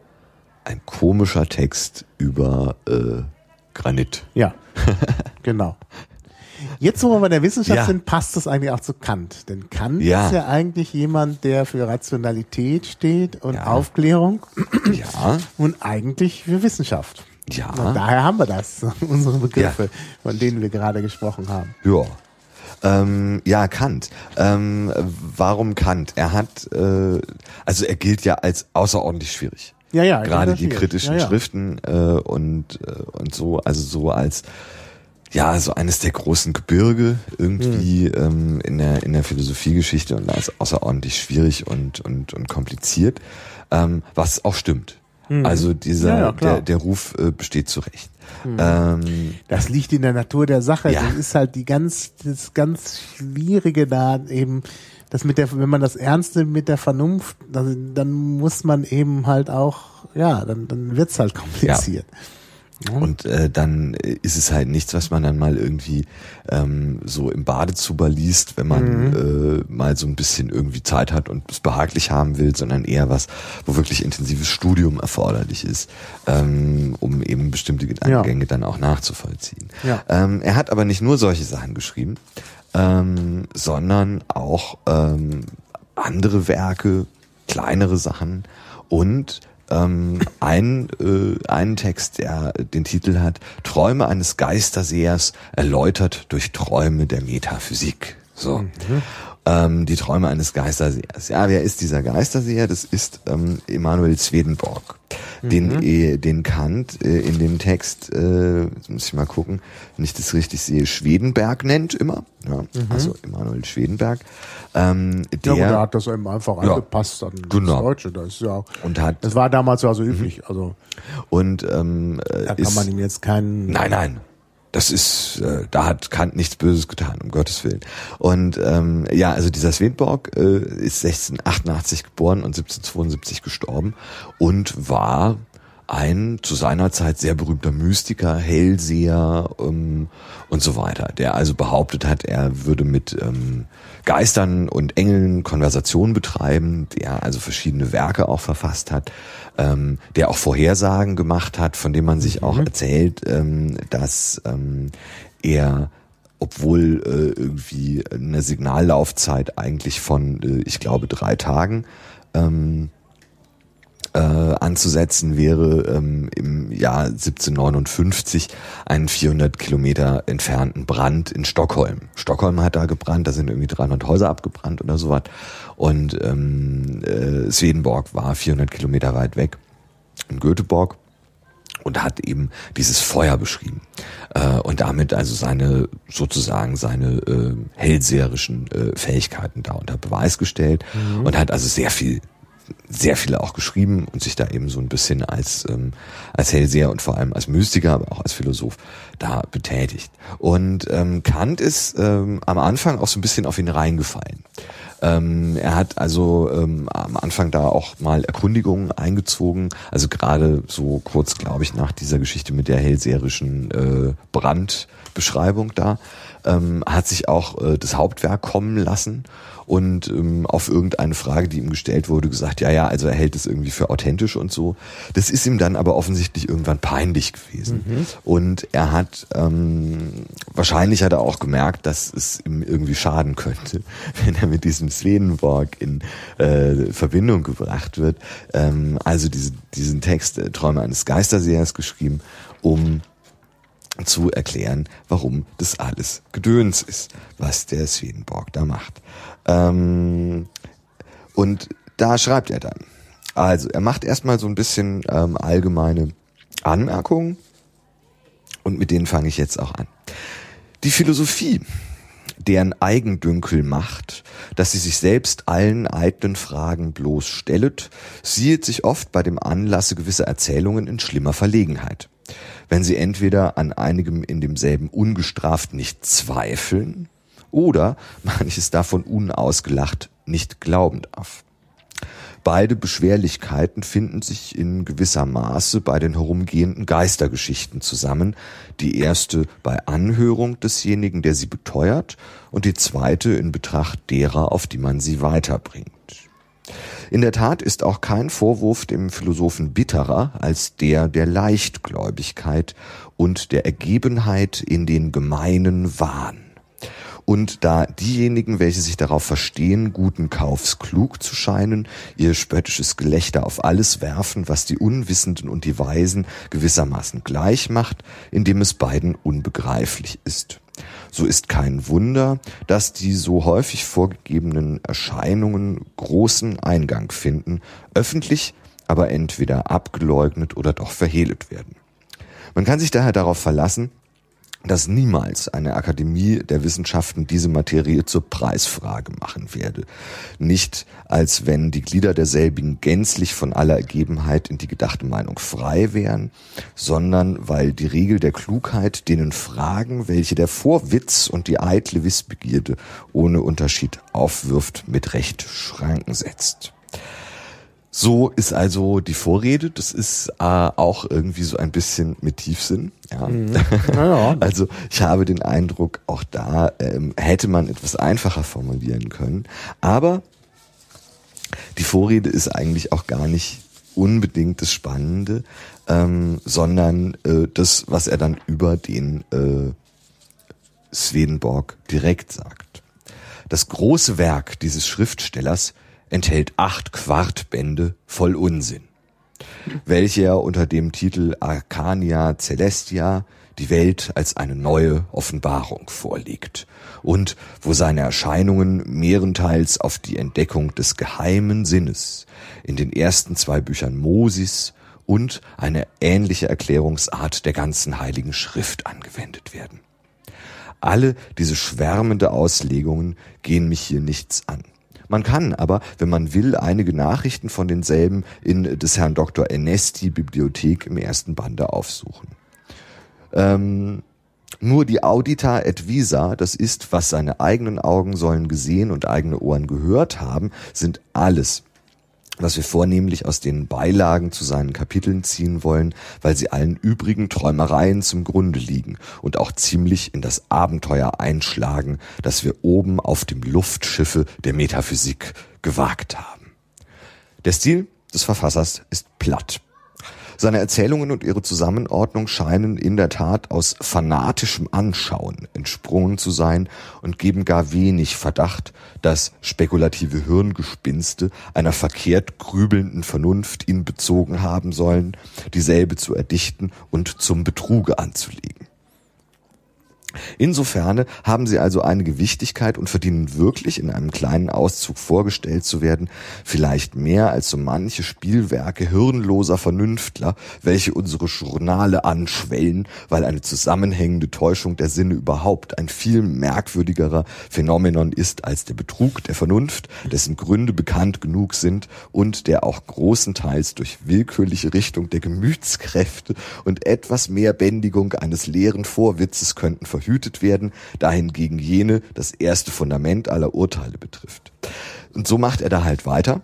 B: ein komischer Text über äh, Granit.
A: Ja, genau. Jetzt, wo wir bei der Wissenschaft ja. sind, passt das eigentlich auch zu Kant. Denn Kant ja. ist ja eigentlich jemand, der für Rationalität steht und ja. Aufklärung.
B: Ja.
A: Und eigentlich für Wissenschaft.
B: Ja.
A: Und daher haben wir das, unsere Begriffe, von denen wir gerade gesprochen haben.
B: Ja. Ähm, ja, Kant. Ähm, warum Kant? Er hat, äh, also er gilt ja als außerordentlich schwierig.
A: Ja, ja.
B: Gerade die kritischen ja, ja. Schriften äh, und äh, und so, also so als ja, so eines der großen Gebirge irgendwie mhm. ähm, in der in der Philosophiegeschichte und da ist außerordentlich schwierig und und und kompliziert, ähm, was auch stimmt. Mhm. Also dieser ja, ja, der der Ruf äh, besteht zu Recht.
A: Mhm. Ähm, das liegt in der Natur der Sache. Ja. Das ist halt die ganz das ganz schwierige da eben das mit der wenn man das ernste mit der Vernunft, dann, dann muss man eben halt auch ja, dann dann wird's halt kompliziert. Ja.
B: Und äh, dann ist es halt nichts, was man dann mal irgendwie ähm, so im Badezuber liest, wenn man mhm. äh, mal so ein bisschen irgendwie Zeit hat und es behaglich haben will, sondern eher was, wo wirklich intensives Studium erforderlich ist, ähm, um eben bestimmte Gedankengänge ja. dann auch nachzuvollziehen. Ja. Ähm, er hat aber nicht nur solche Sachen geschrieben, ähm, sondern auch ähm, andere Werke, kleinere Sachen und ähm, ein, äh, einen Text, der den Titel hat Träume eines Geistersehers erläutert durch Träume der Metaphysik. So. Mhm. Ähm, die Träume eines Geistersehers. Ja, wer ist dieser Geisterseher? Das ist ähm, Emanuel Swedenborg, mhm. den, äh, den Kant äh, in dem Text, äh, jetzt muss ich mal gucken, wenn ich das richtig sehe, Schwedenberg nennt immer. Ja, mhm. Also Emanuel Schwedenberg. Ähm, der,
A: ja, der hat das eben einfach ja, angepasst an
B: genau.
A: das Deutsche. Das ist ja,
B: und hat,
A: das war damals ja so üblich. Mhm. Also
B: und ähm,
A: da kann ist, man ihm jetzt keinen.
B: Nein, nein. Das ist, äh, da hat Kant nichts Böses getan, um Gottes Willen. Und ähm, ja, also dieser Swedenborg äh, ist 1688 geboren und 1772 gestorben und war ein zu seiner Zeit sehr berühmter Mystiker, Hellseher ähm, und so weiter, der also behauptet hat, er würde mit ähm, Geistern und Engeln Konversation betreiben, der also verschiedene Werke auch verfasst hat, ähm, der auch Vorhersagen gemacht hat, von dem man sich auch mhm. erzählt, ähm, dass ähm, er obwohl äh, irgendwie eine Signallaufzeit eigentlich von, äh, ich glaube, drei Tagen ähm, äh, anzusetzen wäre, ähm, im Jahr 1759 einen 400 Kilometer entfernten Brand in Stockholm. Stockholm hat da gebrannt, da sind irgendwie 300 Häuser abgebrannt oder sowas. Und ähm, äh, Swedenborg war 400 Kilometer weit weg in Göteborg und hat eben dieses Feuer beschrieben äh, und damit also seine sozusagen seine äh, hellseherischen äh, Fähigkeiten da unter Beweis gestellt mhm. und hat also sehr viel sehr viele auch geschrieben und sich da eben so ein bisschen als, ähm, als Hellseher und vor allem als Mystiker, aber auch als Philosoph da betätigt. Und ähm, Kant ist ähm, am Anfang auch so ein bisschen auf ihn reingefallen. Ähm, er hat also ähm, am Anfang da auch mal Erkundigungen eingezogen, also gerade so kurz, glaube ich, nach dieser Geschichte mit der hellseherischen äh, Brandbeschreibung da, ähm, hat sich auch äh, das Hauptwerk kommen lassen und ähm, auf irgendeine Frage, die ihm gestellt wurde, gesagt, ja, ja, also er hält es irgendwie für authentisch und so. Das ist ihm dann aber offensichtlich irgendwann peinlich gewesen. Mhm. Und er hat, ähm, wahrscheinlich hat er auch gemerkt, dass es ihm irgendwie schaden könnte, wenn er mit diesem Swedenborg in äh, Verbindung gebracht wird. Ähm, also diese, diesen Text, äh, Träume eines Geistersehers geschrieben, um zu erklären, warum das alles Gedöns ist, was der Swedenborg da macht. Ähm, und da schreibt er dann. Also, er macht erstmal so ein bisschen ähm, allgemeine Anmerkungen und mit denen fange ich jetzt auch an. Die Philosophie, deren Eigendünkel macht, dass sie sich selbst allen eitlen Fragen bloß stellet, sieht sich oft bei dem Anlasse gewisser Erzählungen in schlimmer Verlegenheit wenn sie entweder an einigem in demselben ungestraft nicht zweifeln oder manches davon unausgelacht nicht glauben darf. Beide Beschwerlichkeiten finden sich in gewisser Maße bei den herumgehenden Geistergeschichten zusammen, die erste bei Anhörung desjenigen, der sie beteuert, und die zweite in Betracht derer, auf die man sie weiterbringt. In der Tat ist auch kein Vorwurf dem Philosophen bitterer als der der Leichtgläubigkeit und der Ergebenheit in den gemeinen Wahn. Und da diejenigen, welche sich darauf verstehen, guten Kaufs klug zu scheinen, ihr spöttisches Gelächter auf alles werfen, was die Unwissenden und die Weisen gewissermaßen gleich macht, indem es beiden unbegreiflich ist. So ist kein Wunder, dass die so häufig vorgegebenen Erscheinungen großen Eingang finden, öffentlich aber entweder abgeleugnet oder doch verhehlet werden. Man kann sich daher darauf verlassen, dass niemals eine Akademie der Wissenschaften diese Materie zur Preisfrage machen werde. Nicht als wenn die Glieder derselbigen gänzlich von aller Ergebenheit in die gedachte Meinung frei wären, sondern weil die Regel der Klugheit denen Fragen, welche der Vorwitz und die eitle Wissbegierde ohne Unterschied aufwirft, mit Recht Schranken setzt. So ist also die Vorrede. Das ist äh, auch irgendwie so ein bisschen mit Tiefsinn. Ja. Mhm. ja. also ich habe den Eindruck, auch da ähm, hätte man etwas einfacher formulieren können. Aber die Vorrede ist eigentlich auch gar nicht unbedingt das Spannende, ähm, sondern äh, das, was er dann über den äh, Swedenborg direkt sagt. Das große Werk dieses Schriftstellers enthält acht Quartbände voll Unsinn, welche er unter dem Titel Arcania Celestia, die Welt als eine neue Offenbarung vorliegt und wo seine Erscheinungen mehrenteils auf die Entdeckung des geheimen Sinnes in den ersten zwei Büchern Mosis und eine ähnliche Erklärungsart der ganzen heiligen Schrift angewendet werden. Alle diese schwärmende Auslegungen gehen mich hier nichts an. Man kann aber, wenn man will, einige Nachrichten von denselben in des Herrn Dr. Ernesti Bibliothek im ersten Bande aufsuchen. Ähm, nur die Audita et Visa, das ist, was seine eigenen Augen sollen gesehen und eigene Ohren gehört haben, sind alles, was wir vornehmlich aus den Beilagen zu seinen Kapiteln ziehen wollen, weil sie allen übrigen Träumereien zum Grunde liegen und auch ziemlich in das Abenteuer einschlagen, das wir oben auf dem Luftschiffe der Metaphysik gewagt haben. Der Stil des Verfassers ist platt. Seine Erzählungen und ihre Zusammenordnung scheinen in der Tat aus fanatischem Anschauen entsprungen zu sein und geben gar wenig Verdacht, dass spekulative Hirngespinste einer verkehrt grübelnden Vernunft ihn bezogen haben sollen, dieselbe zu erdichten und zum Betruge anzulegen. Insofern haben sie also eine Gewichtigkeit und verdienen wirklich in einem kleinen Auszug vorgestellt zu werden, vielleicht mehr als so manche Spielwerke hirnloser Vernünftler, welche unsere Journale anschwellen, weil eine zusammenhängende Täuschung der Sinne überhaupt ein viel merkwürdigerer Phänomenon ist als der Betrug der Vernunft, dessen Gründe bekannt genug sind und der auch großenteils durch willkürliche Richtung der Gemütskräfte und etwas mehr Bändigung eines leeren Vorwitzes könnten verhütet werden, dahingegen jene das erste Fundament aller Urteile betrifft. Und so macht er da halt weiter.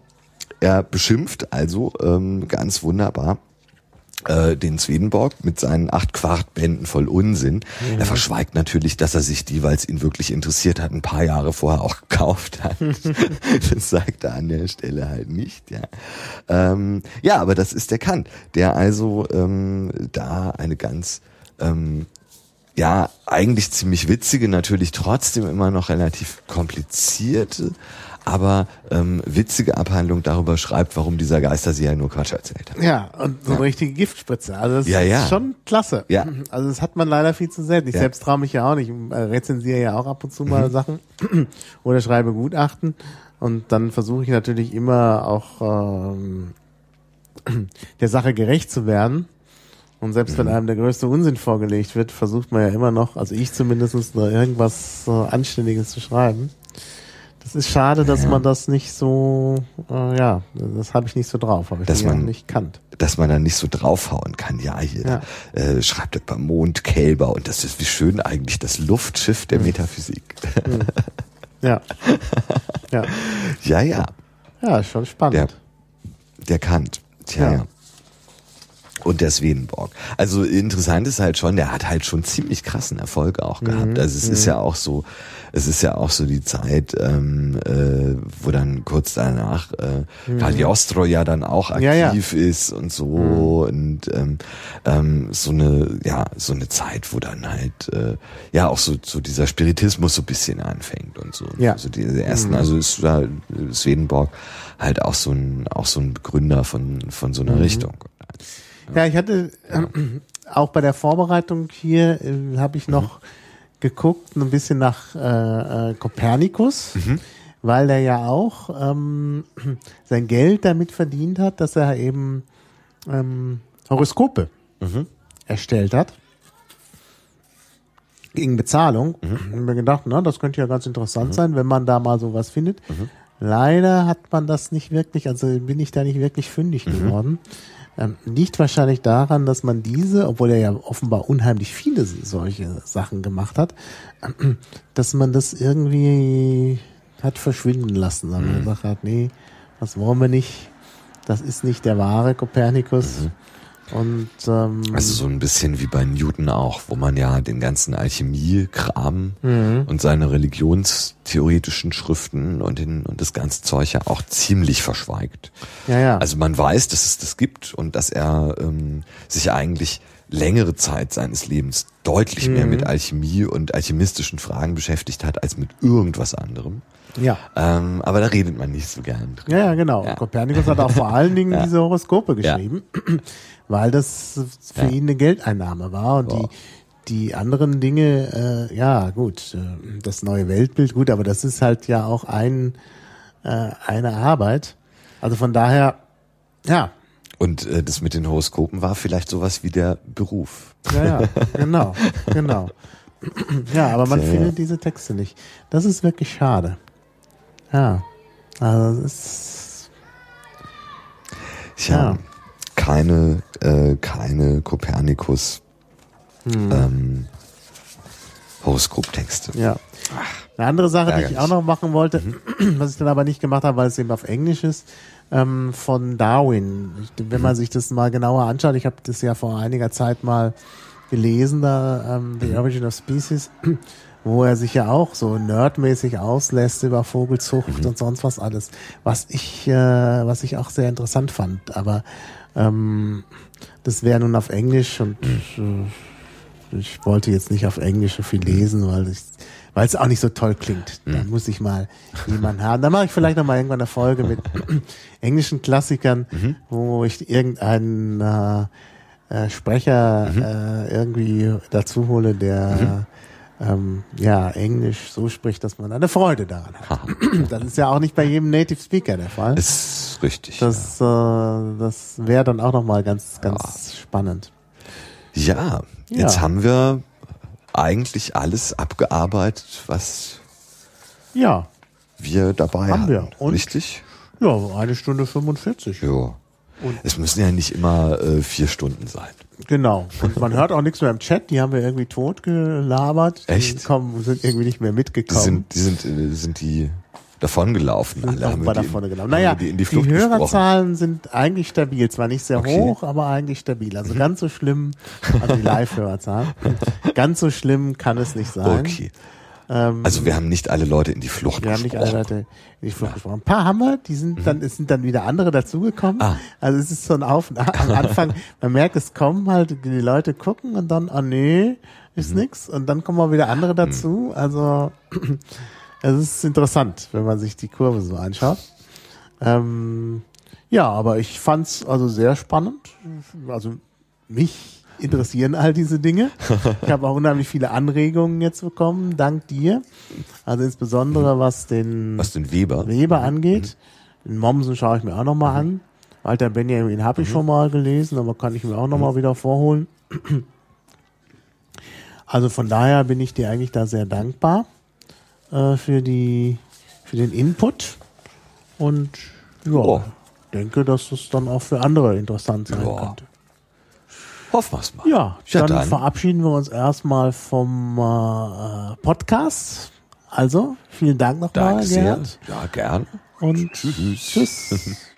B: Er beschimpft also ähm, ganz wunderbar äh, den Swedenborg mit seinen acht Quartbänden voll Unsinn. Mhm. Er verschweigt natürlich, dass er sich die, weil es ihn wirklich interessiert hat, ein paar Jahre vorher auch gekauft hat. das sagt er an der Stelle halt nicht. Ja, ähm, ja aber das ist der Kant, der also ähm, da eine ganz ähm, ja, eigentlich ziemlich witzige, natürlich trotzdem immer noch relativ komplizierte, aber ähm, witzige Abhandlung darüber schreibt, warum dieser Geister sie ja nur Quatsch erzählt hat.
A: Ja, und so eine ja. richtige Giftspritze. Also das
B: ja,
A: ist
B: ja.
A: schon klasse.
B: Ja.
A: Also das hat man leider viel zu selten. Ich selbst traue mich ja auch nicht. Ich äh, rezensiere ja auch ab und zu mal Sachen oder schreibe Gutachten. Und dann versuche ich natürlich immer auch ähm, der Sache gerecht zu werden. Und selbst wenn einem der größte Unsinn vorgelegt wird, versucht man ja immer noch, also ich zumindest, noch irgendwas äh, Anständiges zu schreiben. Das ist schade, dass
B: Ja.
A: man das nicht so, äh, ja, das habe ich nicht so drauf, habe ich
B: Dass man-
A: nicht kannt.
B: dass man da nicht so draufhauen kann. Ja, hier
A: Ja.
B: Äh, schreibt über Mondkälber und das ist wie schön eigentlich das Luftschiff der Metaphysik.
A: Ja. ja.
B: ja, ja,
A: Ja, ist schon spannend.
B: der, der Kant. Tja,
A: Ja.
B: ja. Und der Swedenborg. Also interessant ist halt schon, der hat halt schon ziemlich krassen Erfolg auch
A: Mhm.
B: gehabt. Also es ist ja auch so, es ist ja auch so die Zeit, ähm, äh, wo dann kurz danach äh, Cagliostro ja dann auch
A: Mhm. Ja, ja.
B: aktiv ist und so und ähm, ähm, so eine ja so eine Zeit, wo dann halt äh, ja auch so so dieser Spiritismus so ein bisschen anfängt und so.
A: Ja.
B: So diese ersten,
A: Mhm.
B: also ist da Swedenborg halt auch so ein auch so ein Begründer von von so einer
A: Mhm.
B: Richtung.
A: Ja, ich hatte ähm, auch bei der Vorbereitung hier äh, habe ich noch geguckt, ein bisschen nach äh, äh, Kopernikus, weil der ja auch ähm, sein Geld damit verdient hat, dass er eben ähm, Horoskope erstellt hat. Gegen Bezahlung. Mhm. Und mir gedacht, na, das könnte ja ganz interessant sein, wenn man da mal sowas findet. Leider hat man das nicht wirklich, also bin ich da nicht wirklich fündig geworden. Ähm, liegt wahrscheinlich daran, dass man diese, obwohl er ja offenbar unheimlich viele solche Sachen gemacht hat, dass man das irgendwie hat verschwinden lassen. Weil man gesagt hat, nee, das wollen wir nicht. Das ist nicht der wahre Kopernikus. Und ähm,
B: Also so ein bisschen wie bei Newton auch, wo man ja den ganzen Alchemie-Kram
A: Mhm.
B: und seine religionstheoretischen Schriften und, den, und das ganze Zeug ja auch ziemlich verschweigt.
A: ja, ja.
B: Also man weiß, dass es das gibt und dass er ähm, sich eigentlich längere Zeit seines Lebens deutlich mehr
A: Mhm.
B: mit Alchemie und alchemistischen Fragen beschäftigt hat als mit irgendwas anderem.
A: ja.
B: Ähm, aber da redet man nicht so gern drüber.
A: Ja, ja, genau.
B: Ja.
A: Kopernikus hat auch vor allen Dingen
B: Ja.
A: diese Horoskope
B: Ja.
A: geschrieben, weil das für
B: Ja.
A: ihn eine Geldeinnahme war und
B: Ja.
A: die die anderen Dinge, äh, ja gut, äh, das neue Weltbild, gut, aber das ist halt ja auch ein äh, eine Arbeit. Also von daher, ja.
B: Und äh, das mit den Horoskopen war vielleicht sowas wie der Beruf.
A: Ja, ja, genau, genau. Ja, aber man
B: Tja.
A: findet diese Texte nicht. Das ist wirklich schade. Ja. Also es ist
B: Tja,
A: Ja.
B: keine, äh, keine Kopernikus
A: Hm.
B: ähm, Horoskoptexte.
A: Ja. Eine andere Sache, die ich auch noch machen wollte, was ich dann aber nicht gemacht habe, weil es eben auf Englisch ist, ähm, von Darwin. Ich, wenn man sich das mal genauer anschaut, ich habe das ja vor einiger Zeit mal gelesen, da ähm, The Origin of Species, wo er sich ja auch so nerdmäßig auslässt über Vogelzucht und sonst was alles, was ich, äh, was ich auch sehr interessant fand. Aber ähm, das wäre nun auf Englisch und äh, ich wollte jetzt nicht auf Englisch so viel lesen, weil ich weil es auch nicht so toll klingt. Da muss ich mal jemanden haben. Dann mache ich vielleicht noch mal irgendwann eine Folge mit englischen Klassikern, wo ich irgendeinen äh, äh, Sprecher äh, irgendwie dazu hole, der ähm, ja Englisch so spricht, dass man eine Freude daran hat. Das ist ja auch nicht bei jedem Native Speaker der Fall.
B: Ist richtig.
A: Das, äh, das wäre dann auch noch mal ganz, ganz spannend.
B: ja, jetzt
A: Ja.
B: haben wir eigentlich alles abgearbeitet, was
A: Ja,
B: wir dabei
A: Haben wir. Und?
B: Richtig?
A: ja, eine Stunde 45.
B: Ja.
A: Und-
B: es müssen ja nicht immer äh, vier Stunden sein.
A: Genau. Und man hört auch nichts mehr im Chat, die haben wir irgendwie tot gelabert.
B: Echt?
A: Die kommen, sind irgendwie nicht mehr
B: Die
A: mitgekommen.
B: sind, die sind, äh, sind die davongelaufen. Alle haben wir die,
A: da vorne
B: in,
A: genommen.
B: haben
A: Naja,
B: wir die in die
A: die,
B: Flucht gesprochen.
A: Hörerzahlen sind eigentlich stabil. Zwar nicht sehr
B: Okay.
A: hoch, aber eigentlich stabil. Also ganz so schlimm, also die Live-Hörerzahlen, ganz so schlimm kann es nicht sein.
B: Okay.
A: Ähm,
B: Also wir haben nicht alle Leute in die Flucht
A: wir haben nicht
B: gesprochen.
A: alle Leute in die Flucht gesprochen. Ein paar haben wir, die sind dann, es sind dann wieder andere dazugekommen.
B: Mhm. Ah.
A: Also es ist so ein Auf und Ab. Am Anfang, man merkt, es kommen halt, die Leute gucken und dann, ah nee, ist
B: Mhm.
A: nix. Und dann kommen mal wieder andere dazu. Also es ist interessant, wenn man sich die Kurve so anschaut. Ähm, ja, aber ich fand's also sehr spannend. Also mich interessieren all diese Dinge. Ich habe auch unheimlich viele Anregungen jetzt bekommen, dank dir. Also insbesondere was den
B: Was den Weber?
A: Weber angeht. Den Mommsen schaue ich mir auch nochmal an. Walter Benjamin habe ich schon mal gelesen, aber kann ich mir auch nochmal wieder vorholen. Also von daher bin ich dir eigentlich da sehr dankbar äh, für die für den Input und ja,
B: Ja.
A: denke, dass es dann auch für andere interessant sein
B: Ja.
A: könnte.
B: Hoffen wir's mal. Ja,
A: dann,
B: dann.
A: verabschieden wir uns erstmal vom äh, Podcast. Also, vielen Dank nochmal,
B: Danke sehr.
A: Gerd.
B: Ja, gern.
A: Und
B: Tschüss.
A: tschüss.